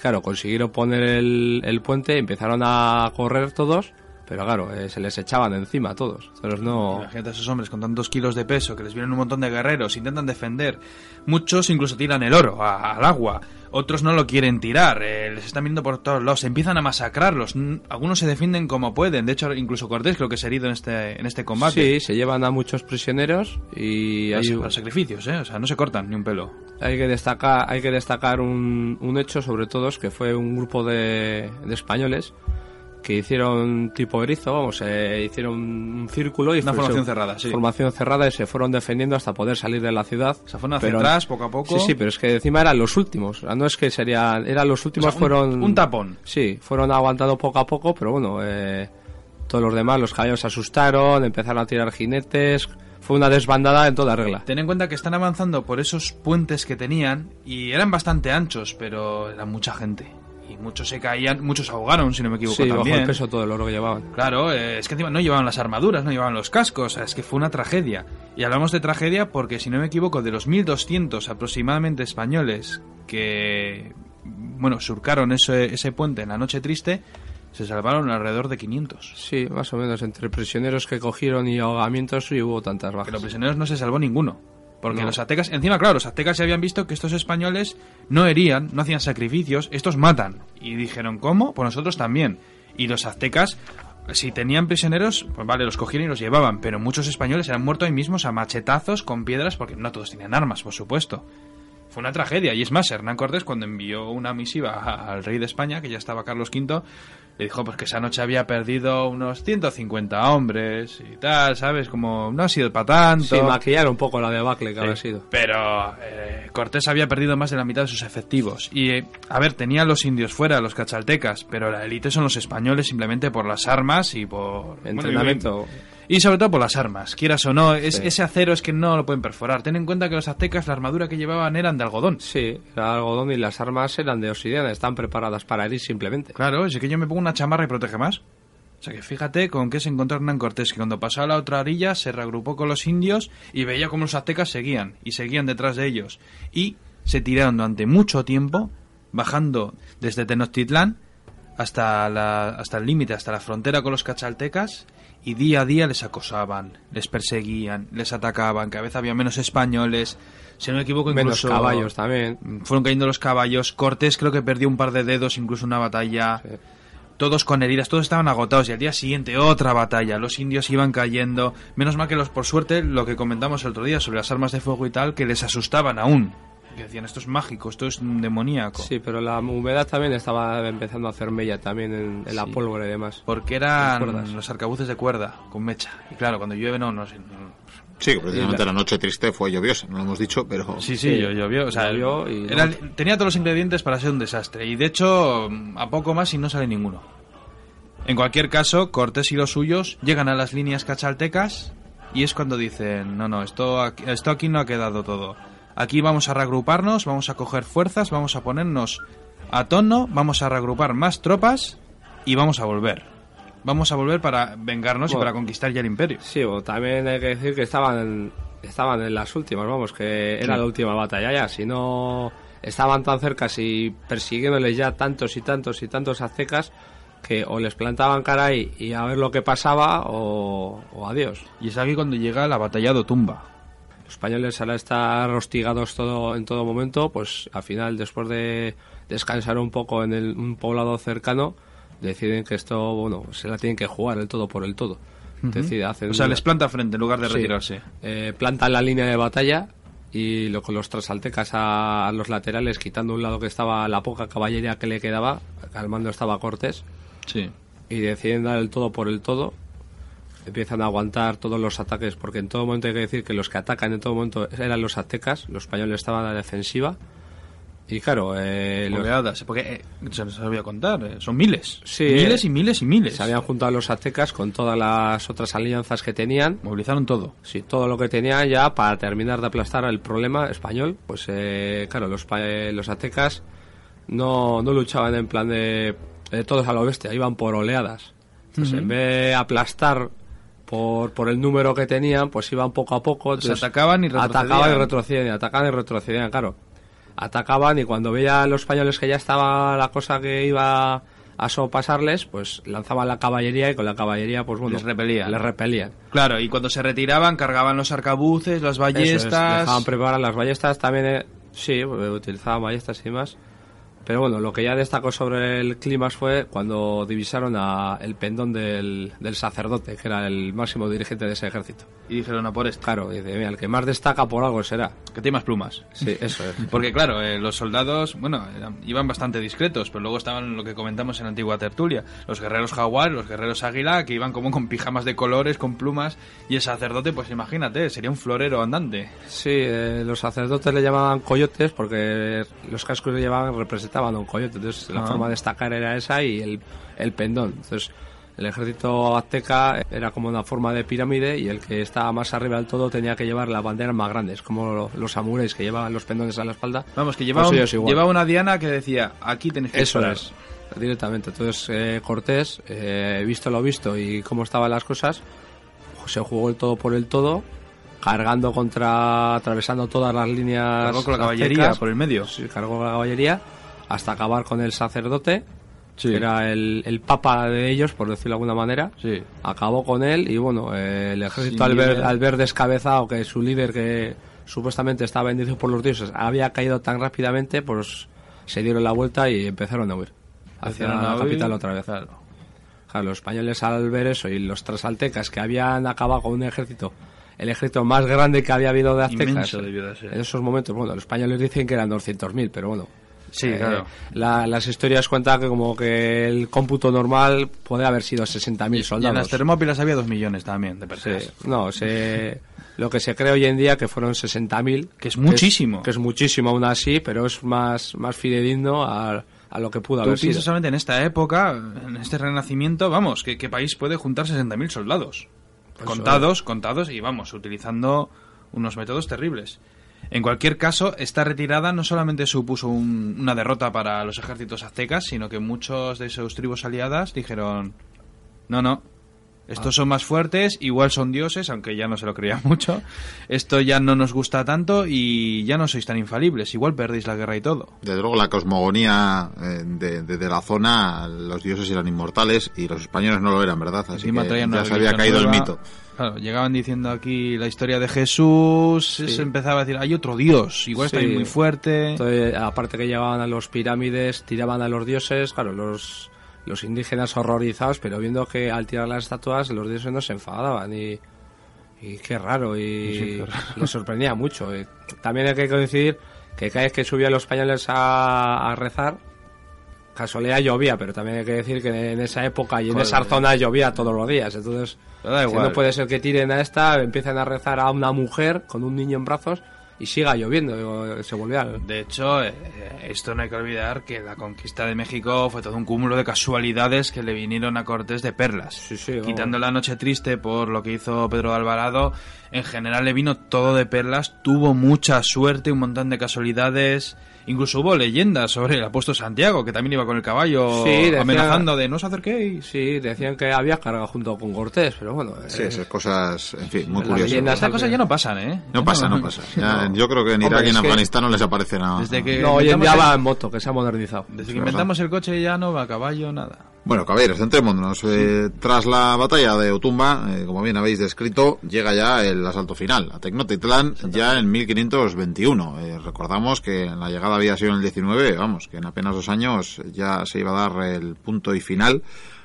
claro, consiguieron poner el, el puente, empezaron a correr todos, pero claro, eh, se les echaban encima a todos. Entonces no... Imagínate a esos hombres con tantos kilos de peso que les vienen un montón de guerreros, intentan defender. Muchos incluso tiran el oro a- al agua. Otros no lo quieren tirar. eh, les están viendo por todos lados. Empiezan a masacrarlos. Algunos se defienden como pueden. De hecho, incluso Cortés creo que se ha herido en este, en este combate. Sí, se llevan a muchos prisioneros y hay, sacrificios, ¿eh? O sea, no se cortan ni un pelo. hay que destacar, hay que destacar un, un hecho sobre todo, es que fue un grupo de, de españoles que hicieron tipo erizo, vamos, eh, hicieron un círculo y Una formación se- cerrada, sí. formación cerrada y se fueron defendiendo hasta poder salir de la ciudad. Se fueron hacia Pero- atrás, poco a poco. Sí, sí, pero es que encima eran los últimos. No es que serían, eran los O últimos, sea, un- fueron un tapón. Sí, fueron aguantando poco a poco, pero bueno, eh, todos los demás, los caballos se asustaron, empezaron a tirar jinetes. Fue una desbandada en toda regla. Ten en cuenta que están avanzando por esos puentes que tenían y eran bastante anchos, pero era mucha gente. Y muchos se caían, muchos ahogaron, si no me equivoco Sí, bajo también. el peso todo el oro que llevaban. Claro, eh, es que encima no llevaban las armaduras, no llevaban los cascos, o sea, es que fue una tragedia. Y hablamos de tragedia porque, si no me equivoco, de los 1200 aproximadamente españoles que, bueno, surcaron ese, ese puente en la noche triste, se salvaron alrededor de 500. Sí, más o menos. Entre prisioneros que cogieron y ahogamientos sí hubo tantas bajas. prisioneros no se salvó ninguno. Porque No. los aztecas, encima, claro, los aztecas ya habían visto que estos españoles no herían, no hacían sacrificios, estos matan. Y dijeron, ¿cómo? Pues nosotros también. Y los aztecas, si tenían prisioneros, pues vale, los cogían y los llevaban. Pero muchos españoles eran muertos ahí mismos a machetazos con piedras, porque no todos tenían armas, por supuesto. Fue una tragedia. Y es más, Hernán Cortés, cuando envió una misiva al rey de España, que ya estaba Carlos V, dijo pues que esa noche había perdido unos 150 hombres y tal, ¿sabes? Como no ha sido para tanto. Sí, maquillar un poco la debacle que Sí, había sido. Pero eh, Cortés había perdido más de la mitad de sus efectivos. Y, eh, a ver, tenía a los indios fuera, los cachaltecas, pero la élite son los españoles simplemente por las armas y por... Entrenamiento. Y sobre todo por las armas, quieras o no. Es, Sí. Ese acero es que no lo pueden perforar. Ten en cuenta que los aztecas, la armadura que llevaban eran de algodón. Sí, era algodón y las armas eran de obsidiana, están preparadas para herir simplemente. Claro, es que yo me pongo una chamarra y protege más. O sea que fíjate con qué se encontró Hernán Cortés, que cuando pasó a la otra orilla se reagrupó con los indios y veía cómo los aztecas seguían y seguían detrás de ellos. Y se tiraron durante mucho tiempo, bajando desde Tenochtitlán hasta, la, hasta el límite, hasta la frontera con los cachaltecas, y día a día les acosaban, les perseguían, les atacaban, cada vez había menos españoles. Si no me equivoco, Menos incluso caballos también. fueron cayendo los caballos. Cortés creo que perdió un par de dedos, incluso una batalla. Sí. Todos con heridas, todos estaban agotados. Y al día siguiente otra batalla. Los indios iban cayendo. Menos mal que los, por suerte, lo que comentamos el otro día sobre las armas de fuego y tal, que les asustaban aún. Que decían, esto es mágico, esto es demoníaco. Sí, pero la humedad también estaba empezando a hacer mella también en, en la Sí. pólvora y demás. Porque eran los arcabuces de cuerda, con mecha. Y claro, cuando llueve no, no sé. no- Sí, precisamente la noche triste fue lluviosa, no lo hemos dicho, pero... Sí, sí, Sí. llo- llovió. O sea, Llovió y era- tenía todos los ingredientes para ser un desastre. Y de hecho, a poco más y no sale ninguno. En cualquier caso, Cortés y los suyos llegan a las líneas cachaltecas y es cuando dicen, no, no, esto aquí, esto aquí no ha quedado todo. Aquí vamos a reagruparnos, vamos a coger fuerzas, vamos a ponernos a tono, vamos a reagrupar más tropas y vamos a volver. Vamos a volver para vengarnos y Bueno. para conquistar ya el imperio. Sí, o también hay que decir que estaban estaban en las últimas, vamos, que era Sí. la última batalla ya. Si no estaban tan cerca y persiguiéndoles ya tantos y tantos y tantos aztecas que o les plantaban cara ahí y a ver lo que pasaba o, o adiós. Y es aquí cuando llega la batalla de Tumba. Los españoles al estar hostigados todo, en todo momento, pues al final después de descansar un poco en el, un poblado cercano, deciden que esto, bueno, se la tienen que jugar el todo por el todo. Decide, hacen O sea, una- les planta frente en lugar de Sí. retirarse. eh, plantan la línea de batalla y lo, con los trasaltecas a, a los laterales, quitando un lado que estaba la poca caballería que le quedaba, al mando estaba Cortés, Sí. y deciden dar el todo por el todo. Empiezan a aguantar todos los ataques, porque en todo momento hay que decir que los que atacan en todo momento eran los aztecas, los españoles estaban a la defensiva. Y claro, eh, los- Oleadas, porque eh, se nos voy a contar, eh, son miles. Sí, miles eh, y miles y miles. se habían juntado los aztecas con todas las otras alianzas que tenían. Movilizaron todo. Sí, todo lo que tenían ya para terminar de aplastar el problema español. Pues eh, claro, los, eh, los aztecas no, no luchaban en plan de, de todos a lo bestia, iban por oleadas. Entonces, en vez de aplastar por, por el número que tenían, pues iban poco a poco. Pues entonces, atacaban y retrocedían. Atacaban y retrocedían, atacaban y retrocedían, claro. Atacaban y cuando veían los españoles que ya estaba la cosa que iba a sopasarles, pues lanzaban la caballería y con la caballería, pues bueno, Les repelían. Les repelían. Claro, y cuando se retiraban cargaban los arcabuces, las Eso es, ballestas. dejaban preparar las ballestas también, eh, sí, utilizaban ballestas y demás. Pero bueno, lo que ya destacó sobre el Climas fue cuando divisaron a el pendón del, del sacerdote, que era el máximo dirigente de ese ejército. Y dijeron a por esto, Claro, dice, mira, el que más destaca por algo será. que tiene más plumas. Sí, eso es. Porque claro, eh, los soldados, bueno, eran- iban bastante discretos, pero luego estaban lo que comentamos en la antigua tertulia, los guerreros jaguar, los guerreros águila, que iban como con pijamas de colores, con plumas, y el sacerdote, pues imagínate, sería un florero andante. Sí, eh, los sacerdotes le llamaban coyotes porque los cascos que llevaban representaban a un coyote. Entonces, la Ah. forma de destacar era esa y el, el pendón. Entonces, el ejército azteca era como una forma de pirámide y el que estaba más arriba del todo tenía que llevar las banderas más grandes, como lo- los samuráis que llevaban los pendones a la espalda. Vamos, que Pues llevaba, un- ellos igual. llevaba una diana que decía, aquí tenéis que Eso disparar". es, directamente. Entonces, eh, Cortés, eh, visto lo visto y cómo estaban las cosas, se jugó el todo por el todo, cargando contra, atravesando todas las líneas. Cargó con la caballería aztecas. por el medio. Sí, cargó con la caballería hasta acabar con el sacerdote, Sí. que era el, el papa de ellos, por decirlo de alguna manera. Sí. Acabó con él y bueno, eh, el ejército al ver, al ver descabezado que su líder, que supuestamente estaba bendecido por los dioses, había caído tan rápidamente, pues se dieron la vuelta y empezaron a huir hacia Empezaron la huir, capital otra vez. claro. Claro, los españoles al ver eso y los trasaltecas que habían acabado con un ejército, el ejército más grande que había habido de aztecas, en esos momentos, bueno, los españoles dicen que eran 200.000, pero bueno. Sí, eh, claro. la- las historias cuentan que como que el cómputo normal puede haber sido 60.000 Y en soldados. las Termópilas había dos millones también de Sí, personas. no, se, lo que se cree hoy en día que fueron 60.000. Que es muchísimo. Que es, muchísimo aún así, pero es más, más fidedigno a, a lo que pudo haber sido. piensas solamente en esta época, en este renacimiento, vamos, ¿qué, qué país puede juntar 60.000 soldados? Pues contados, contados y vamos, utilizando unos métodos terribles. En cualquier caso, esta retirada no solamente supuso un- una derrota para los ejércitos aztecas, sino que muchos de sus tribus aliadas dijeron, no, no, estos son más fuertes, igual son dioses, aunque ya no se lo creían mucho, esto ya no nos gusta tanto y ya no sois tan infalibles, igual perdéis la guerra y todo. Desde luego la cosmogonía eh, de, de- de la zona, los dioses eran inmortales y los españoles no lo eran, ¿verdad? Así Encima que ya se había caído el mito. Claro, llegaban diciendo aquí la historia de Jesús, se empezaba a decir, hay otro Dios, igual Sí. está muy fuerte. Entonces, aparte que llevaban a los pirámides, tiraban a los dioses, claro, los, los indígenas horrorizados, pero viendo que al tirar las estatuas los dioses no se enfadaban y, y qué raro, y Sí, qué raro. les sorprendía mucho. Y también hay que coincidir que cada vez que subían los españoles a, a rezar, casualidad llovía, pero también hay que decir que en esa época y en Joder. esa zona llovía todos los días, entonces da igual. no puede ser que tiren a esta, empiecen a rezar a una mujer con un niño en brazos y siga lloviendo, se volvía... De hecho, eh, esto no hay que olvidar que la conquista de México fue todo un cúmulo de casualidades que le vinieron a Cortés de perlas. Sí, sí, vamos. Quitando la noche triste por lo que hizo Pedro de Alvarado, en general le vino todo de perlas, tuvo mucha suerte, un montón de casualidades Incluso hubo leyendas sobre el apóstol Santiago, que también iba con el caballo Sí, decía- amenazando de no os acerquéis. Sí, decían que había cargado junto con Cortés, pero bueno. Sí, eh, esas cosas, en fin, muy curiosas. leyendas- Estas cosas ya no pasan, ¿eh? No pasa, no pasa. Ya, Yo creo que en Irak y en Afganistán no les aparece nada. Desde que no, hoy en día va en moto, que se ha modernizado. Desde que inventamos el coche ya no va a caballo, nada. Bueno, caballeros, centrémonos. Eh, tras la batalla de Otumba, eh, como bien habéis descrito, llega ya el asalto final a Tecnotitlán ya en 1521. Eh, recordamos que la llegada había sido en el 19, vamos, que en apenas dos años ya se iba a dar el punto y final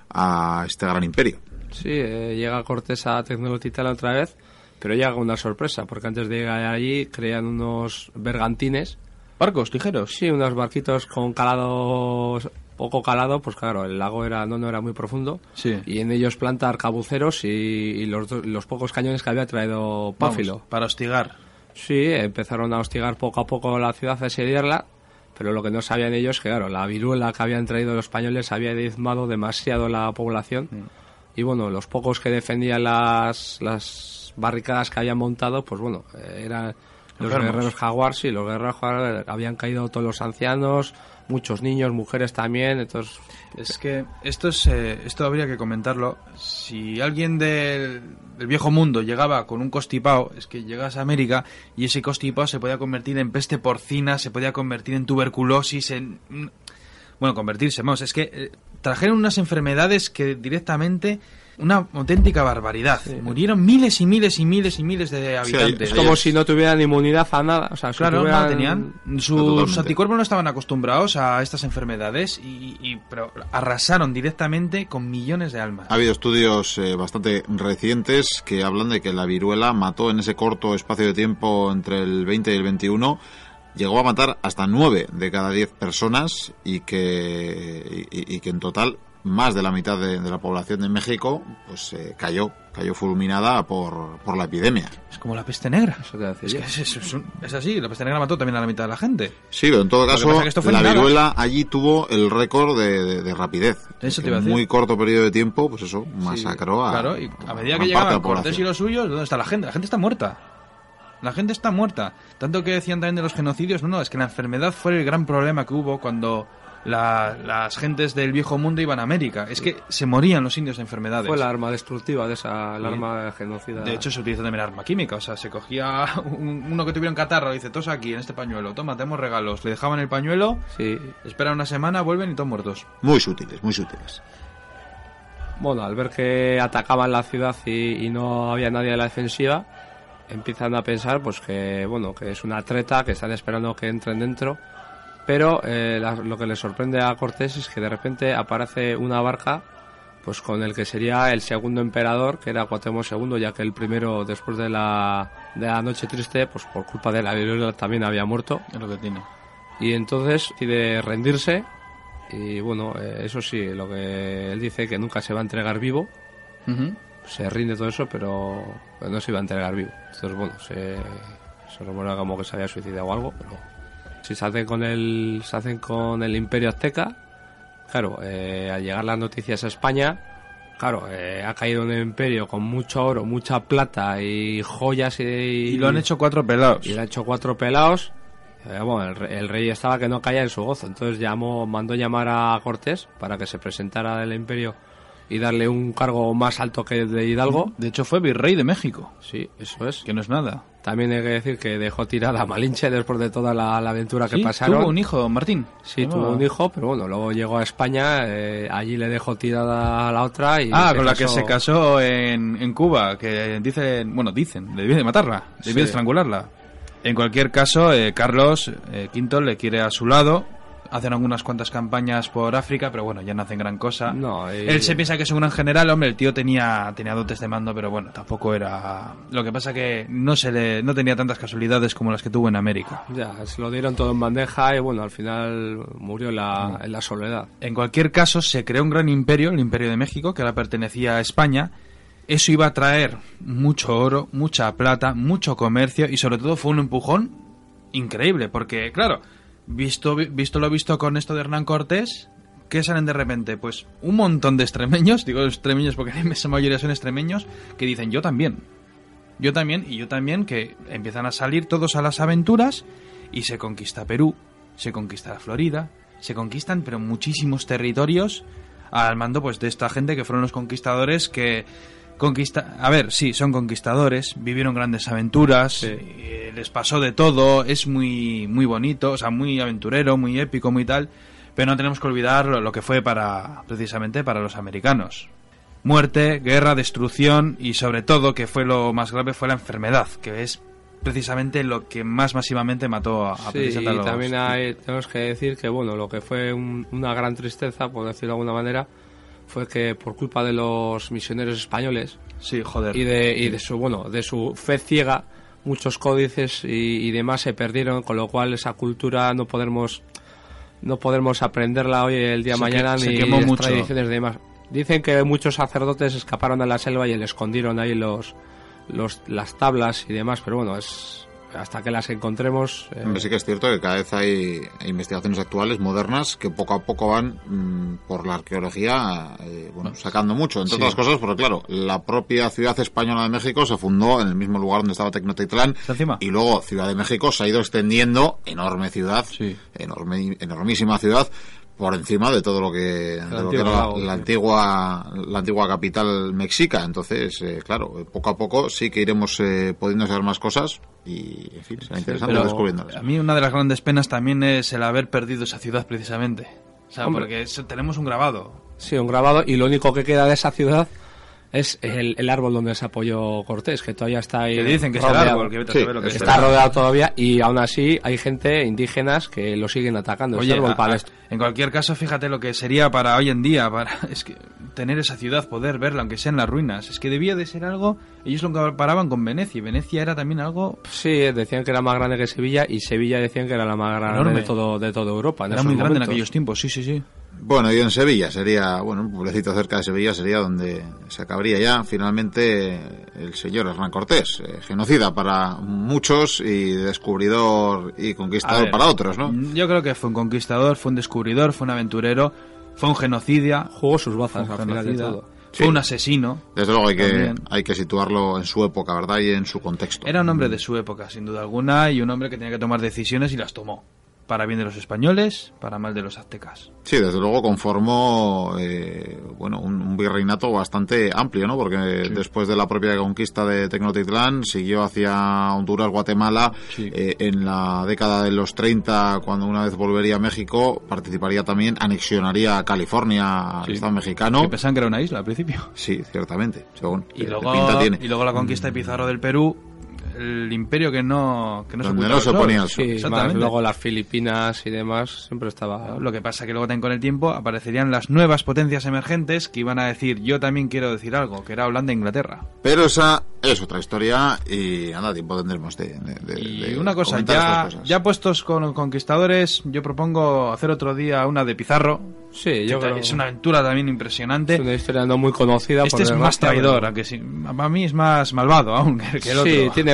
a este gran imperio. Sí, eh, llega Cortés a Tecnolotitlán otra vez, pero llega con una sorpresa, porque antes de llegar allí crean unos bergantines, Barcos, ligeros. sí, unos barquitos con calado poco calado, pues claro, el lago era no, no era muy profundo, Sí. y en ellos planta arcabuceros y, y los, los pocos cañones que había traído Vamos, Páfilo. para hostigar. Sí, empezaron a hostigar poco a poco la ciudad, a asediarla, pero lo que no sabían ellos que, claro, la viruela que habían traído los españoles había diezmado demasiado la población. Y bueno, los pocos que defendían las, las barricadas que habían montado, pues bueno, eran los guerreros jaguar, sí, los guerreros jaguar habían caído todos los ancianos, muchos niños, mujeres también, entonces Es que esto es eh, esto habría que comentarlo. Si alguien del, del viejo mundo llegaba con un constipado, es que llegas a América y ese constipado se podía convertir en peste porcina, se podía convertir en tuberculosis, en mm, bueno, convertirse, vamos, es que eh, trajeron unas enfermedades que directamente una auténtica barbaridad. Murieron miles y miles y miles y miles de habitantes. es como si no tuvieran inmunidad a nada. O sea, si Claro, tuvieran- no tenían. Sus anticuerpos no estaban acostumbrados a estas enfermedades y, y- pero arrasaron directamente con millones de almas. Ha habido estudios eh, bastante recientes que hablan de que la viruela mató en ese corto espacio de tiempo entre el 20 y el 21 llegó a matar hasta 9 de cada 10 personas y que, y, y que en total más de la mitad de, de la población de México pues eh, cayó cayó fulminada por, por la epidemia. Es como la peste negra. Eso te iba a decir Es, que es, es- es un- es así, la peste negra mató también a la mitad de la gente. Sí, pero en todo que caso, que la viruela allí tuvo el récord de, de- de rapidez. Eso te Que iba a en decir. muy corto periodo de tiempo, pues eso, masacró a. Claro, y a medida que llegaban Cortés y los suyos, ¿dónde está la gente? La gente está muerta. La gente está muerta. Tanto que decían también de los genocidios, no, no, es que la enfermedad fue el gran problema que hubo cuando la- las gentes del viejo mundo iban a América. Es que se morían los indios de enfermedades. Fue la arma destructiva de esa, la Sí. arma genocida. De hecho, se utilizó también arma química. O sea, se cogía un- uno que tuviera un catarro y dice, todos aquí en este pañuelo, toma, tenemos regalos. Le dejaban el pañuelo, sí. esperan una semana, vuelven y todos muertos. Muy sutiles, muy sutiles. Bueno, al ver que atacaban la ciudad y, y no había nadie en la defensiva, empiezan a pensar pues que bueno que es una treta, que están esperando que entren dentro. Pero eh, la- lo que les sorprende a Cortés es que de repente aparece una barca pues con el que sería el segundo emperador, que era Cuauhtémoc II, ya que el primero, después de la, de la noche triste, pues por culpa de la viruela también había muerto. Es lo que tiene. Y entonces decide rendirse. Y bueno, eh, eso sí, lo que él dice que nunca se va a entregar vivo. Se rinde todo eso, pero pero no se iba a entregar vivo. Entonces, bueno, se, se rumora como que se había suicidado o algo, pero si se hacen con el, se hacen con el Imperio Azteca, claro, eh, al llegar las noticias a España, claro, eh, ha caído un imperio con mucho oro, mucha plata y joyas y, Y lo han hecho cuatro pelados. y le ha hecho cuatro pelados. Eh, bueno, el, el rey estaba que no caía en su gozo, entonces llamó, mandó llamar a Cortés para que se presentara al imperio y darle un cargo más alto que el de Hidalgo. De hecho, fue virrey de México, Sí, eso es. que no es nada. También hay que decir que dejó tirada a Malinche después de toda la, la aventura que Sí, pasaron. Tuvo un hijo, Martín. Sí, tuvo un hijo, pero bueno, luego llegó a España, eh, allí le dejó tirada a la otra y... Ah, con la que se casó en, en Cuba, que dicen, bueno, dicen, debía de matarla, debía de Sí. estrangularla. En cualquier caso, eh, Carlos eh, V le quiere a su lado, hacen algunas cuantas campañas por África, pero bueno, ya no hacen gran cosa. No, Él se piensa que es un gran general, hombre, el tío tenía, tenía dotes de mando, pero bueno, tampoco era... Lo que pasa que no se le, no tenía tantas casualidades como las que tuvo en América. Ya, se lo dieron todo en bandeja y bueno, al final murió en Mm. la, en la soledad. En cualquier caso, se creó un gran imperio, el Imperio de México, que ahora pertenecía a España. Eso iba a traer mucho oro, mucha plata, mucho comercio y sobre todo fue un empujón increíble, porque claro, visto, visto lo visto con esto de Hernán Cortés, ¿qué salen de repente? Pues un montón de extremeños, digo extremeños porque la mayoría son extremeños, que dicen yo también. Yo también y yo también, que empiezan a salir todos a las aventuras y se conquista Perú, se conquista Florida, se conquistan pero muchísimos territorios al mando pues de esta gente que fueron los conquistadores que conquista a ver sí son conquistadores vivieron grandes aventuras eh, les pasó de todo es muy muy bonito o sea muy aventurero muy épico muy tal pero no tenemos que olvidar lo, lo que fue para precisamente para los americanos. Muerte guerra destrucción y sobre todo que fue lo más grave fue la enfermedad que es precisamente lo que más masivamente mató a, Sí, y los- también hay- tenemos que decir que, bueno, lo que fue un- una gran tristeza, por decirlo de alguna manera, fue que por culpa de los misioneros españoles sí joder y de, y de su, bueno, de su fe ciega, muchos códices y, y demás se perdieron, con lo cual esa cultura no podemos no podemos aprenderla hoy el día de que- mañana ni las mucho. tradiciones y demás. Dicen que muchos sacerdotes escaparon a la selva y le escondieron ahí los, los las tablas y demás, pero bueno, es hasta que las encontremos eh, sí que es cierto que cada vez hay investigaciones actuales, modernas, que poco a poco van mm, por la arqueología eh, bueno, sacando mucho, entre Sí. otras cosas, porque claro, la propia ciudad española de México se fundó en el mismo lugar donde estaba Tecnotitlán y luego Ciudad de México se ha ido extendiendo, enorme ciudad, Sí. enorme, enormísima ciudad, por encima de todo lo que, de lo que antiguo era la, sí. antigua la antigua capital mexica entonces eh, claro poco a poco sí que iremos eh, pudiendo saber más cosas y en fin será interesante Pero descubriéndolas a mí una de las grandes penas también es el haber perdido esa ciudad precisamente. O sea, Hombre. porque tenemos un grabado. Sí, un grabado y lo único que queda de esa ciudad es el, el árbol donde se apoyó Cortés, que todavía está ahí. Que dicen que es el rodeado. árbol, que vete a Sí, saber lo que es es. Está rodeado todavía y aún así hay gente indígenas que lo siguen atacando. Oye, árbol a- para a- esto. en cualquier caso, fíjate lo que sería para hoy en día, para es que tener esa ciudad, poder verla, aunque sea en las ruinas. Es que debía de ser algo, ellos lo comparaban con Venecia, y Venecia era también algo... Sí, decían que era más grande que Sevilla y Sevilla decían que era la más grande Enorme. de todo de toda Europa. en Era muy grande en aquellos tiempos, sí, sí, sí. Bueno, y en Sevilla sería, bueno, un pueblecito cerca de Sevilla sería donde se acabaría ya finalmente el señor Hernán Cortés, eh, genocida para muchos y descubridor y conquistador ver, para otros, ¿no? Yo creo que fue un conquistador, fue un descubridor, fue un aventurero, fue un genocidia, Jugó sus bazas fue un al final de genocida, todo. fue Sí. un asesino. Desde luego hay que, hay que situarlo en su época, ¿verdad? Y en su contexto. Era un hombre de su época, sin duda alguna, y un hombre que tenía que tomar decisiones y las tomó. Para bien de los españoles, para mal de los aztecas. Sí, desde luego conformó eh, bueno, un, un virreinato bastante amplio, ¿no? Porque después de la propia conquista de Tecnotitlán siguió hacia Honduras, Guatemala. Sí. Eh, en la década de los 30, cuando una vez volvería a México, participaría también, anexionaría a California, al Sí. Estado mexicano. Que pensaban que era una isla al principio. Sí, ciertamente, según Y luego, pinta tiene. y luego la conquista de Pizarro del Perú, el imperio que no, que no Donde ocultaba no se ponía el sol. Sí, más luego las Filipinas y demás siempre estaba. Lo que pasa que luego también con el tiempo aparecerían las nuevas potencias emergentes que iban a decir yo también quiero decir algo, que era Holanda e Inglaterra. Pero esa es otra historia y nada, tiempo tendremos de, de- de- Y de una cosa, ya, ya puestos con conquistadores, yo propongo hacer otro día una de Pizarro. Sí, yo que creo es una aventura también impresionante. es una historia no muy conocida. por Este es más traidor, pero- aunque sí, a mí es más malvado aún que que el otro. Sí, tiene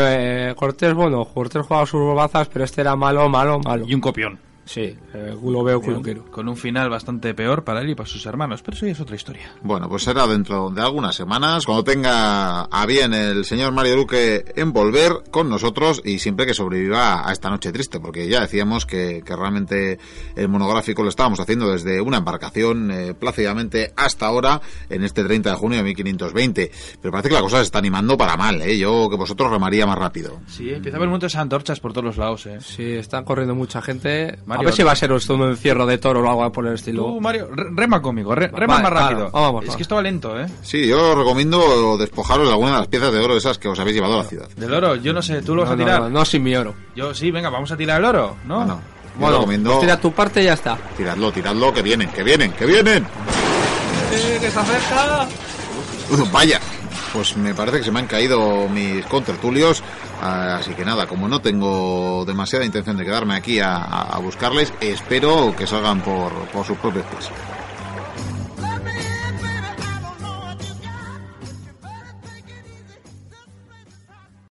eh, Cortés, bueno, Cortés jugaba sus bazas, pero este era malo, malo, malo. Y un copión. Sí, eh, culo veo, culo quiero. Con un final bastante peor para él y para sus hermanos, pero eso ya es otra historia. Bueno, pues será dentro de algunas semanas, cuando tenga a bien el señor Mario Duque en volver con nosotros y siempre que sobreviva a esta noche triste, porque ya decíamos que, que realmente el monográfico lo estábamos haciendo desde una embarcación eh, plácidamente hasta ahora, en este 30 de junio de 1520. Pero parece que la cosa se está animando para mal, ¿eh? Yo que vosotros remaría más rápido. Sí, empieza a haber muchas antorchas por todos los lados, eh. Sí, están corriendo mucha gente. Mario, a ver si va a ser un encierro de toro o algo por el estilo. Tú, Mario, re- rema conmigo, re- rema Vale, más vale, rápido. vamos, es vamos. que esto va lento, eh. Sí, yo os recomiendo despojaros de alguna de las piezas de oro esas que os habéis llevado a la ciudad. Del oro, yo no sé, ¿tú lo vas no, a tirar? no, no, sin mi oro. Yo sí, venga, vamos a tirar el oro, ¿no? Bueno, yo Bueno, recomiendo... pues tira tu parte y ya está. Tiradlo, tiradlo, que vienen, que vienen, que vienen. ¡Que se acerca! Uh, Vaya, pues me parece que se me han caído mis contertulios, ah, así que nada, como no tengo demasiada intención de quedarme aquí a, buscarles, espero que salgan por, por sus propios pies.